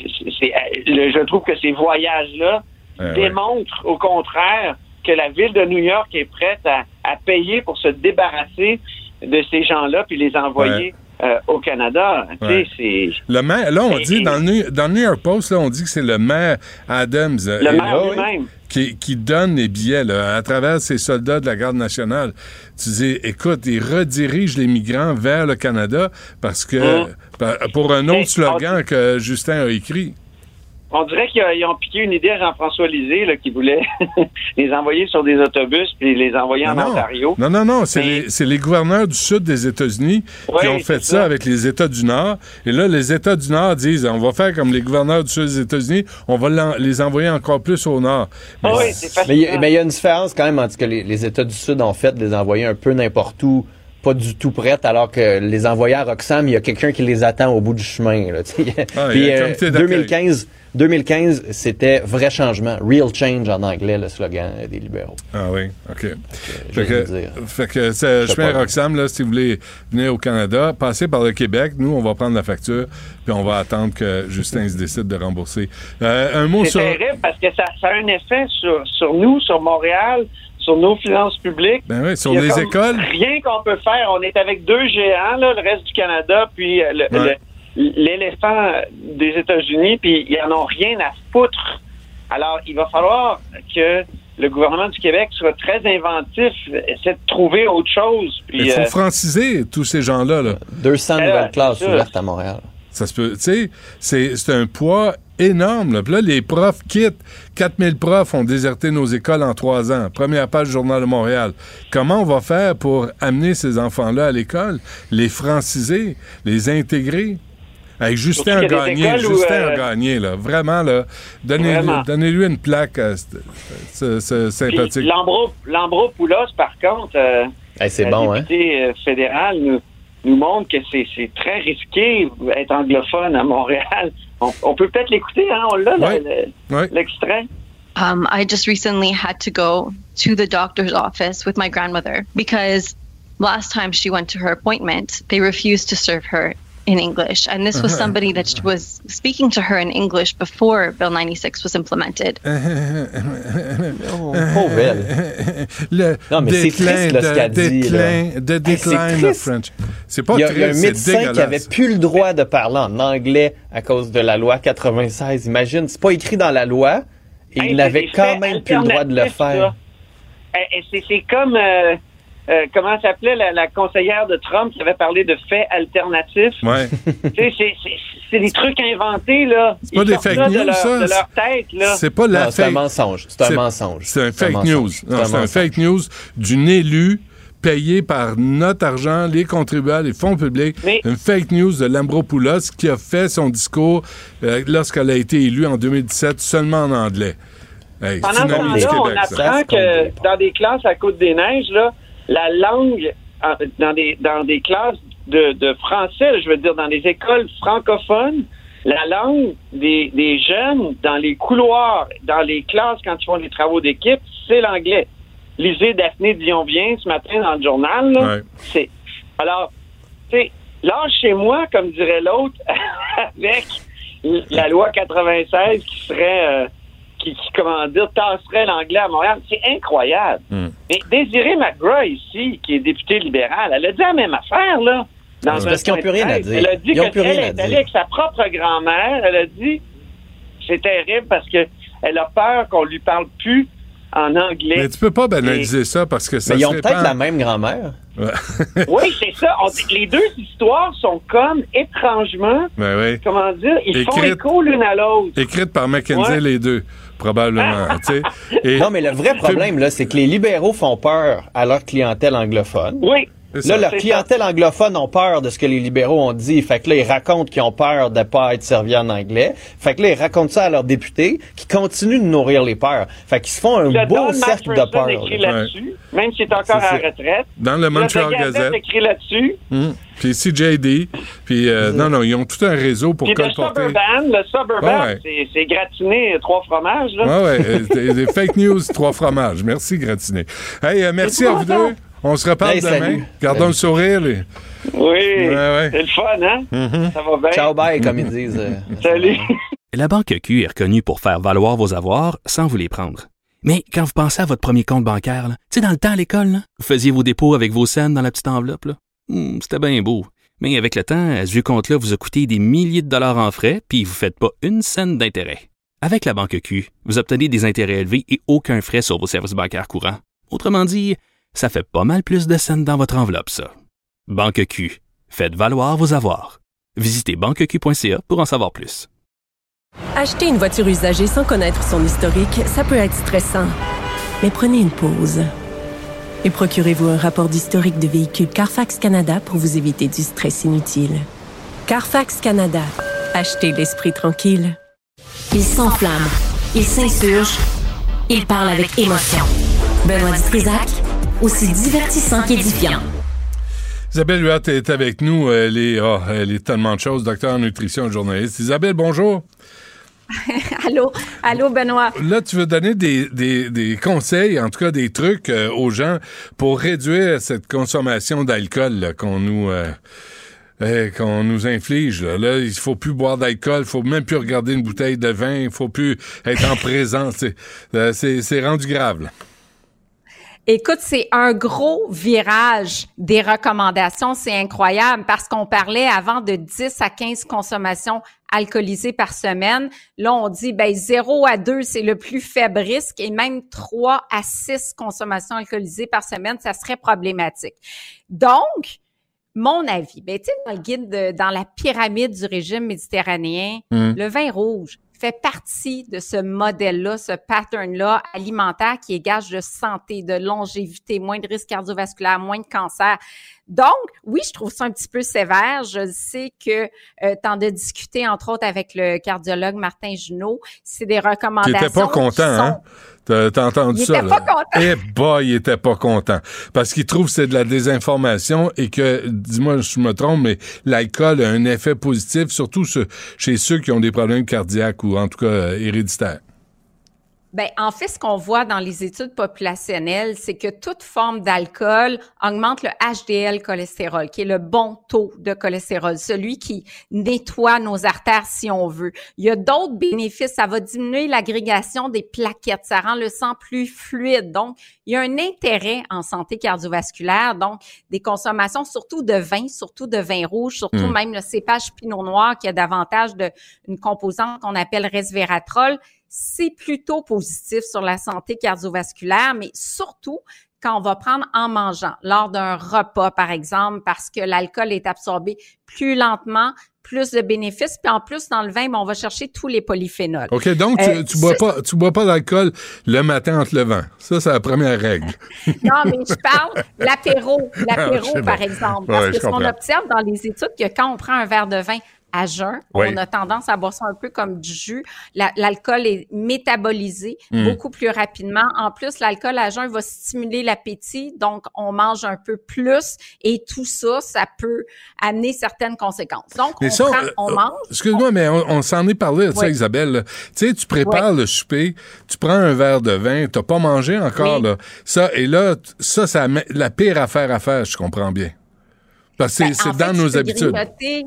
je trouve que ces voyages-là ouais. démontrent au contraire que la ville de New York est prête à, à payer pour se débarrasser de ces gens-là puis les envoyer euh, au Canada. Tu sais, Ouais. c'est Le maire, là, on dit, dans le, New- dans le New York Post, là, on dit que c'est le maire Adams euh, le et- maire oui. lui-même. qui, qui donne les billets là, à travers ses soldats de la garde nationale. Tu dis, écoute, ils redirigent les migrants vers le Canada parce que Hum. par- pour un autre slogan que Justin a écrit. On dirait qu'ils ils ont piqué une idée à Jean-François Lisée là, qui voulait les envoyer sur des autobus puis les envoyer en non, Ontario. non, non, non, c'est Mais- les, gouverneurs du sud des États-Unis qui ont fait ça ça. avec les États du Nord. Et là, les États du Nord disent, on va faire comme les gouverneurs du sud des États-Unis, on va les envoyer encore plus au Nord. Mais Ah oui, c'est- c'est Mais il y, a- fascinant. mais il y a une différence quand même entre ce que les, les États du Sud ont fait de les envoyer un peu n'importe où, pas du tout prêtes, alors que les envoyer à Roxham, il y a quelqu'un qui les attend au bout du chemin. Là. Ah, Puis, a un euh, comité d'accueil. 2015, 2015 c'était vrai changement, real change en anglais, le slogan euh, des libéraux. Ah oui, OK. je Fait viens de que, dire. fait que c'est Je sais chemin. Roxham, là, si vous voulez venir au Canada, passez par le Québec. Nous, on va prendre la facture, puis on va attendre que Justin se décide de rembourser. Euh, un mot C'est sur... terrible parce que ça, ça a un effet sur, sur nous, sur Montréal, sur nos finances publiques. Ben oui, sur Il y a les écoles. Rien qu'on peut faire. On est avec deux géants, là, le reste du Canada, puis euh, Ouais. l'éléphant des États-Unis, puis ils en ont rien à foutre. Alors, il va falloir que le gouvernement du Québec soit très inventif, essaie de trouver autre chose. Puis, Il faut euh, franciser tous ces gens-là. Là. 200 Ben, nouvelles classes ouvertes à Montréal. Ça se peut. Tu sais, c'est c'est un poids énorme. Là. Puis là, les profs quittent. 4000 profs ont déserté nos écoles en trois ans. Première page du Journal de Montréal. Comment on va faire pour amener ces enfants-là à l'école, les franciser, les intégrer? Avec Justin a Gagné, Justin euh, Gagné, là, vraiment, là, donnez- donnez-lui une plaque euh, puis sympathique. Lambro- Lambro-Poulos, par contre, euh, Hey, c'est bon, hein? euh, fédérale nous, nous montre que c'est c'est très risqué être anglophone à Montréal. On, on peut peut-être l'écouter, hein? On l'a, Ouais. le- Ouais. Um, I just recently had to go to the doctor's office with my grandmother because last time she went to her appointment, they refused to serve her in English. And this was Uh-huh. somebody that was speaking to her in English before Bill 96 was implemented. Oh, pauvre elle. le Non, mais c'est déclin triste, là, ce qu'elle dit, déclin, là. de Hey, of triste. French. C'est pas Il y, a, il y a un triste, médecin qui avait plus le droit de parler en anglais à cause de la loi 96. Imagine, c'est pas écrit dans la loi et Hey, il c'est avait des quand même plus le droit de le faire. C'est c'est comme, euh, euh, comment s'appelait la, la conseillère de Trump qui avait parlé de faits alternatifs? Ouais. Tu sais, c'est- c'est c'est des trucs inventés, là. C'est pas Ils des fake ça de news, leur, ça. de leur tête, là. C'est pas la Non, c'est un fake- mensonge. C'est un mensonge. C'est un C'est un fake news. C'est Non, un C'est un mensonge. fake news d'une élue payée par notre argent, les contribuables, les fonds publics. Mais- Une fake news de Lambropoulos qui a fait son discours euh, lorsqu'elle a été élue en 2017 seulement en anglais. Hey, Pendant c'est ce temps-là, on apprend que dans des classes à Côte-des-Neiges, là, la langue, en- dans des, dans des classes de, de français, je veux dire, dans des écoles francophones, la langue des, des jeunes dans les couloirs, dans les classes quand ils font des travaux d'équipe, c'est l'anglais. Lisez Daphné Dion-Bien ce matin dans le journal. là. Ouais. C'est alors, tu sais, chez moi, comme dirait l'autre, avec la loi 96 qui serait, euh, qui, qui, comment dire, tasserait l'anglais à Montréal. C'est incroyable. Hmm. Mais Désirée McGraw, ici, qui est députée libérale, elle a dit la même affaire, là. Dans parce qu'ils ont point plus rien à dire. Elle a dit Ils ont que plus rien elle à est dire. allée avec sa propre grand-mère. Elle a dit c'est terrible parce que elle a peur qu'on lui parle plus en anglais. Mais tu peux pas banaliser ça parce que ça Mais ils ont peut-être la même grand-mère. Ouais. Oui, c'est ça. On- les deux histoires sont comme étrangement, Ben oui. comment dire, ils font Écrites. écho l'une à l'autre. Écrite par Mackenzie, Ouais. les deux, probablement. tu sais. Et- Non, mais le vrai problème, là, c'est que les libéraux font peur à leur clientèle anglophone. Oui. Là, leur clientèle anglophone ont peur de ce que les libéraux ont dit. Fait que là, ils racontent qu'ils ont peur de pas être servis en anglais. Fait que là, ils racontent ça à leurs députés qui continuent de nourrir les peurs. Fait qu'ils se font un Le beau Don cercle de peur. écrit là. là-dessus, même s'il est encore à C'est la retraite. Dans le Montreal Gazette écrit là-dessus. Hum. Puis CJD. Puis euh, non, non, ils ont tout un réseau pour Puis le colporter. Suburban, le Suburban, Ouais, ouais. c'est- c'est gratiné trois fromages. Là. Ouais, ouais. euh, des- des fake news, trois fromages. Merci, Gratiné. Hey, euh, merci à vous deux. On se reparle Hey, demain. salut. Gardons Salut. le sourire. et- Oui, Ouais, ouais. c'est le fun, hein? Mhm. Ça va bien? Ciao, bye, comme ils disent. euh. Salut. La Banque Q est reconnue pour faire valoir vos avoirs sans vous les prendre. Mais quand vous pensez à votre premier compte bancaire, tu sais, dans le temps à l'école, vous faisiez vos dépôts avec vos scènes dans la petite enveloppe. Hmm, C'était bien beau. Mais avec le temps, à ce vieux compte-là vous a coûté des milliers de dollars en frais, puis vous ne faites pas une scène d'intérêt. Avec la Banque Q, vous obtenez des intérêts élevés et aucun frais sur vos services bancaires courants. Autrement dit, ça fait pas mal plus de scènes dans votre enveloppe, ça. Banque Q. Faites valoir vos avoirs. Visitez banqueq.ca pour en savoir plus. Acheter une voiture usagée sans connaître son historique, ça peut être stressant. Mais prenez une pause. Et procurez-vous un rapport d'historique de véhicule Carfax Canada pour vous éviter du stress inutile. Carfax Canada. Achetez l'esprit tranquille. Il s'enflamme, il s'insurge, il parle avec émotion. Benoît Dutrisac, aussi divertissant qu'édifiant. Isabelle Huot est avec nous. Elle est, oh, elle est tellement de choses. Docteur en nutrition, journaliste. Isabelle, bonjour. allô, allô, Benoît. Là, tu veux donner des, des, des conseils, en tout cas des trucs euh, aux gens pour réduire cette consommation d'alcool qu'on nous euh, eh, qu'on nous inflige. Là. Là, il faut plus boire d'alcool, il faut même plus regarder une bouteille de vin, il faut plus être en présence. C'est, euh, c'est, c'est rendu grave. là. Écoute, c'est un gros virage des recommandations. C'est incroyable parce qu'on parlait avant de 10 à 15 consommations alcoolisées par semaine. Là, on dit, ben, 0 à 2, c'est le plus faible risque et même 3 à 6 consommations alcoolisées par semaine, ça serait problématique. Donc, mon avis, ben, tu sais, dans le guide, de- dans la pyramide du régime méditerranéen, Mm. le vin rouge fait partie de ce modèle-là, ce pattern-là alimentaire qui est gage de santé, de longévité, moins de risques cardiovasculaires, moins de cancer. Donc, oui, je trouve ça un petit peu sévère. Je sais que euh, tu en as discuté, entre autres, avec le cardiologue Martin Junot. C'est des recommandations. n'étais pas qui content, sont- hein? T'as, entendu Il ça, était là? pas content. Eh boy, il était pas content. Parce qu'il trouve que c'est de la désinformation et que, dis-moi si je me trompe, mais l'alcool a un effet positif, surtout chez ceux qui ont des problèmes cardiaques ou en tout cas euh, héréditaires. Ben, en fait, ce qu'on voit dans les études populationnelles, c'est que toute forme d'alcool augmente le HDL cholestérol, qui est le bon taux de cholestérol, celui qui nettoie nos artères si on veut. Il y a d'autres bénéfices. Ça va diminuer l'agrégation des plaquettes. Ça rend le sang plus fluide. Donc, il y a un intérêt en santé cardiovasculaire. Donc, des consommations surtout de vin, surtout de vin rouge, surtout Mm. même le cépage pinot noir qui a davantage de une composante qu'on appelle resveratrol c'est plutôt positif sur la santé cardiovasculaire, mais surtout quand on va prendre en mangeant, lors d'un repas, par exemple, parce que l'alcool est absorbé plus lentement, plus de bénéfices, puis en plus, dans le vin, ben, on va chercher tous les polyphénols. OK, donc Euh, tu, tu bois pas tu bois pas d'alcool le matin en te levant. Ça, c'est la première règle. Non, mais je parle l'apéro, l'apéro, C'est bon. par exemple. Parce que ce qu'on observe dans les études, que quand on prend un verre de vin à jeun, Oui. on a tendance à boire ça un peu comme du jus. La- L'alcool est métabolisé Mm. beaucoup plus rapidement. En plus, l'alcool à jeun va stimuler l'appétit, donc on mange un peu plus et tout ça, ça peut amener certaines conséquences. Donc, on ça, prend, euh, on euh, mange. Excuse-moi, mais on, on s'en est parlé ça, Oui. Isabelle. Tu sais, tu prépares le souper, tu prends un verre de vin, t'as pas mangé encore, là. Ça, et là, ça, c'est la pire affaire à faire, je comprends bien. Parce que c'est Ben, c'est dans nos tu habitudes. grignoter-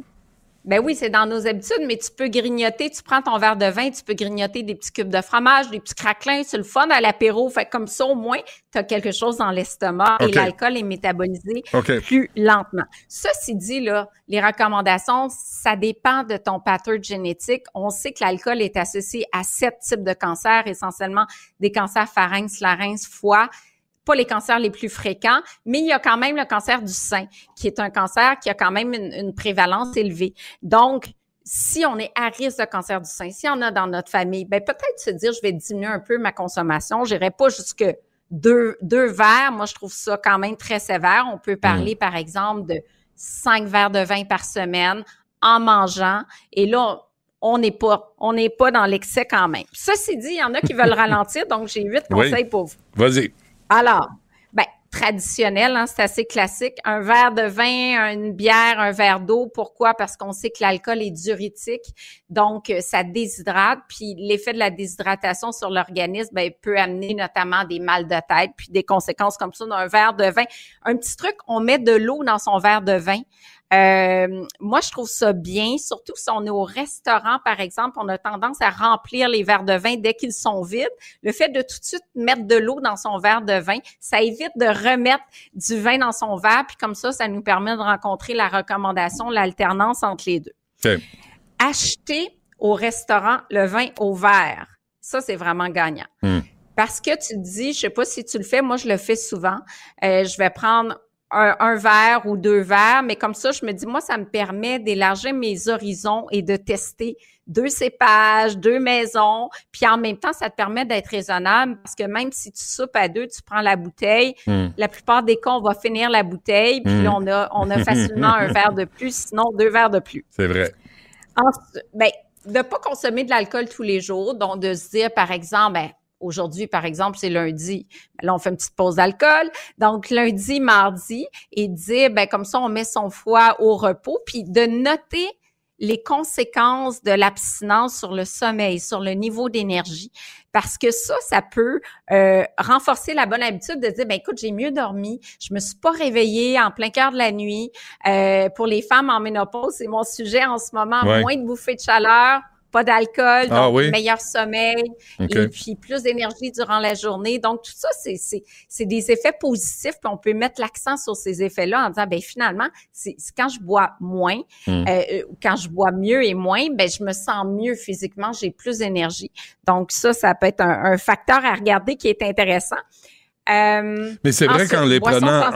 Ben oui, c'est dans nos habitudes, mais tu peux grignoter, tu prends ton verre de vin, tu peux grignoter des petits cubes de fromage, des petits craquelins, c'est le fun à l'apéro. Fait comme ça, au moins, tu as quelque chose dans l'estomac et l'alcool est métabolisé plus lentement. Ceci dit, là, les recommandations, ça dépend de ton pattern génétique. On sait que l'alcool est associé à sept types de cancers, essentiellement des cancers pharynx, larynx, foie pas les cancers les plus fréquents, mais il y a quand même le cancer du sein, qui est un cancer qui a quand même une, une prévalence élevée. Donc, si on est à risque de cancer du sein, si on a dans notre famille, ben peut-être se dire, je vais diminuer un peu ma consommation. J'irai pas jusque deux, deux verres. Moi, je trouve ça quand même très sévère. On peut parler, par exemple, de cinq verres de vin par semaine en mangeant. Et là, on n'est pas, on n'est pas dans l'excès quand même. Ceci dit, il y en a qui veulent ralentir, donc j'ai huit Oui. conseils pour vous. Vas-y. Alors, ben, traditionnel, hein, c'est assez classique. Un verre de vin, une bière, un verre d'eau. Pourquoi? Parce qu'on sait que l'alcool est diurétique, donc euh, ça déshydrate. Puis l'effet de la déshydratation sur l'organisme ben, peut amener notamment des mal de tête, puis des conséquences comme ça d'un verre de vin. Un petit truc, on met de l'eau dans son verre de vin. Euh, moi, je trouve ça bien, surtout si on est au restaurant, par exemple, on a tendance à remplir les verres de vin dès qu'ils sont vides. Le fait de tout de suite mettre de l'eau dans son verre de vin, ça évite de remettre du vin dans son verre, puis comme ça, ça nous permet de rencontrer la recommandation, l'alternance entre les deux. Acheter au restaurant le vin au verre, ça, c'est vraiment gagnant. Hmm. Parce que tu te dis, je sais pas si tu le fais, moi je le fais souvent. Euh, je vais prendre un, un verre ou deux verres, mais comme ça, je me dis, moi, ça me permet d'élargir mes horizons et de tester deux cépages, deux maisons, puis en même temps, ça te permet d'être raisonnable parce que même si tu soupes à deux, tu prends la bouteille. Hmm. La plupart des cas, on va finir la bouteille, puis Mm. là, on a, on a facilement un verre de plus, sinon deux verres de plus. C'est vrai. Ensuite, ben, de pas consommer de l'alcool tous les jours, donc de se dire, par exemple, ben, aujourd'hui, par exemple, c'est lundi. Là, on fait une petite pause d'alcool. Donc, lundi, mardi, et dire, ben, comme ça, on met son foie au repos, puis de noter les conséquences de l'abstinence sur le sommeil, sur le niveau d'énergie. Parce que ça, ça peut euh, renforcer la bonne habitude de dire, ben écoute, j'ai mieux dormi, je me suis pas réveillée en plein cœur de la nuit. Euh, pour les femmes en ménopause, c'est mon sujet en ce moment, Ouais. moins de bouffées de chaleur, pas d'alcool, Ah oui? meilleur sommeil, et puis plus d'énergie durant la journée. Donc, tout ça, c'est, c'est, c'est des effets positifs, puis on peut mettre l'accent sur ces effets-là en disant, ben finalement, c'est, quand je bois moins, Mm. euh, euh, quand je bois mieux et moins, ben je me sens mieux physiquement, j'ai plus d'énergie. Donc, ça, ça peut être un, un facteur à regarder qui est intéressant. Euh, Mais c'est vrai qu'en les prenant,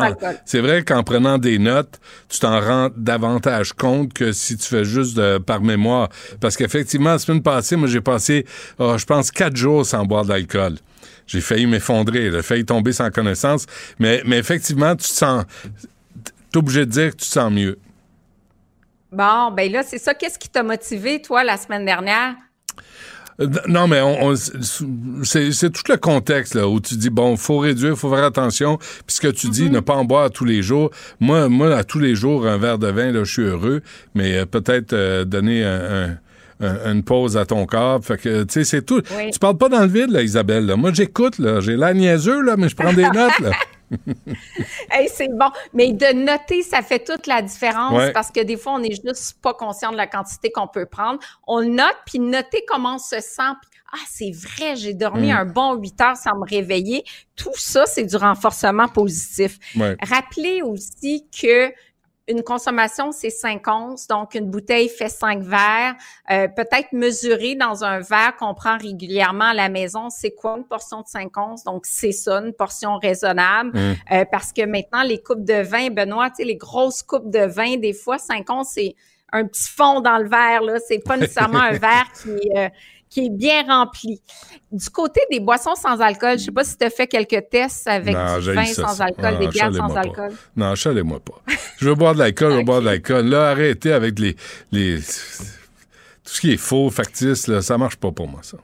c'est vrai qu'en prenant des notes, tu t'en rends davantage compte que si tu fais juste de- par mémoire. Parce qu'effectivement, la semaine passée, moi, j'ai passé, oh, je pense, quatre jours sans boire d'alcool. J'ai failli m'effondrer, j'ai failli tomber sans connaissance. Mais, mais effectivement, tu te sens, t'es obligé de dire que tu te sens mieux. Bon, ben là, c'est ça. Qu'est-ce qui t'a motivé, toi, la semaine dernière? Euh, Non, mais on, on- c'est tout le contexte là, où tu dis, bon, faut réduire, faut faire attention. Puis ce que tu dis, ne pas en boire tous les jours. Moi, moi, à tous les jours, un verre de vin, là, je suis heureux. Mais euh, peut-être euh, donner un- un- un- une pause à ton corps. Fait que, tu sais, c'est tout. Oui. Tu parles pas dans le vide, là, Isabelle. là. Moi, j'écoute, là. J'ai l'air niaiseux, là, mais je prends des notes, là. Hey, c'est bon. Mais de noter, ça fait toute la différence Ouais. parce que des fois, on n'est juste pas conscient de la quantité qu'on peut prendre. On note, puis noter comment on se sent. puis, ah, c'est vrai, j'ai dormi Mm. un bon 8 heures sans me réveiller. Tout ça, c'est du renforcement positif. Ouais. Rappelez aussi que une consommation, c'est 5 onces, donc une bouteille fait 5 verres. Euh, Peut-être mesurer dans un verre qu'on prend régulièrement à la maison, c'est quoi une portion de 5 onces? Donc, c'est ça, une portion raisonnable. Mm. Euh, parce que maintenant, les coupes de vin, Benoît, tu sais, les grosses coupes de vin, des fois, 5 onces, c'est un petit fond dans le verre, là. C'est pas nécessairement un verre qui, euh, qui est bien rempli. Du côté des boissons sans alcool, je sais pas si tu as fait quelques tests avec Non, du vin ça, sans alcool, des bières sans pas. alcool. Non, chalez-moi pas. Je veux boire de l'alcool, je veux boire de l'alcool. Là, arrêtez avec les, les. Tout ce qui est faux, factice, là, ça marche pas pour moi, ça.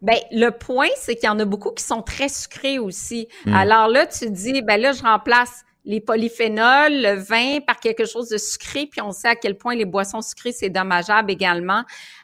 Ben, le point, c'est qu'il y en a beaucoup qui sont très sucrés aussi. Mm. Alors là, tu dis, ben là, je remplace les polyphénols, le vin par quelque chose de sucré, puis on sait à quel point les boissons sucrées, c'est dommageable également.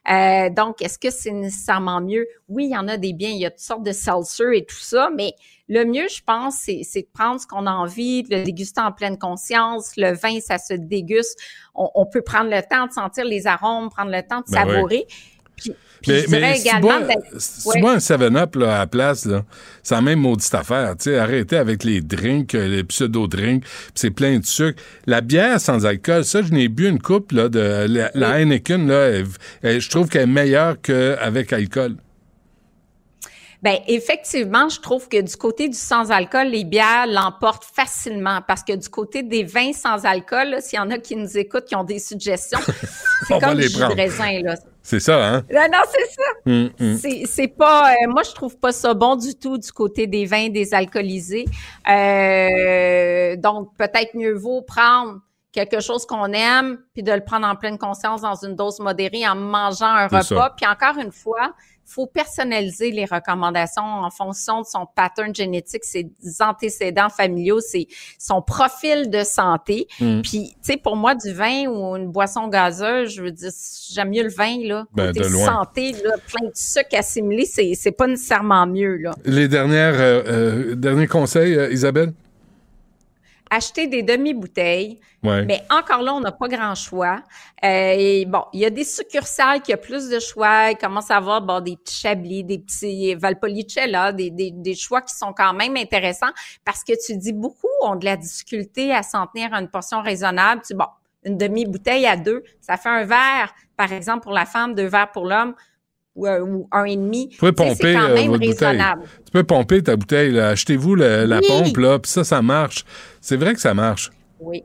Euh, donc, est-ce que c'est nécessairement mieux? Oui, il y en a des biens, il y a toutes sortes de seltzer et tout ça, mais le mieux, je pense, c'est, c'est de prendre ce qu'on a envie, de le déguster en pleine conscience. Le vin, ça se déguste. On, on peut prendre le temps de sentir les arômes, prendre le temps de Ben savourer. Puis, Mais, je dirais mais si tu également bois, d'être- si Ouais. tu bois un 7-Up là, à la place, là, c'est la même maudite affaire. Tu sais, arrêtez avec les drinks, euh, les pseudo-drinks, puis c'est plein de sucre. La bière sans alcool, ça, je n'ai bu une coupe là, de la, la Heineken. Là, elle- elle- je trouve qu'elle est meilleure qu'avec alcool. Ben effectivement, je trouve que du côté du sans-alcool, les bières l'emportent facilement parce que du côté des vins sans alcool, s'il y en a qui nous écoutent, qui ont des suggestions, On c'est comme les du jus de raisin là. C'est ça, hein? Non, non, c'est ça. Hum, hum. C'est, c'est pas, euh, moi je trouve pas ça bon du tout du côté des vins désalcoolisés. Euh, donc peut-être mieux vaut prendre quelque chose qu'on aime puis de le prendre en pleine conscience dans une dose modérée en mangeant un repas. ça. Puis encore une fois, faut personnaliser les recommandations en fonction de son pattern génétique, ses antécédents familiaux, ses, son profil de santé. Mm. Puis, tu sais, pour moi, du vin ou une boisson gazeuse, je veux dire, j'aime mieux le vin, là. Ben, Côté de loin. santé, là, plein de sucre assimilé, c'est, c'est pas nécessairement mieux, là. Les dernières, euh, euh, derniers conseils, euh, Isabelle? Acheter des demi-bouteilles. Ouais. Mais encore là, on n'a pas grand choix. Euh, et bon, il y a des succursales qui ont plus de choix. Il commence à avoir bon, des petits Chablis, des petits Valpolicella, des, des, des choix qui sont quand même intéressants parce que tu dis beaucoup ont de la difficulté à s'en tenir à une portion raisonnable. Tu dis, bon, une demi-bouteille à deux, ça fait un verre, par exemple, pour la femme, deux verres pour l'homme ou, un- ou un et demi. Tu sais, pomper c'est quand euh, même raisonnable. bouteille. Tu peux pomper ta bouteille. là. Achetez-vous la Oui. pompe, là, puis ça, ça marche. C'est vrai que ça marche. Oui.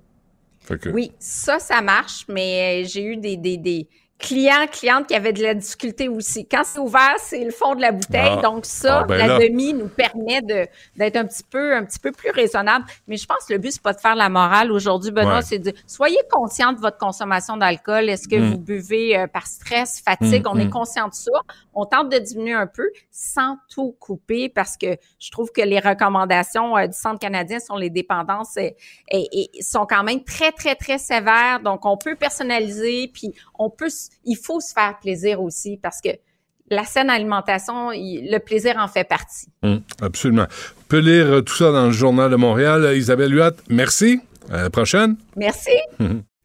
Que- Oui, ça, ça marche, mais euh, j'ai eu des, des, des clients, clientes qui avaient de la difficulté aussi. Quand c'est ouvert, c'est le fond de la bouteille. Ah. Donc, ça, Ah, ben la là. demi nous permet de, d'être un petit peu, un petit peu plus raisonnable. Mais je pense que le but, c'est pas de faire la morale aujourd'hui, Benoît, Ouais. c'est de, soyez conscient de votre consommation d'alcool. Est-ce que Mm. vous buvez euh, par stress, fatigue? Mm, On est mm. conscient de ça. On tente de diminuer un peu sans tout couper parce que je trouve que les recommandations euh, du Centre canadien sur les dépendances euh, et, et sont quand même très, très, très sévères. Donc, on peut personnaliser, puis on peut, il faut se faire plaisir aussi parce que la saine alimentation, il- le plaisir en fait partie. Hum, absolument. On peut lire euh, tout ça dans le Journal de Montréal. Euh, Isabelle Huot, merci. À la prochaine. Merci.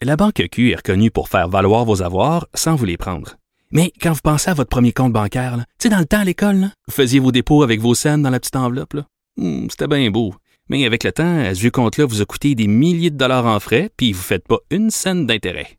La Banque Q est reconnue pour faire valoir vos avoirs sans vous les prendre. Mais quand vous pensez à votre premier compte bancaire, tu sais, dans le temps à l'école, là, vous faisiez vos dépôts avec vos scènes dans la petite enveloppe. là. Hum, C'était bien beau. Mais avec le temps, à ce vieux compte-là vous a coûté des milliers de dollars en frais, puis vous ne faites pas une scène d'intérêt.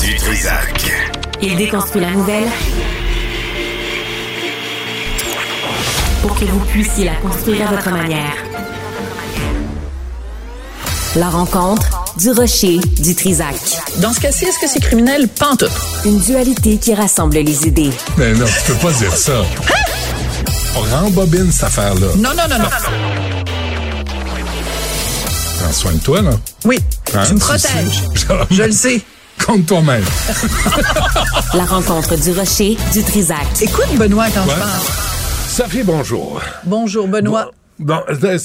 Du Trisac. Il déconstruit la nouvelle pour que vous puissiez la construire à votre manière. La rencontre du rocher du Trisac. Dans ce cas-ci, est-ce que c'est criminel? Pantoute. Une dualité qui rassemble les idées. Mais non, tu peux pas dire ça. On rembobine cette affaire-là. Non, non, non, non. Prends soin de toi, là. Oui, Hein, tu me protèges. Je le sais. Contre toi-même. La rencontre du rocher du Trisac. Écoute, Benoît, quand Ouais. je parle. Sophie, bonjour. Bonjour, Benoît. Bon, c'est-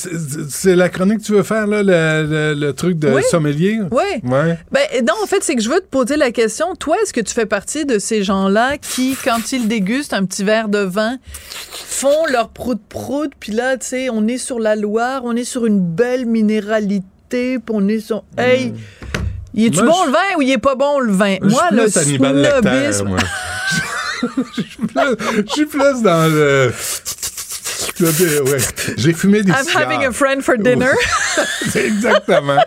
c'est la chronique que tu veux faire, là, le, le- le truc de Oui. sommelier? Oui. Ouais. Ben, non, en fait, c'est que je veux te poser la question. Toi, est-ce que tu fais partie de ces gens-là qui, quand ils dégustent un petit verre de vin, font leur prout-prout, puis là, tu sais, on est sur la Loire, on est sur une belle minéralité, puis on est sur... Hey, il est-tu bon le vin ou il est pas bon le vin? Moi, le snobisme... je suis plus dans le... Ouais. J'ai fumé des I'm cigares. having a friend for dinner. Exactement.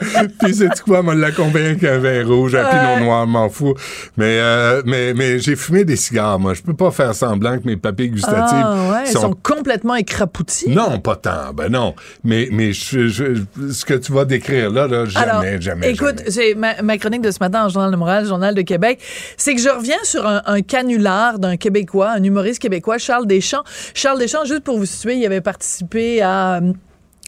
Puis c'est quoi, moi, l'accompagner avec un vin rouge, un pinot noir, m'en fous. Mais, euh, mais, mais j'ai fumé des cigares, moi. Je peux pas faire semblant que mes papilles gustatives Ah ouais, ils sont complètement écrapoutis. Non, pas tant. Ben non. Mais, mais je, je- ce que tu vas décrire là, là jamais, Alors, jamais, écoute, c'est ma, ma chronique de ce matin en Journal de Montréal, Journal de Québec, c'est que je reviens sur un, un canular d'un Québécois, un humoriste québécois, Charles Deschamps. Charles Deschamps, juste pour vous il avait participé à... euh,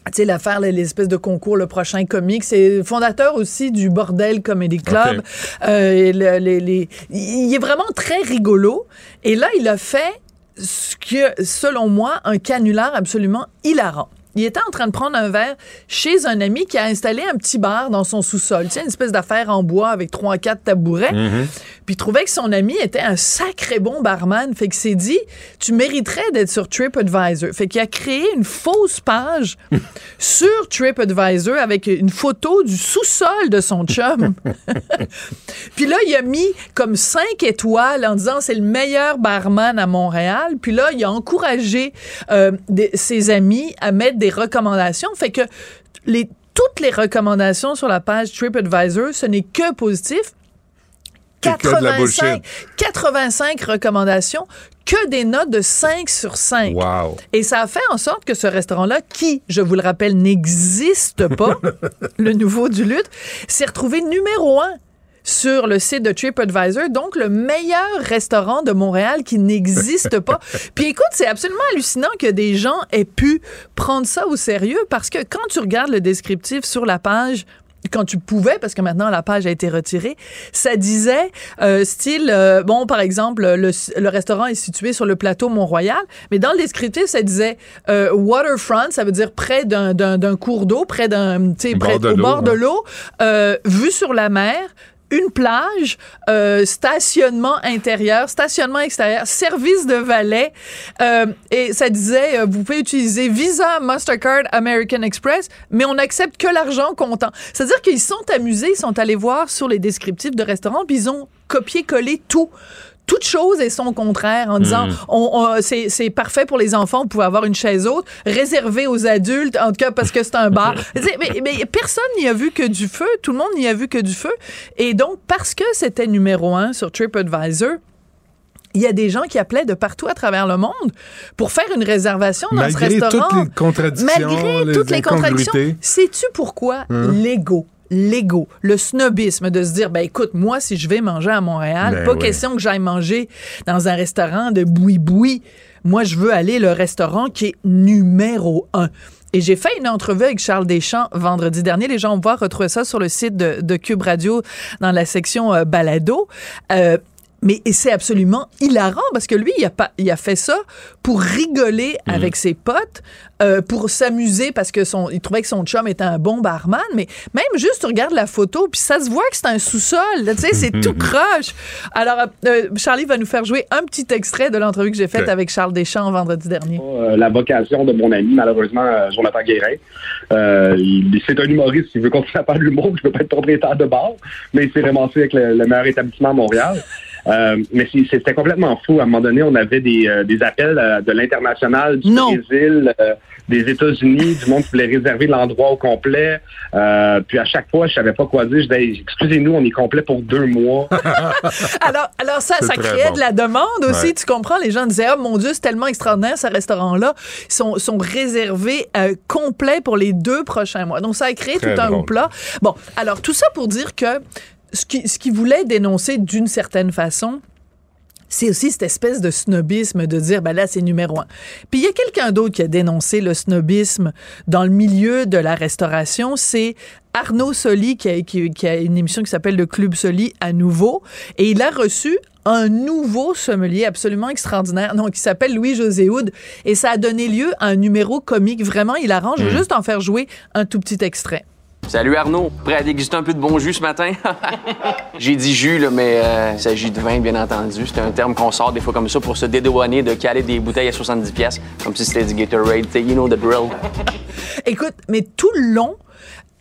tu sais, l'affaire, l'espèce de concours, le prochain comique. C'est fondateur aussi du Bordel Comedy Club. Euh, les- les- il est vraiment très rigolo. Et là, il a fait ce que, selon moi, un canular absolument hilarant. Il était en train de prendre un verre chez un ami qui a installé un petit bar dans son sous-sol. Tu sais, une espèce d'affaire en bois avec trois, quatre tabourets. Mhm. Puis il trouvait que son ami était un sacré bon barman. Fait que s'est dit, tu mériterais d'être sur TripAdvisor. Fait qu'il a créé une fausse page sur TripAdvisor avec une photo du sous-sol de son chum. Puis là, il a mis comme cinq étoiles en disant c'est le meilleur barman à Montréal. Puis là, il a encouragé euh, des- ses amis à mettre des recommandations. Fait que les, toutes les recommandations sur la page TripAdvisor, ce n'est que positif. C'est que de la 85, bullshit. 85 recommandations, que des notes de 5 sur 5. Wow. Et ça a fait en sorte que ce restaurant-là, qui, je vous le rappelle, n'existe pas, le nouveau du lutte, s'est retrouvé numéro un sur le site de TripAdvisor, donc le meilleur restaurant de Montréal qui n'existe pas. Puis écoute, c'est absolument hallucinant que des gens aient pu prendre ça au sérieux parce que quand tu regardes le descriptif sur la page, quand tu pouvais, parce que maintenant la page a été retirée, ça disait euh, style, euh, bon, par exemple, le, le restaurant est situé sur le plateau Mont-Royal, mais dans le descriptif, ça disait euh, waterfront, ça veut dire près d'un- cours d'eau, près d'un, tu sais, Bord près de au l'eau, bord de l'eau, euh, vue sur la mer, une plage, euh, stationnement intérieur, stationnement extérieur, service de valet. euh, et ça disait, euh, vous pouvez utiliser Visa, Mastercard, American Express, mais on accepte que l'argent comptant. C'est-à-dire qu'ils sont amusés, ils sont allés voir sur les descriptifs de restaurants, puis ils ont copié-collé tout toute chose et son contraire en disant Mm. on, on- c'est parfait pour les enfants, vous pouvez avoir une chaise haute, réservée aux adultes, en tout cas parce que c'est un bar. Mais, mais personne n'y a vu que du feu, tout le monde n'y a vu que du feu. Et donc, parce que c'était numéro un sur TripAdvisor, il y a des gens qui appelaient de partout à travers le monde pour faire une réservation dans Malgré ce restaurant. toutes les contradictions, Malgré toutes les contradictions. incongruités. Sais-tu pourquoi Hein? l'ego? L'ego, le snobisme de se dire, ben écoute, moi, si je vais manger à Montréal, Ben pas question que j'aille manger dans un restaurant de boui-boui. Moi, je veux aller le restaurant qui est numéro un. Et j'ai fait une entrevue avec Charles Deschamps vendredi dernier. Les gens vont pouvoir retrouver ça sur le site de, de Cube Radio dans la section euh, balado. Euh, mais et c'est absolument hilarant parce que lui, il a, pas, il a fait ça pour rigoler avec ses potes, euh, pour s'amuser parce que son, il trouvait que son chum était un bon barman. Mais même juste, tu regardes la photo, puis ça se voit que c'est un sous-sol. là, Tu sais, c'est tout croche. Alors, euh, Charlie va nous faire jouer un petit extrait de l'entrevue que j'ai faite avec Charles Deschamps vendredi dernier. euh, la vocation de mon ami, malheureusement, euh, Jonathan Guérin. Euh, il- c'est un humoriste, il veut continuer à faire de l'humour, il veut pas être propriétaire de bar, mais il s'est ramassé avec le, le meilleur établissement à Montréal. Euh, mais c'est- c'était complètement fou. À un moment donné, on avait des, euh, des appels euh, de l'international, du Brésil, euh, des États-Unis, du monde qui voulait réserver l'endroit au complet. Euh, puis à chaque fois, je savais pas quoi dire. Je disais, excusez-nous, on est complet pour deux mois. Alors, alors ça, ça créait bon. de la demande aussi, Ouais. tu comprends? Les gens disaient, oh mon Dieu, c'est tellement extraordinaire, ce restaurant-là. Ils sont, sont réservés euh, complets pour les deux prochains mois. Donc, ça a créé Très tout un hoopla. Bon, alors, tout ça pour dire que ce qui, ce qui voulait dénoncer d'une certaine façon, c'est aussi cette espèce de snobisme de dire, ben là, c'est numéro un. Puis il y a quelqu'un d'autre qui a dénoncé le snobisme dans le milieu de la restauration, c'est Arnaud Soli, qui a, qui- qui a une émission qui s'appelle Le Club Soli à nouveau, et il a reçu un nouveau sommelier absolument extraordinaire, non, qui s'appelle Louis-José Houd, et ça a donné lieu à un numéro comique vraiment hilarant. Je vais Mm. juste en faire jouer un tout petit extrait. Salut Arnaud, prêt à déguster un peu de bon jus ce matin? J'ai dit jus, là, mais euh, il s'agit de vin, bien entendu. C'est un terme qu'on sort des fois comme ça pour se dédouaner de caler des bouteilles à 70$, piastres, comme si c'était du Gatorade. You know the drill. Écoute, mais tout le long,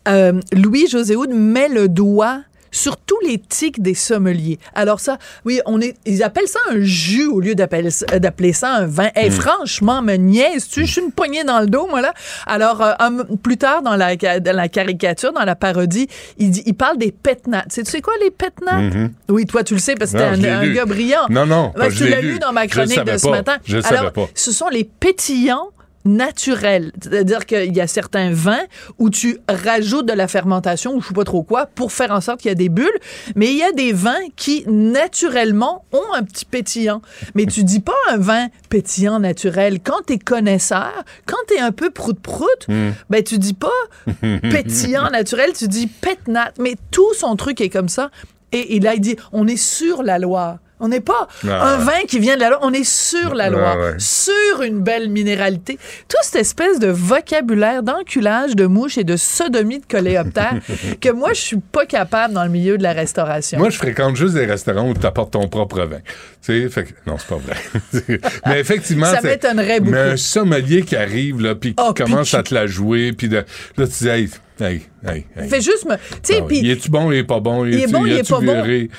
euh, Louis-José Houd met le doigt sur tous les tics des sommeliers. Alors ça, oui, on est, ils appellent ça un jus au lieu d'appeler ça- ça un vin. Eh, Mm. franchement, me niaise-tu? Je suis une poignée dans le dos, moi, là. Alors, euh, un- plus tard, dans la, dans la caricature, dans la parodie, il, dit, il parle des pétnats. Tu sais, tu sais quoi, les pétnats? Mhm. Oui, toi, tu le sais, parce que t'es un, un gars brillant. Non, non, tu l'as lu. dans ma chronique de ce pas. matin. Je Alors, savais pas. ce sont les pétillants naturels. C'est-à-dire qu'il y a certains vins où tu rajoutes de la fermentation ou je sais pas trop quoi pour faire en sorte qu'il y a des bulles, mais il y a des vins qui naturellement ont un petit pétillant. Mais tu dis pas un vin pétillant naturel. Quand tu es connaisseur, quand tu es un peu prout-prout, Mm. ben tu dis pas pétillant naturel, tu dis pétnat. Mais tout son truc est comme ça. Et, et là, il dit, on est sur la loi. On n'est pas Ah un vin qui vient de la loi, on est sur la Ah loi, ouais. sur une belle minéralité. Toute cette espèce de vocabulaire d'enculage de mouches et de sodomie de coléoptères que moi, je suis pas capable dans le milieu de la restauration. Moi, je fréquente juste des restaurants où tu apportes ton propre vin. Tu sais, fait que- non, c'est pas vrai. mais effectivement, Ça m'étonnerait beaucoup. Mais un sommelier qui arrive, là, puis qui Oh, commence à te la jouer, puis de- là, tu dis, hey, hey, hey, hey. Fais juste me. Tu sais, oui. puis. Il est-tu bon, il est pas bon? Il est bon, il est pas bon? viré?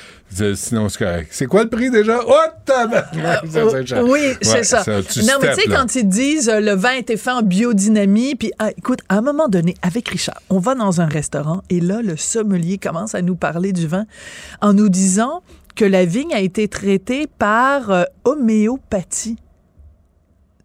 Sinon, c'est correct. C'est quoi le prix déjà? Oh, tabarnak! Cher. Oui, Ouais, c'est ça. tu non, mais tu sais, quand ils disent euh, le vin été fait en biodynamie, puis ah, écoute, à un moment donné, avec Richard, on va dans un restaurant et là, le sommelier commence à nous parler du vin en nous disant que la vigne a été traitée par euh, homéopathie.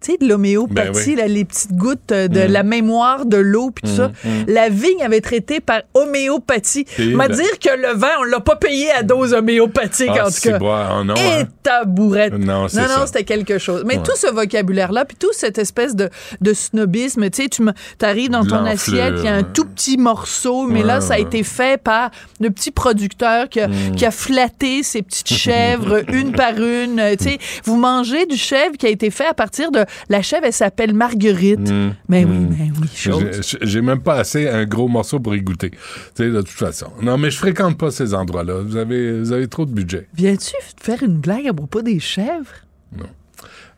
Tu sais, de l'homéopathie, Ben oui. les petites gouttes euh, de Mm. la mémoire de l'eau, puis tout Mm, ça. mm. La vigne avait été traitée par homéopathie. M'a ben- dire que le vin, on l'a pas payé à dose homéopathique, Ah, en tout cas. ah, non, Et hein. tabourette. Non, non, c'était quelque chose. Mais Ouais. tout ce vocabulaire-là, puis toute cette espèce de, de snobisme, tu sais, tu arrives dans ton assiette, il y a un tout petit morceau, mais Ouais, là, ça a ouais. été fait par le petit producteur qui a, Mm. qui a flatté ses petites chèvres une par une. Tu sais, vous mangez du chèvre qui a été fait à partir de... La chèvre, elle s'appelle Marguerite. Mm. Mais oui, Mm. mais oui, chose. J'ai- même pas assez un gros morceau pour y goûter. Tu sais, de toute façon. Non, mais je fréquente pas ces endroits-là. Vous avez, vous avez trop de budget. Viens-tu faire une blague à propos des chèvres?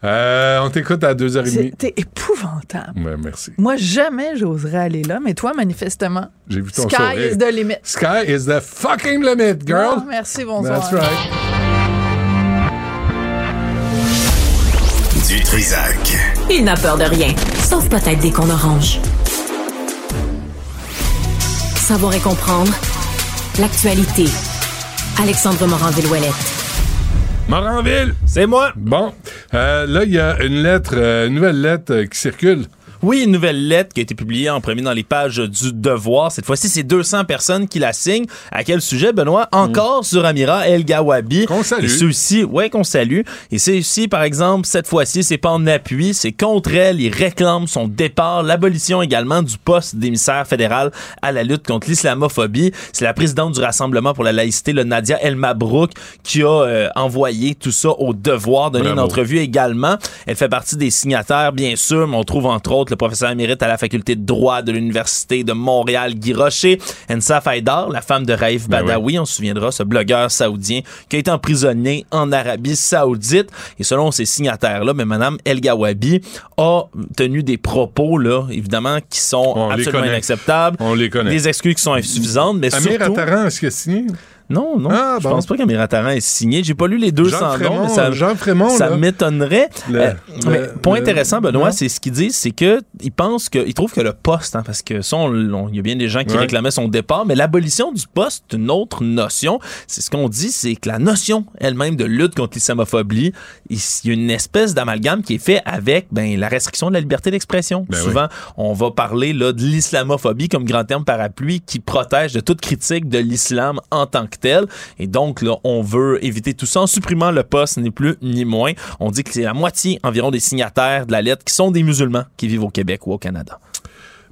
Euh, on t'écoute à 2h30. C'était épouvantable. Ouais, merci. Moi, jamais j'oserais aller là, mais toi, manifestement, J'ai vu ton sky sourire. is the limit. Sky is the fucking limit, girl. Ah, merci, bonsoir. That's right. Du Trisac. Il n'a peur de rien, sauf peut-être des qu'on orange. Savoir et comprendre l'actualité. Alexandre Morin-Villouellette. Moranville! C'est moi! Bon, euh, là, il y a une lettre, euh, une nouvelle lettre euh, qui circule. Oui, une nouvelle lettre qui a été publiée en premier dans les pages du Devoir. Cette fois-ci, c'est 200 personnes qui la signent. À quel sujet, Benoît? Encore sur Amira El Gawabi. Qu'on salue. Et ceux-ci, ouais, qu'on salue. Et c'est aussi, par exemple, cette fois-ci, c'est pas en appui, c'est contre elle. Ils réclament son départ, l'abolition également du poste d'émissaire fédéral à la lutte contre l'islamophobie. C'est la présidente du Rassemblement pour la laïcité, le Nadia El Mabrouk, qui a euh, envoyé tout ça au Devoir, donné une entrevue également. Elle fait partie des signataires, bien sûr, mais on trouve entre autres le professeur émérite à la faculté de droit de l'Université de Montréal, Guy Rocher, Ensaf Haïdar, la femme de Raif Ben Badawi, on se souviendra, ce blogueur saoudien qui a été emprisonné en Arabie Saoudite. Et selon ces signataires-là, mais Madame El Gawabi a tenu des propos, là, évidemment, qui sont On absolument inacceptables. On les connaît. Des excuses qui sont insuffisantes, mais Amir surtout... Attaran, est-ce qu'il a signé? Non, non. Ah, je bon. pense pas qu'Amir Attaran est signé. J'ai pas lu les 200 Jean noms, mais ça, Jean Frémont, ça là. m'étonnerait. Euh, le- point le- intéressant, Benoît, c'est ce qu'ils disent, c'est que ils pensent que, ils trouvent que le poste, hein, parce que ça, il y a bien des gens qui Ouais. réclamaient son départ, mais l'abolition du poste, une autre notion. C'est ce qu'on dit, c'est que la notion elle-même de lutte contre l'islamophobie, il y a une espèce d'amalgame qui est fait avec ben, la restriction de la liberté d'expression. Ben Souvent, on va parler là, de l'islamophobie comme grand terme parapluie qui protège de toute critique de l'islam en tant que Et donc, on veut éviter tout ça en supprimant le poste, ni plus ni moins. On dit que c'est la moitié environ des signataires de la lettre qui sont des musulmans qui vivent au Québec ou au Canada.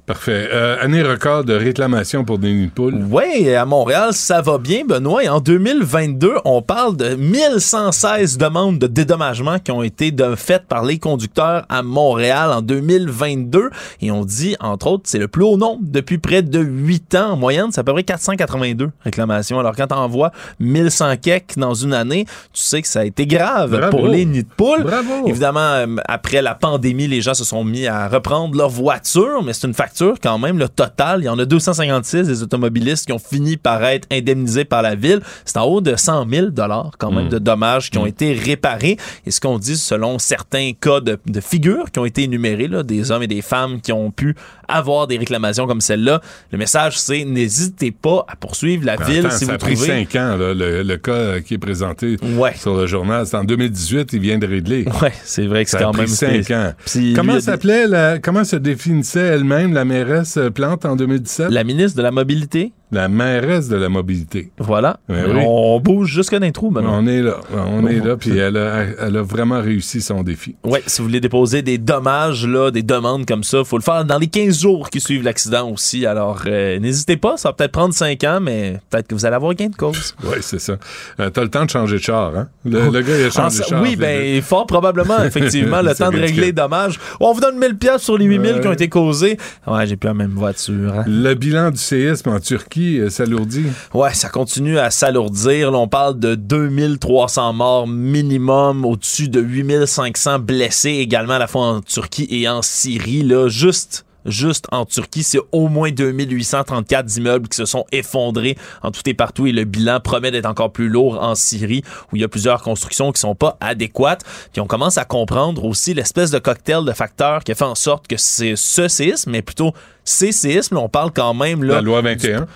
Parfait. Euh, année record de réclamation pour des nids de poules. Oui, à Montréal, ça va bien, Benoît. En 2022, on parle de 1116 demandes de dédommagement qui ont été faites par les conducteurs à Montréal en 2022. Et on dit, entre autres, c'est le plus haut nombre depuis près de 8 ans. En moyenne, c'est à peu près 482 réclamations. Alors, quand on envoies 1100 keks dans une année, tu sais que ça a été grave Bravo. pour les nids de poules. Bravo. Évidemment, euh, après la pandémie, les gens se sont mis à reprendre leur voiture, mais c'est une facture facture quand même, le total. Il y en a 256 des automobilistes qui ont fini par être indemnisés par la ville. C'est en haut de 100 000 dollars quand même Mm. de dommages qui ont été réparés. Et ce qu'on dit selon certains cas de, de figures qui ont été énumérés, là, des hommes et des femmes qui ont pu avoir des réclamations comme celle-là, le message c'est n'hésitez pas à poursuivre la Mais ville si ça vous a pris trouvez. cinq ans, là, le, le cas qui est présenté sur le journal. C'est en 2018, il vient de régler. Ouais, c'est vrai que c'est Ça a quand pris même cinq c'est- ans. Puis Comment dit- s'appelait la, comment se définissait elle-même la mairesse Plante en 2017? La ministre de la Mobilité? La mairesse de la mobilité. Voilà. Ouais, oui. On bouge jusque dans les trous maintenant. On est là. On est là, puis elle a, elle a vraiment réussi son défi. Oui, si vous voulez déposer des dommages, là, des demandes comme ça, faut le faire dans les 15 jours qui suivent l'accident aussi. Alors, euh, n'hésitez pas, ça va peut-être prendre 5 ans, mais peut-être que vous allez avoir gain de cause. Oui, c'est ça. Euh, T'as le temps de changer de char, hein? Le, le gars, il a changé de char. oui, ben, fort probablement, effectivement, le temps de régler les dommages. On vous donne 1000 pièces sur les 8000 Ouais. qui ont été causés. Ouais, j'ai plus la même voiture. hein. Le bilan du séisme en Turquie euh, s'alourdit? Ouais, ça continue à s'alourdir. On parle de 2300 morts minimum, au-dessus de 8500 blessés également à la fois en Turquie et en Syrie. Là, juste Juste en Turquie, c'est au moins 2834 immeubles qui se sont effondrés en tout et partout et le bilan promet d'être encore plus lourd en Syrie où il y a plusieurs constructions qui sont pas adéquates. Puis on commence à comprendre aussi l'espèce de cocktail de facteurs qui a fait en sorte que c'est ce séisme, mais plutôt ces séismes, on parle quand même là. La loi 21.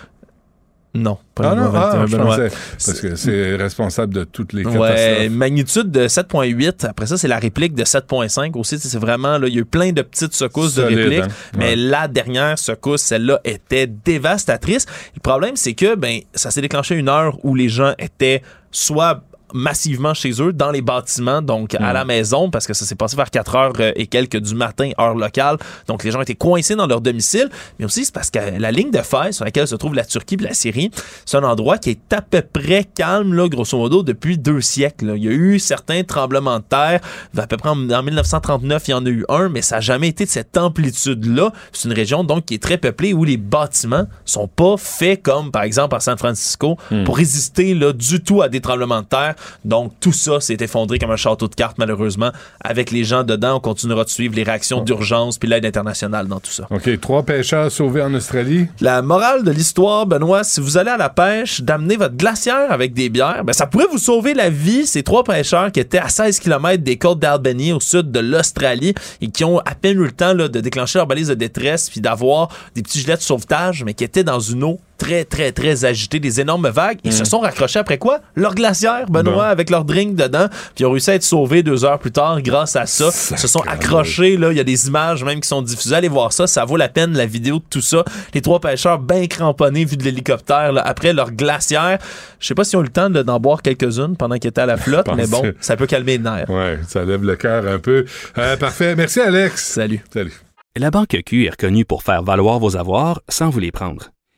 Non, pas Ah non, ah, 21, je Benoît. pensais, parce que c'est responsable de toutes les catastrophes. Ouais, magnitude de 7.8. Après ça, c'est la réplique de 7.5 aussi. C'est vraiment, là, il y a eu plein de petites secousses Solide, de répliques. hein? Mais Ouais. la dernière secousse, celle-là, était dévastatrice. Le problème, c'est que, ben, ça s'est déclenché une heure où les gens étaient soit massivement chez eux dans les bâtiments donc à Mm. la maison parce que ça s'est passé vers 4 heures euh, et quelques du matin heure locale. Donc les gens étaient coincés dans leur domicile. Mais aussi c'est parce que la ligne de fer sur laquelle se trouve la Turquie et la Syrie c'est un endroit qui est à peu près calme là grosso modo depuis deux siècles là. il y a eu certains tremblements de terre. À peu près en, en 1939 il y en a eu un mais ça n'a jamais été de cette amplitude là c'est une région donc qui est très peuplée où les bâtiments sont pas faits comme par exemple à San Francisco pour résister là du tout à des tremblements de terre donc tout ça s'est effondré comme un château de cartes malheureusement avec les gens dedans on continuera de suivre les réactions d'urgence puis l'aide internationale dans tout ça OK, trois pêcheurs sauvés en Australie. la morale de l'histoire, Benoît, si vous allez à la pêche, d'amener votre glacière avec des bières, ben ça pourrait vous sauver la vie. Ces trois pêcheurs qui étaient à 16 km des côtes d'Albany au sud de l'Australie et qui ont à peine eu le temps là, de déclencher leur balise de détresse puis d'avoir des petits gilets de sauvetage, mais qui étaient dans une eau très, très, très agitée, des énormes vagues. Ils se sont raccrochés après quoi? Leur glacière, Benoît, Bon. avec leur drink dedans. Puis ils ont réussi à être sauvés deux heures plus tard grâce à ça. Ils se sont accrochés, là. Il y a des images même qui sont diffusées. Allez voir ça. Ça vaut la peine, la vidéo de tout ça. Les trois pêcheurs bien cramponnés vu de l'hélicoptère, là, après leur glacière. Je sais pas s'ils ont eu le temps de- d'en boire quelques-unes pendant qu'ils étaient à la flotte, mais bon, ça peut calmer les nerfs. Ouais, ça lève le cœur un peu. Euh, parfait. Merci, Alex. Salut. Salut. La Banque Q est reconnue pour faire valoir vos avoirs sans vous les prendre.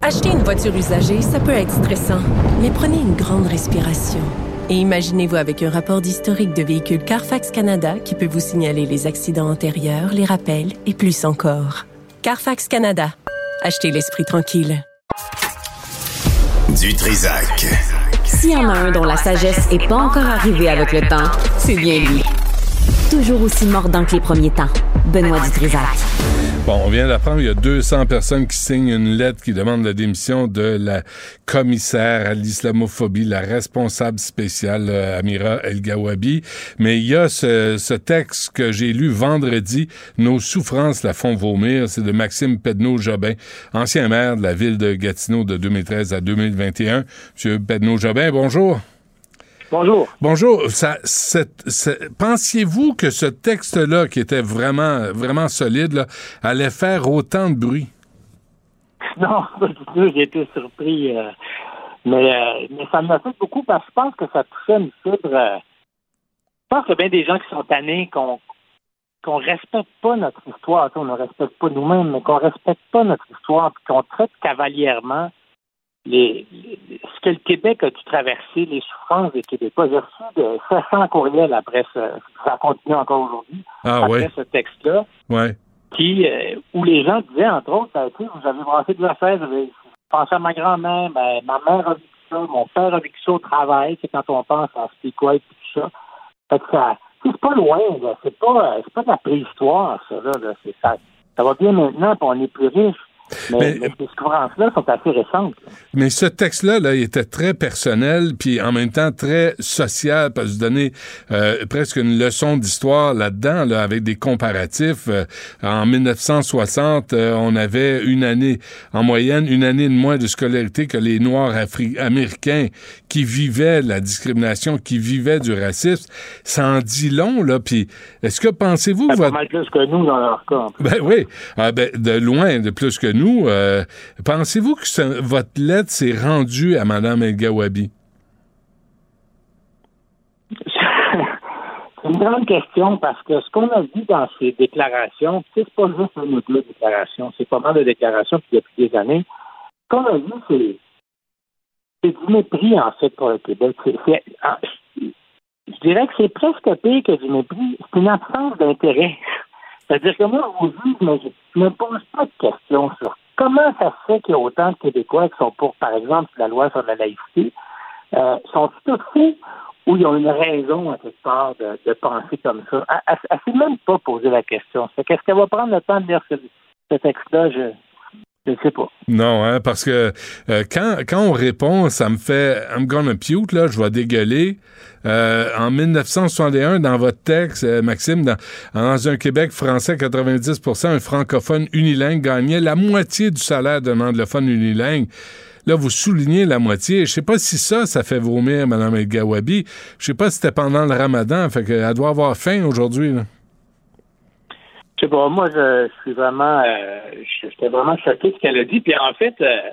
Acheter une voiture usagée, ça peut être stressant, mais prenez une grande respiration. Et imaginez-vous avec un rapport d'historique de véhicule Carfax Canada qui peut vous signaler les accidents antérieurs, les rappels et plus encore. Carfax Canada. Achetez l'esprit tranquille. Du Trisac. S'il y en a un dont la sagesse est pas encore arrivée avec le temps, c'est bien lui. Toujours aussi mordant que les premiers temps. Benoît Dutrisac. Bon, on vient d'apprendre, il y a 200 personnes qui signent une lettre qui demande la démission de la commissaire à l'islamophobie, la responsable spéciale euh, Amira El Gawabi. Mais il y a ce, ce texte que j'ai lu vendredi, Nos souffrances la font vomir, c'est de Maxime Pedneau-Jobin, ancien maire de la ville de Gatineau de 2013 à 2021. Monsieur Pedneau-Jobin, bonjour. Bonjour. Bonjour. Ça, pensiez-vous que ce texte-là, qui était vraiment, vraiment solide, là, allait faire autant de bruit? Non, pas du tout. J'ai été surpris. euh, mais, euh, mais ça m'a fait beaucoup parce que je pense que ça touchait une fibre. euh, je pense qu'il y a bien des gens qui sont tannés qu'on qu'on respecte pas notre histoire. On ne respecte pas nous-mêmes, mais qu'on respecte pas notre histoire qu'on traite cavalièrement les, ce que le Québec a dû traverser, les souffrances des Québécois. J'ai reçu de 500 courriels après ça. Ça continue encore aujourd'hui. Ah, après ouais. ce texte-là, Ouais. qui, euh, où les gens disaient, entre autres, ben, vous avez brassé de l'affaire, j'avais pensé à ma grand-mère, ben, ma mère a vécu ça, mon père a vécu ça au travail, c'est quand on pense à Speak White et tout ça. Fait que ça, c'est pas loin, là. C'est pas, euh, c'est pas de la préhistoire, ça, là. là. C'est ça. Ça va bien maintenant, puis on est plus riche. Mais, Mais- mais ces souffrances-là sont assez récentes. Mais ce texte-là, là, il était très personnel, puis en même temps très social, parce que vous donnez euh, presque une leçon d'histoire là-dedans, là, avec des comparatifs. Euh, en 1960, euh, on avait une année, en moyenne, une année de moins de scolarité que les Noirs afri- américains qui vivaient la discrimination, qui vivaient du racisme. Ça en dit long, là, puis est-ce que pensez-vous... Pas votre- mal plus que nous dans leur cas. ben oui, Ah, ben, de loin, de plus que nous. Euh, Pensez-vous que votre lettre s'est rendue à Mme El Gawabi? C'est une grande question parce que ce qu'on a vu dans ces déclarations, c'est pas juste une ou deux déclarations, c'est pas mal de déclarations puis depuis des années. Ce qu'on a vu, c'est du mépris, en fait, pour le Québec. Ah, je dirais que c'est presque pire que du mépris. C'est une absence d'intérêt. C'est-à-dire que moi, au vu, je je me pose pas de questions sur comment ça se fait qu'il y a autant de Québécois qui sont pour, par exemple, la loi sur la laïcité. Euh, sont tous fous ou ils ont une raison, à quelque part, de, penser comme ça? Elle- elle s'est même pas posé la question. Qu'est-ce qu'elle va prendre le temps de lire ce, ce texte-là? Je ne. Non, hein, parce que euh, quand, quand on répond, ça me fait I'm gonna puke, là, je vais dégueuler. Euh, en 1961, dans votre texte, euh, Maxime, dans, un Québec français, 90% un francophone unilingue gagnait la moitié du salaire d'un anglophone unilingue. Là, vous soulignez la moitié. Je sais pas si ça, ça fait vomir Mme El Gawabi. Je sais pas si c'était pendant le ramadan. Fait qu'elle doit avoir faim aujourd'hui. là. Je sais pas, moi, je, je suis vraiment, euh, j'étais vraiment choqué de ce qu'elle a dit. Puis en fait, euh,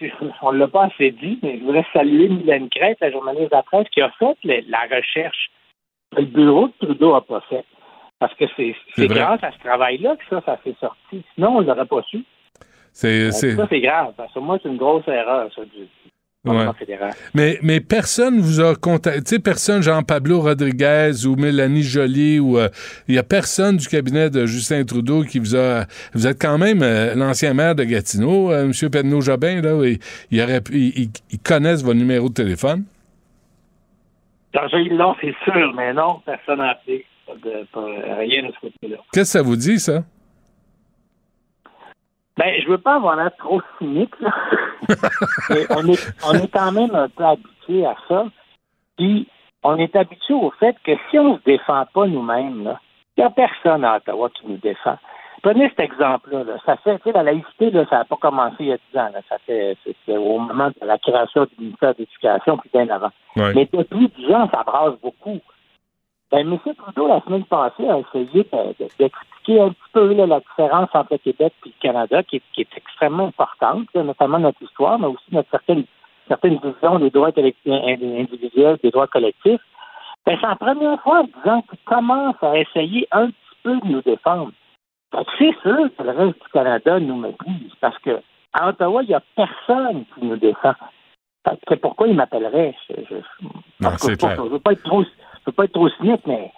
on l'a pas assez dit, mais je voudrais saluer Mylène Crête, la journaliste de la presse, qui a fait la recherche le bureau de Trudeau a pas fait. Parce que c'est grâce à ce travail-là que ça, ça s'est sorti. Sinon, on l'aurait pas su. C'est. Ça, c'est grave. Parce que moi, c'est une grosse erreur, ça, du Ouais. fédéral. Mais, mais personne vous a contacté, tu sais, personne, Jean-Pablo Rodriguez ou Mélanie Joly ou euh, il y a personne du cabinet de Justin Trudeau qui vous a. Vous êtes quand même euh, l'ancien maire de Gatineau, euh, M. Pedneau Jobin, là, et, il aurait ils, ils- ils connaissent votre numéro de téléphone? Ils l'ont, c'est sûr, mais non, personne n'a appelé. Pas de- pas- rien de ce côté-là. Qu'est-ce que ça vous dit, ça? Ben, je veux pas avoir l'air trop cynique, là. On est, on est quand même un peu habitué à ça. Puis, on est habitué au fait que si on se défend pas nous-mêmes, là, il n'y a personne à Ottawa qui nous défend. Prenez cet exemple-là. là. Ça fait, tu sais, la laïcité, là, ça n'a pas commencé il y a 10 ans. Là. Ça fait, au moment de la création du ministère de l'Éducation, puis bien avant. Ouais. Mais depuis 10 ans, ça brasse beaucoup. Ben, M. Trudeau, la semaine passée, a essayé de- de- d'expliquer un petit peu là, la différence entre le Québec et le Canada, qui est, qui est extrêmement importante, là, notamment notre histoire, mais aussi notre certaine, certaine vision des droits individuels, des droits collectifs. Ben, c'est la première fois disant qu'il commence à essayer un petit peu de nous défendre. C'est sûr que le reste du Canada nous méprise, parce que à Ottawa, il n'y a personne qui nous défend. C'est pourquoi il m'appellerait. Je, ne veux pas être trop, je veux pas être trop cynique, mais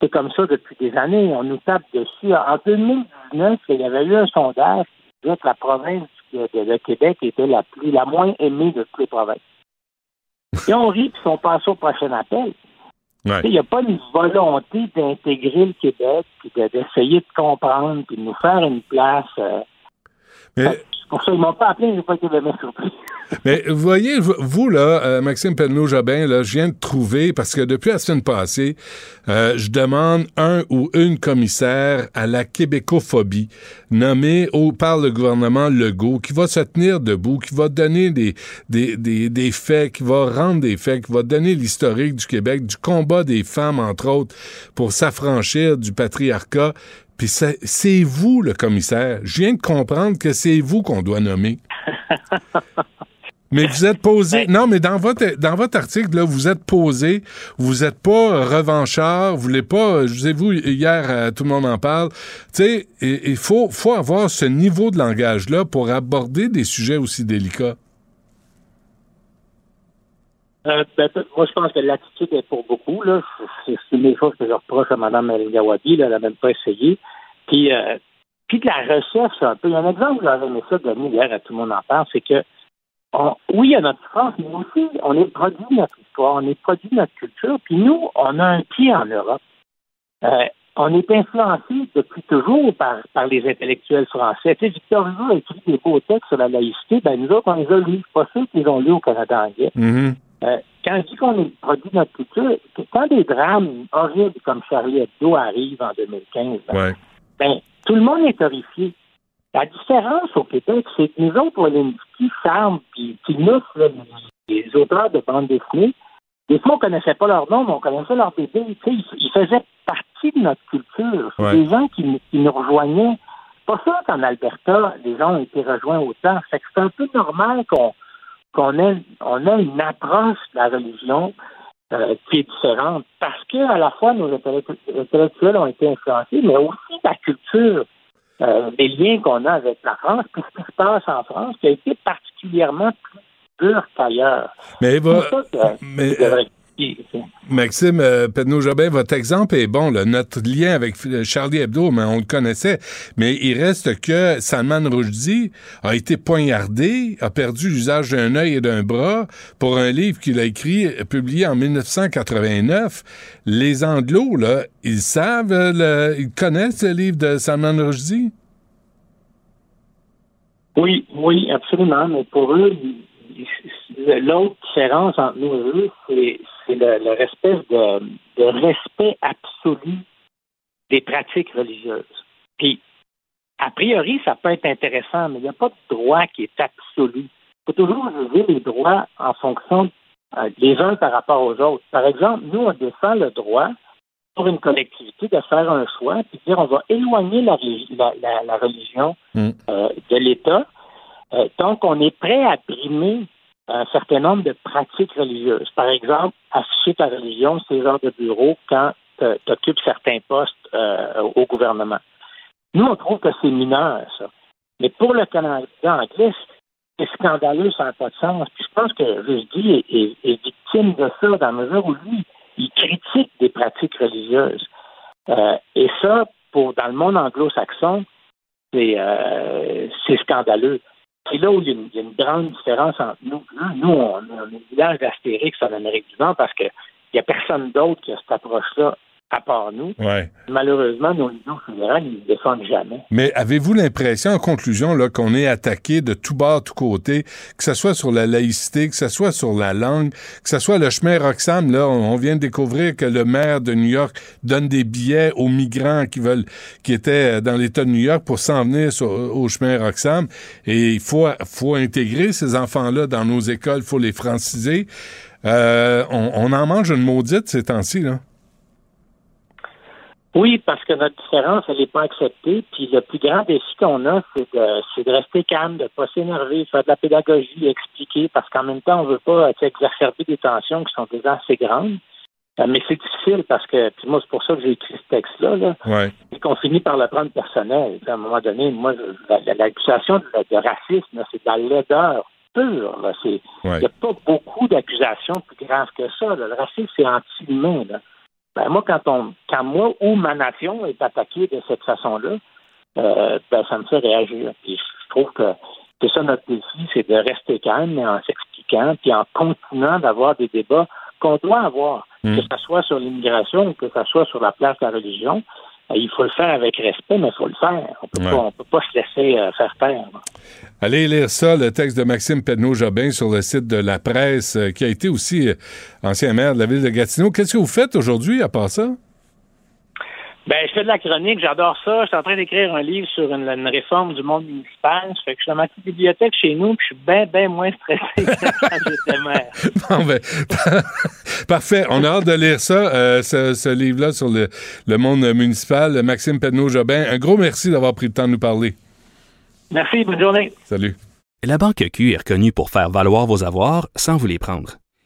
c'est comme ça depuis des années. On nous tape dessus. En 2019, il y avait eu un sondage qui disait que la province de, de- de Québec était la plus, la moins aimée de toutes les provinces. Et on rit puis on passe au prochain appel. Ouais. Il n'y a pas une volonté d'intégrer le Québec puis de- d'essayer de comprendre puis de nous faire une place. euh. Mais- pour ça qu'ils m'ont pas appelé, j'ai pas été vraiment surpris. Mais vous voyez, vous- là, euh, Maxime Penneau-Jobin, là, je viens de trouver, parce que depuis la semaine passée, euh, je demande un ou une commissaire à la québécophobie, nommé au, par le gouvernement Legault, qui va se tenir debout, qui va donner des, des, des, des faits, qui va rendre des faits, qui va donner l'historique du Québec, du combat des femmes, entre autres, pour s'affranchir du patriarcat. Puis c'est vous, le commissaire. Je viens de comprendre que c'est vous qu'on doit nommer. Mais vous êtes posé. Non, mais dans votre dans votre article, là, vous êtes posé. Vous êtes pas revanchard. Vous voulez pas. Je vous ai vu hier, euh, tout le monde en parle. Tu sais, il faut, faut avoir ce niveau de langage-là pour aborder des sujets aussi délicats. Euh, ben, moi, je pense que l'attitude est pour beaucoup. Là. C'est, une des choses que je reproche à Mme El elle n'a même pas essayé. Puis, euh, puis de la recherche, un peu. Il y a un exemple, j'avais aimé ça donner hier, à tout le monde en parle, c'est que on- oui, il y a notre France, mais aussi, on est produit de notre histoire, on est produit de notre culture. Puis nous, on a un pied en Europe. Euh, on est influencé depuis toujours par, par les intellectuels français. Tu sais, Victor Hugo a écrit des beaux textes sur la laïcité, ben nous autres, on les a lus. Pas ceux qu'ils ont lus au Canada anglais. Mhm. Euh, quand je dis qu'on est produit de notre culture, quand des drames horribles comme Charlie Hebdo arrivent en 2015, là, Ouais. ben, tout le monde est horrifié. La différence au Québec, c'est que nous autres, Walensky, Sam, puis là, les auteurs de bande dessinée, des fois, on connaissait pas leur nom, mais on connaissait leur bébé. Tu sais, ils, ils faisaient partie de notre culture. C'est Ouais. des gens qui, nous- qui nous rejoignaient. C'est pas sûr qu'en Alberta, les gens ont été rejoints autant. C'est un peu normal qu'on qu'on ait, on ait une approche de la religion euh, qui est différente. Parce que à la fois, nos intellect- intellectuels ont été influencés, mais aussi la culture, euh, les liens qu'on a avec la France, puis ce qui se passe en France, qui a été particulièrement plus dur qu'ailleurs. Mais Eva, ça que- mais, Maxime euh, Pedneau-Jobin, votre exemple est bon. là. Notre lien avec euh, Charlie Hebdo, mais on le connaissait. Mais il reste que Salman Rushdie a été poignardé, a perdu l'usage d'un œil et d'un bras pour un livre qu'il a écrit, euh, publié en 1989. Les Anglos, là, ils savent, euh, le- ils connaissent le livre de Salman Rushdie? Oui, oui, absolument. Mais pour eux, l'autre différence entre nous et eux, c'est le, le respect de, de respect absolu des pratiques religieuses. Puis, a priori, ça peut être intéressant, mais il n'y a pas de droit qui est absolu. Il faut toujours juger les droits en fonction euh, des uns par rapport aux autres. Par exemple, nous, on défend le droit pour une collectivité de faire un choix puis de dire on va éloigner la, relig- la- la- la religion euh, de l'État. Euh, donc, on est prêt à brimer un certain nombre de pratiques religieuses. Par exemple, afficher ta religion, c'est heures de bureau quand tu occupes certains postes euh, au gouvernement. Nous, on trouve que c'est mineur, ça. Mais pour le Canada anglais, c'est scandaleux, ça n'a pas de sens. Puis je pense que Rushdie est, victime de ça dans la mesure où lui, il critique des pratiques religieuses. Euh, et ça, pour dans le monde anglo-saxon, c'est euh, c'est scandaleux. C'est là où il y, a une, grande différence entre nous. Là, Nous, on, on est village d'Astérix en Amérique du Nord parce qu'il n'y a personne d'autre qui a cette approche-là à part nous. Ouais. Malheureusement, nos leaders fédéraux, ils ne le défendent jamais. Mais avez-vous l'impression, en conclusion, là, qu'on est attaqué de tout bas, tout côté, que ce soit sur la laïcité, que ce soit sur la langue, que ce soit le chemin Roxham, là, on vient de découvrir que le maire de New York donne des billets aux migrants qui veulent, qui étaient dans l'État de New York pour s'en venir sur- au chemin Roxham. Et il faut, faut intégrer ces enfants-là dans nos écoles, il faut les franciser. Euh, on, on en mange une maudite ces temps-ci, là. Oui, parce que notre différence, elle n'est pas acceptée. Puis le plus grand défi qu'on a, c'est de, c'est de rester calme, de ne pas s'énerver, faire de la pédagogie, expliquer, parce qu'en même temps, on ne veut pas exacerber des tensions qui sont déjà assez grandes. Euh, mais c'est difficile parce que, puis moi, c'est pour ça que j'ai écrit ce texte-là, là, Ouais. et qu'on finit par le prendre personnel. À un moment donné, moi, l'accusation de, de racisme, c'est de la laideur pure. Il Ouais. n'y a pas beaucoup d'accusations plus graves que ça. là. Le racisme, c'est anti-humain. Ben, moi, quand on, quand moi ou ma nation est attaquée de cette façon-là, euh, ben, ça me fait réagir. Puis je trouve que c'est ça notre défi, c'est de rester calme, mais en s'expliquant, puis en continuant d'avoir des débats qu'on doit avoir, Mm. que ce soit sur l'immigration ou que ce soit sur la place de la religion. Euh, Il faut le faire avec respect, mais il faut le faire. On peut Ouais. pas, on peut pas se laisser euh, faire là. Allez lire ça, le texte de Maxime Pedneau-Jobin sur le site de la presse, euh, qui a été aussi euh, ancien maire de la ville de Gatineau. Qu'est-ce que vous faites aujourd'hui à part ça? Ben, je fais de la chronique, j'adore ça. Je suis en train d'écrire un livre sur une, une réforme du monde municipal. Ça fait que je suis dans ma petite bibliothèque chez nous, puis je suis bien, bien moins stressé que quand j'étais maire. Bon, ben, parfait. On a hâte de lire ça, euh, ce, ce livre-là sur le, le monde municipal. Maxime Pedneau-Jobin, un gros merci d'avoir pris le temps de nous parler. Merci, bonne journée. Salut. La Banque Q est reconnue pour faire valoir vos avoirs sans vous les prendre.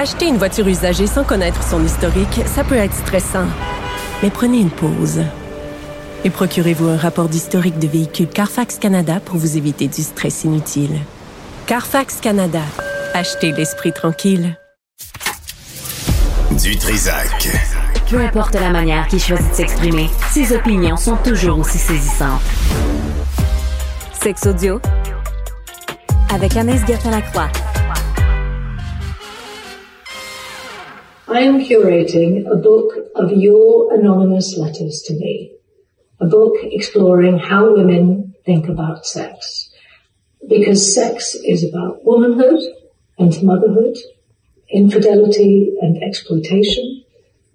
Acheter une voiture usagée sans connaître son historique, ça peut être stressant. Mais prenez une pause. Et procurez-vous un rapport d'historique de véhicule Carfax Canada pour vous éviter du stress inutile. Carfax Canada. Achetez l'esprit tranquille. Du Trisac. Peu importe la manière qu'il choisit de s'exprimer, ses opinions sont toujours aussi saisissantes. Sex audio avec Anaïs Gertin-Lacroix. I am curating a book of your anonymous letters to me. A book exploring how women think about sex. Because sex is about womanhood and motherhood, infidelity and exploitation,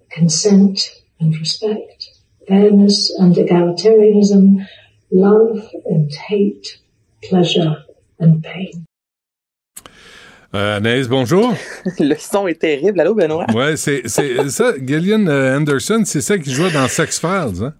consent and respect, fairness and egalitarianism, love and hate, pleasure and pain. Euh, Anaïs, bonjour. Le son est terrible. Allô, Benoît? Ouais, c'est ça. Gillian euh, Anderson, c'est ça qui joue dans Sex Files, hein?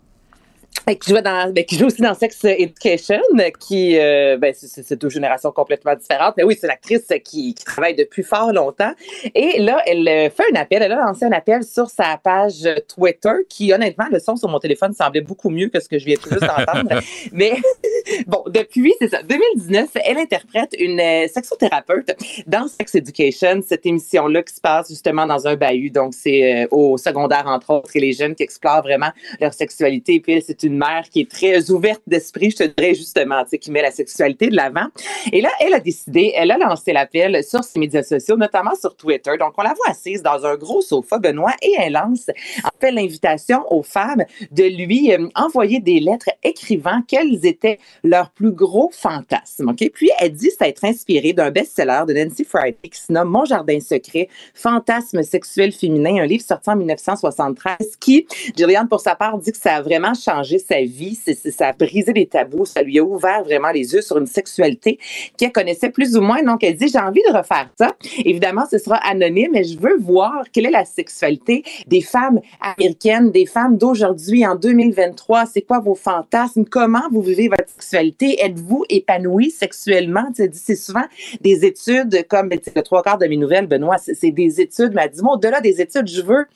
Qui joue dans ben, qui joue aussi dans Sex Education qui euh, ben, c'est deux générations complètement différentes. Mais oui c'est l'actrice qui, qui travaille depuis fort longtemps. Et là elle euh, fait un appel. Elle a lancé un appel sur sa page Twitter qui honnêtement le son sur mon téléphone semblait beaucoup mieux que ce que je viens tout juste d'entendre. Mais bon depuis c'est ça 2019 elle interprète une euh, sexothérapeute dans Sex Education. Cette émission là qui se passe justement dans un bahut. Donc c'est euh, au secondaire entre autres et les jeunes qui explorent vraiment leur sexualité. Et puis c'est une mère qui est très ouverte d'esprit, je te dirais justement, tu sais, qui met la sexualité de l'avant. Et là, elle a décidé, elle a lancé l'appel sur ses médias sociaux, notamment sur Twitter. Donc, on la voit assise dans un gros sofa, Benoît, et elle lance, en fait, l'invitation aux femmes de lui euh, envoyer des lettres écrivant quels étaient leurs plus gros fantasmes. OK? Puis, elle dit s'être inspirée d'un best-seller de Nancy Friday qui se nomme Mon jardin secret, fantasme sexuel féminin, un livre sorti en 1973 qui, Gillian, pour sa part, dit que ça a vraiment changé sa vie, c'est- ça a brisé les tabous, ça lui a ouvert vraiment les yeux sur une sexualité qu'elle connaissait plus ou moins. Donc, elle dit, j'ai envie de refaire ça. Évidemment, ce sera anonyme, mais je veux voir quelle est la sexualité des femmes américaines, des femmes d'aujourd'hui en 2023. C'est quoi vos fantasmes? Comment vous vivez votre sexualité? Êtes-vous épanoui sexuellement? C'est souvent des études comme le trois quarts de mes nouvelles, Benoît, c'est, des études. Mais elle dit, au-delà des études, je veux,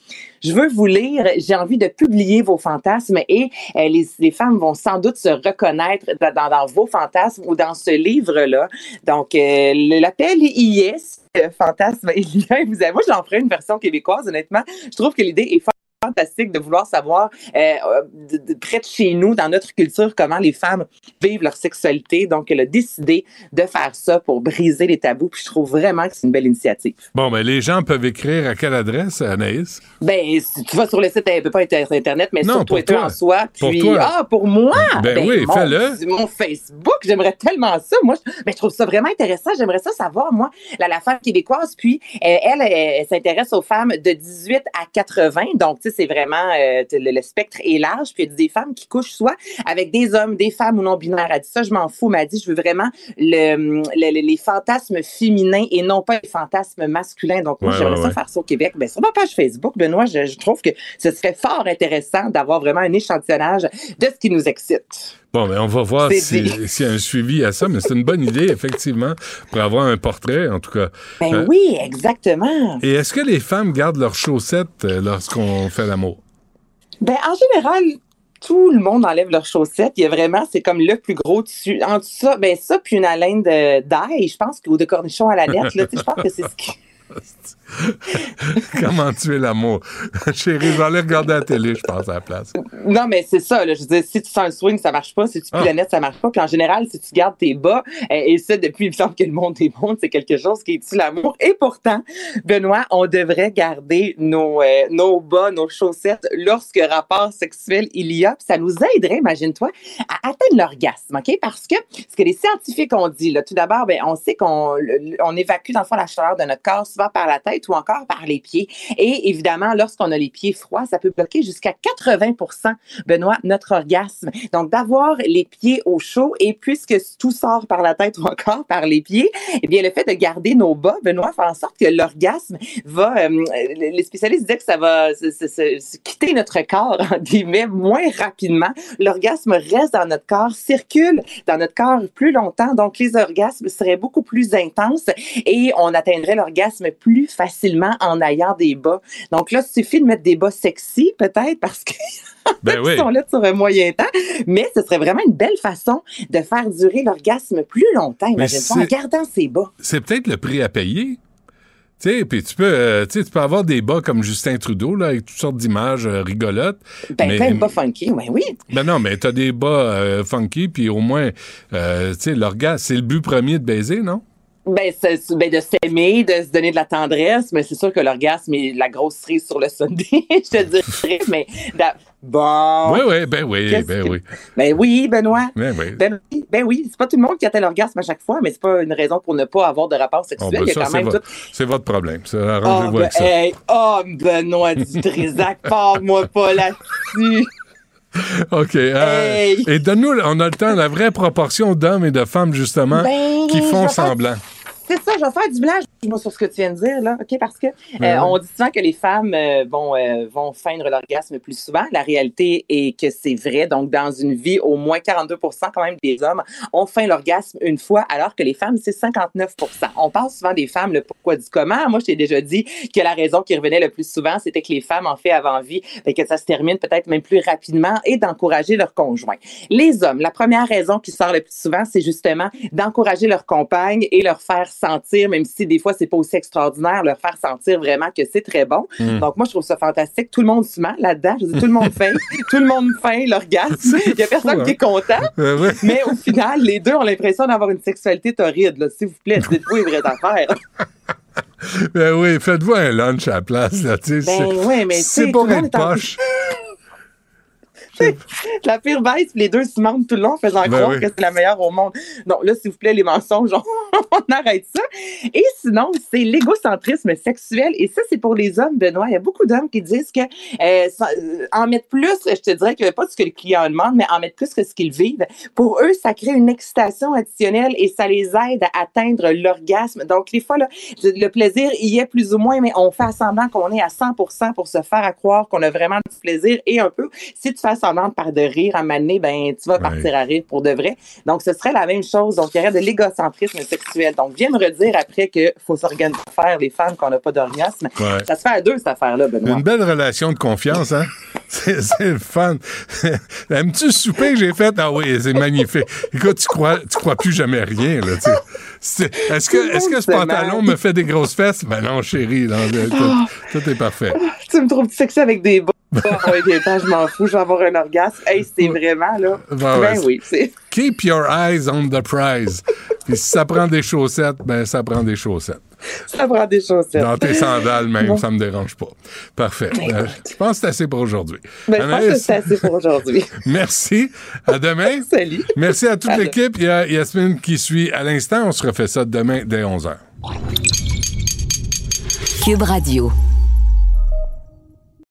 je veux vous lire. J'ai envie de publier vos fantasmes et euh, les, femmes vont sans doute se reconnaître dans, vos fantasmes ou dans ce livre-là. Donc, euh, l'appel y est. Fantasme, avez, moi, j'en ferai une version québécoise, honnêtement. Je trouve que l'idée est fantastique de vouloir savoir euh, de, de près de chez nous, dans notre culture, comment les femmes vivent leur sexualité. Donc, elle a décidé de faire ça pour briser les tabous. Puis je trouve vraiment que c'est une belle initiative. Bon, ben les gens peuvent écrire à quelle adresse, Anaïs? Ben, si tu vas sur le site, elle peut pas être sur Internet, mais Non, sur pour Twitter toi. en soi. Pour Puis, toi. ah, pour moi! Ben oui, mon fais-le. Mon Facebook, j'aimerais tellement ça. Moi, je, ben, je trouve ça vraiment intéressant. J'aimerais ça savoir, moi, la, la femme québécoise. Puis, euh, elle, elle, elle s'intéresse aux femmes de 18 à 80. Donc, tu c'est vraiment, euh, le, le spectre est large. Puis, il y a des femmes qui couchent soit avec des hommes, des femmes ou non-binaires. Elle dit ça, je m'en fous. Mais elle dit, je veux vraiment le, le- le- les fantasmes féminins et non pas les fantasmes masculins. Donc, moi, Ouais, j'aimerais ouais, ça ouais. faire ça au Québec. Ben, sur ma page Facebook, Benoît, je, je trouve que ce serait fort intéressant d'avoir vraiment un échantillonnage de ce qui nous excite. Bon, ben on va voir C'est si- s'il y a un suivi à ça, mais c'est une bonne idée, effectivement, pour avoir un portrait, en tout cas. Ben Euh, oui, exactement. Et est-ce que les femmes gardent leurs chaussettes euh, lorsqu'on fait l'amour? Ben, en général, tout le monde enlève leurs chaussettes. Il y a vraiment, c'est comme le plus gros dessus. En tout ça, ben ça, puis une haleine d'ail, je pense, ou de cornichon à la lettre, là, je pense que c'est ce qui... Comment tuer l'amour? Chérie, je vais aller regarder la télé, je pense, à la place. Non, mais c'est ça, là. Je veux dire, si tu fais un swing, ça marche pas. Si tu Ah. nette, ça marche pas. Puis en général, si tu gardes tes bas, euh, et ça, depuis, il me semble que le monde mondes, c'est quelque chose qui tue l'amour. Et pourtant, Benoît, on devrait garder nos, euh, nos bas, nos chaussettes lorsque rapport sexuel il y a. Puis ça nous aiderait, imagine-toi, à atteindre l'orgasme, OK? Parce que ce que les scientifiques ont dit, là, tout d'abord, ben, on sait qu'on le- on évacue, dans le fond, la chaleur de notre corps souvent par la tête ou encore par les pieds. Et évidemment, lorsqu'on a les pieds froids, ça peut bloquer jusqu'à 80 Benoît, notre orgasme. Donc, d'avoir les pieds au chaud et puisque tout sort par la tête ou encore par les pieds, eh bien, le fait de garder nos bas, Benoît, fait en sorte que l'orgasme va, euh, les spécialistes disaient que ça va se- quitter notre corps, en guillemets, moins rapidement. L'orgasme reste dans notre corps, circule dans notre corps plus longtemps. Donc, les orgasmes seraient beaucoup plus intenses et on atteindrait l'orgasme plus facilement en ayant des bas. Donc là, il suffit de mettre des bas sexy, peut-être, parce que Ben oui. ils sont là sur un moyen temps, mais ce serait vraiment une belle façon de faire durer l'orgasme plus longtemps. Imagine-toi, en gardant ses bas. C'est peut-être le prix à payer. Tu sais, puis tu peux, euh, tu sais, tu peux avoir des bas comme Justin Trudeau, là, avec toutes sortes d'images euh, rigolotes. Ben, mais, plein de bas funky, ben oui. ben non, mais t'as des bas euh, funky, puis au moins, euh, tu sais, l'orgasme, c'est le but premier de baiser, non? Ben, ben, de s'aimer, de se donner de la tendresse, mais c'est sûr que l'orgasme est la grosse cerise sur le Sunday, je te dirais, mais bon. Oui, oui, ben oui, ben que- oui. Ben oui, Benoît. Ben oui. Ben oui, ben oui, c'est pas tout le monde qui atteint l'orgasme à chaque fois, mais c'est pas une raison pour ne pas avoir de rapport sexuel. Bon, ben, ça, c'est votre, tout. c'est votre problème. Oh, arrangez-vous ben, avec ça. hey, oh, Benoît Dutrisac, parle-moi pas là-dessus. OK. euh, Hey. Et donne-nous, on a le temps, la vraie proportion d'hommes et de femmes, justement, Ben, qui font faire- semblant. C'est ça, je vais faire du blanc moi, sur ce que tu viens de dire, là, OK? Parce que euh, Ouais. on dit souvent que les femmes euh, vont, euh, vont feindre l'orgasme plus souvent. La réalité est que c'est vrai. Donc, dans une vie, au moins 42 quand même des hommes ont feint l'orgasme une fois, alors que les femmes, c'est 59 On parle souvent des femmes, le pourquoi du comment. Moi, je t'ai déjà dit que la raison qui revenait le plus souvent, c'était que les femmes, en fait, avant vie, ben, que ça se termine peut-être même plus rapidement et d'encourager leur conjoint. Les hommes, la première raison qui sort le plus souvent, c'est justement d'encourager leur compagne et leur faire sentir, même si des fois c'est pas aussi extraordinaire, leur faire sentir vraiment que c'est très bon. Mm. Donc moi je trouve ça fantastique. Tout le monde se ment là-dedans. Je dis tout le monde fait, tout le monde fait l'orgasme. Il y a personne fou, qui est hein? content. Ouais. Mais au final, les deux ont l'impression d'avoir une sexualité torride. S'il vous plaît, dites-vous les vraies affaires. Ben oui, faites-vous un lunch à la place, là, tu sais. Ben c'est- mais pour être est en- poche. La pire bête, puis les deux se mentent tout le long, faisant Ben croire oui. que c'est la meilleure au monde. Non, là, s'il vous plaît, les mensonges, on, on arrête ça. Et sinon, c'est l'égocentrisme sexuel. Et ça, c'est pour les hommes, Benoît. Il y a beaucoup d'hommes qui disent que euh, euh, en mettre plus, je te dirais que pas ce que le client demande, mais en mettre plus que ce qu'ils vivent. Pour eux, ça crée une excitation additionnelle et ça les aide à atteindre l'orgasme. Donc, les fois, là, le plaisir y est plus ou moins, mais on fait semblant qu'on est à 100 pour se faire à croire qu'on a vraiment du plaisir et un peu, si tu fais par de rire à maner, ben, tu vas partir à rire pour de vrai. Donc, ce serait la même chose. Donc, il y aurait de l'égocentrisme sexuel. Donc, viens me redire après qu'il faut s'organiser faire les femmes qu'on n'a pas d'orgasme. Ouais. Ça se fait à deux, cette affaire-là, Benoît. Une belle relation de confiance, hein? C'est le fun. Aimes-tu souper que j'ai fait? Ah oui, c'est magnifique. Écoute, tu crois, tu crois plus jamais rien, là, tu sais. Est-ce que, est-ce que ce pantalon me fait des grosses fesses? Ben non, chérie, non, tout, tout est parfait. Tu me trouves sexy avec des bas. Ah ouais, des temps, je m'en fous, je vais avoir un orgasme. Hey, c'est vraiment, là. Ben ben ouais, oui, c'est. Keep your eyes on the prize. Puis si ça prend des chaussettes, ben ça prend des chaussettes. Ça prend des chaussettes. Dans tes sandales même, Bon. ça me dérange pas. Parfait. Euh, je pense que c'est assez pour aujourd'hui. Ben, je pense que c'est assez pour aujourd'hui. Merci. À demain. Salut. Merci à toute l'équipe. Il y a Yasmine qui suit à l'instant. On se refait ça demain dès 11h. Cube Radio.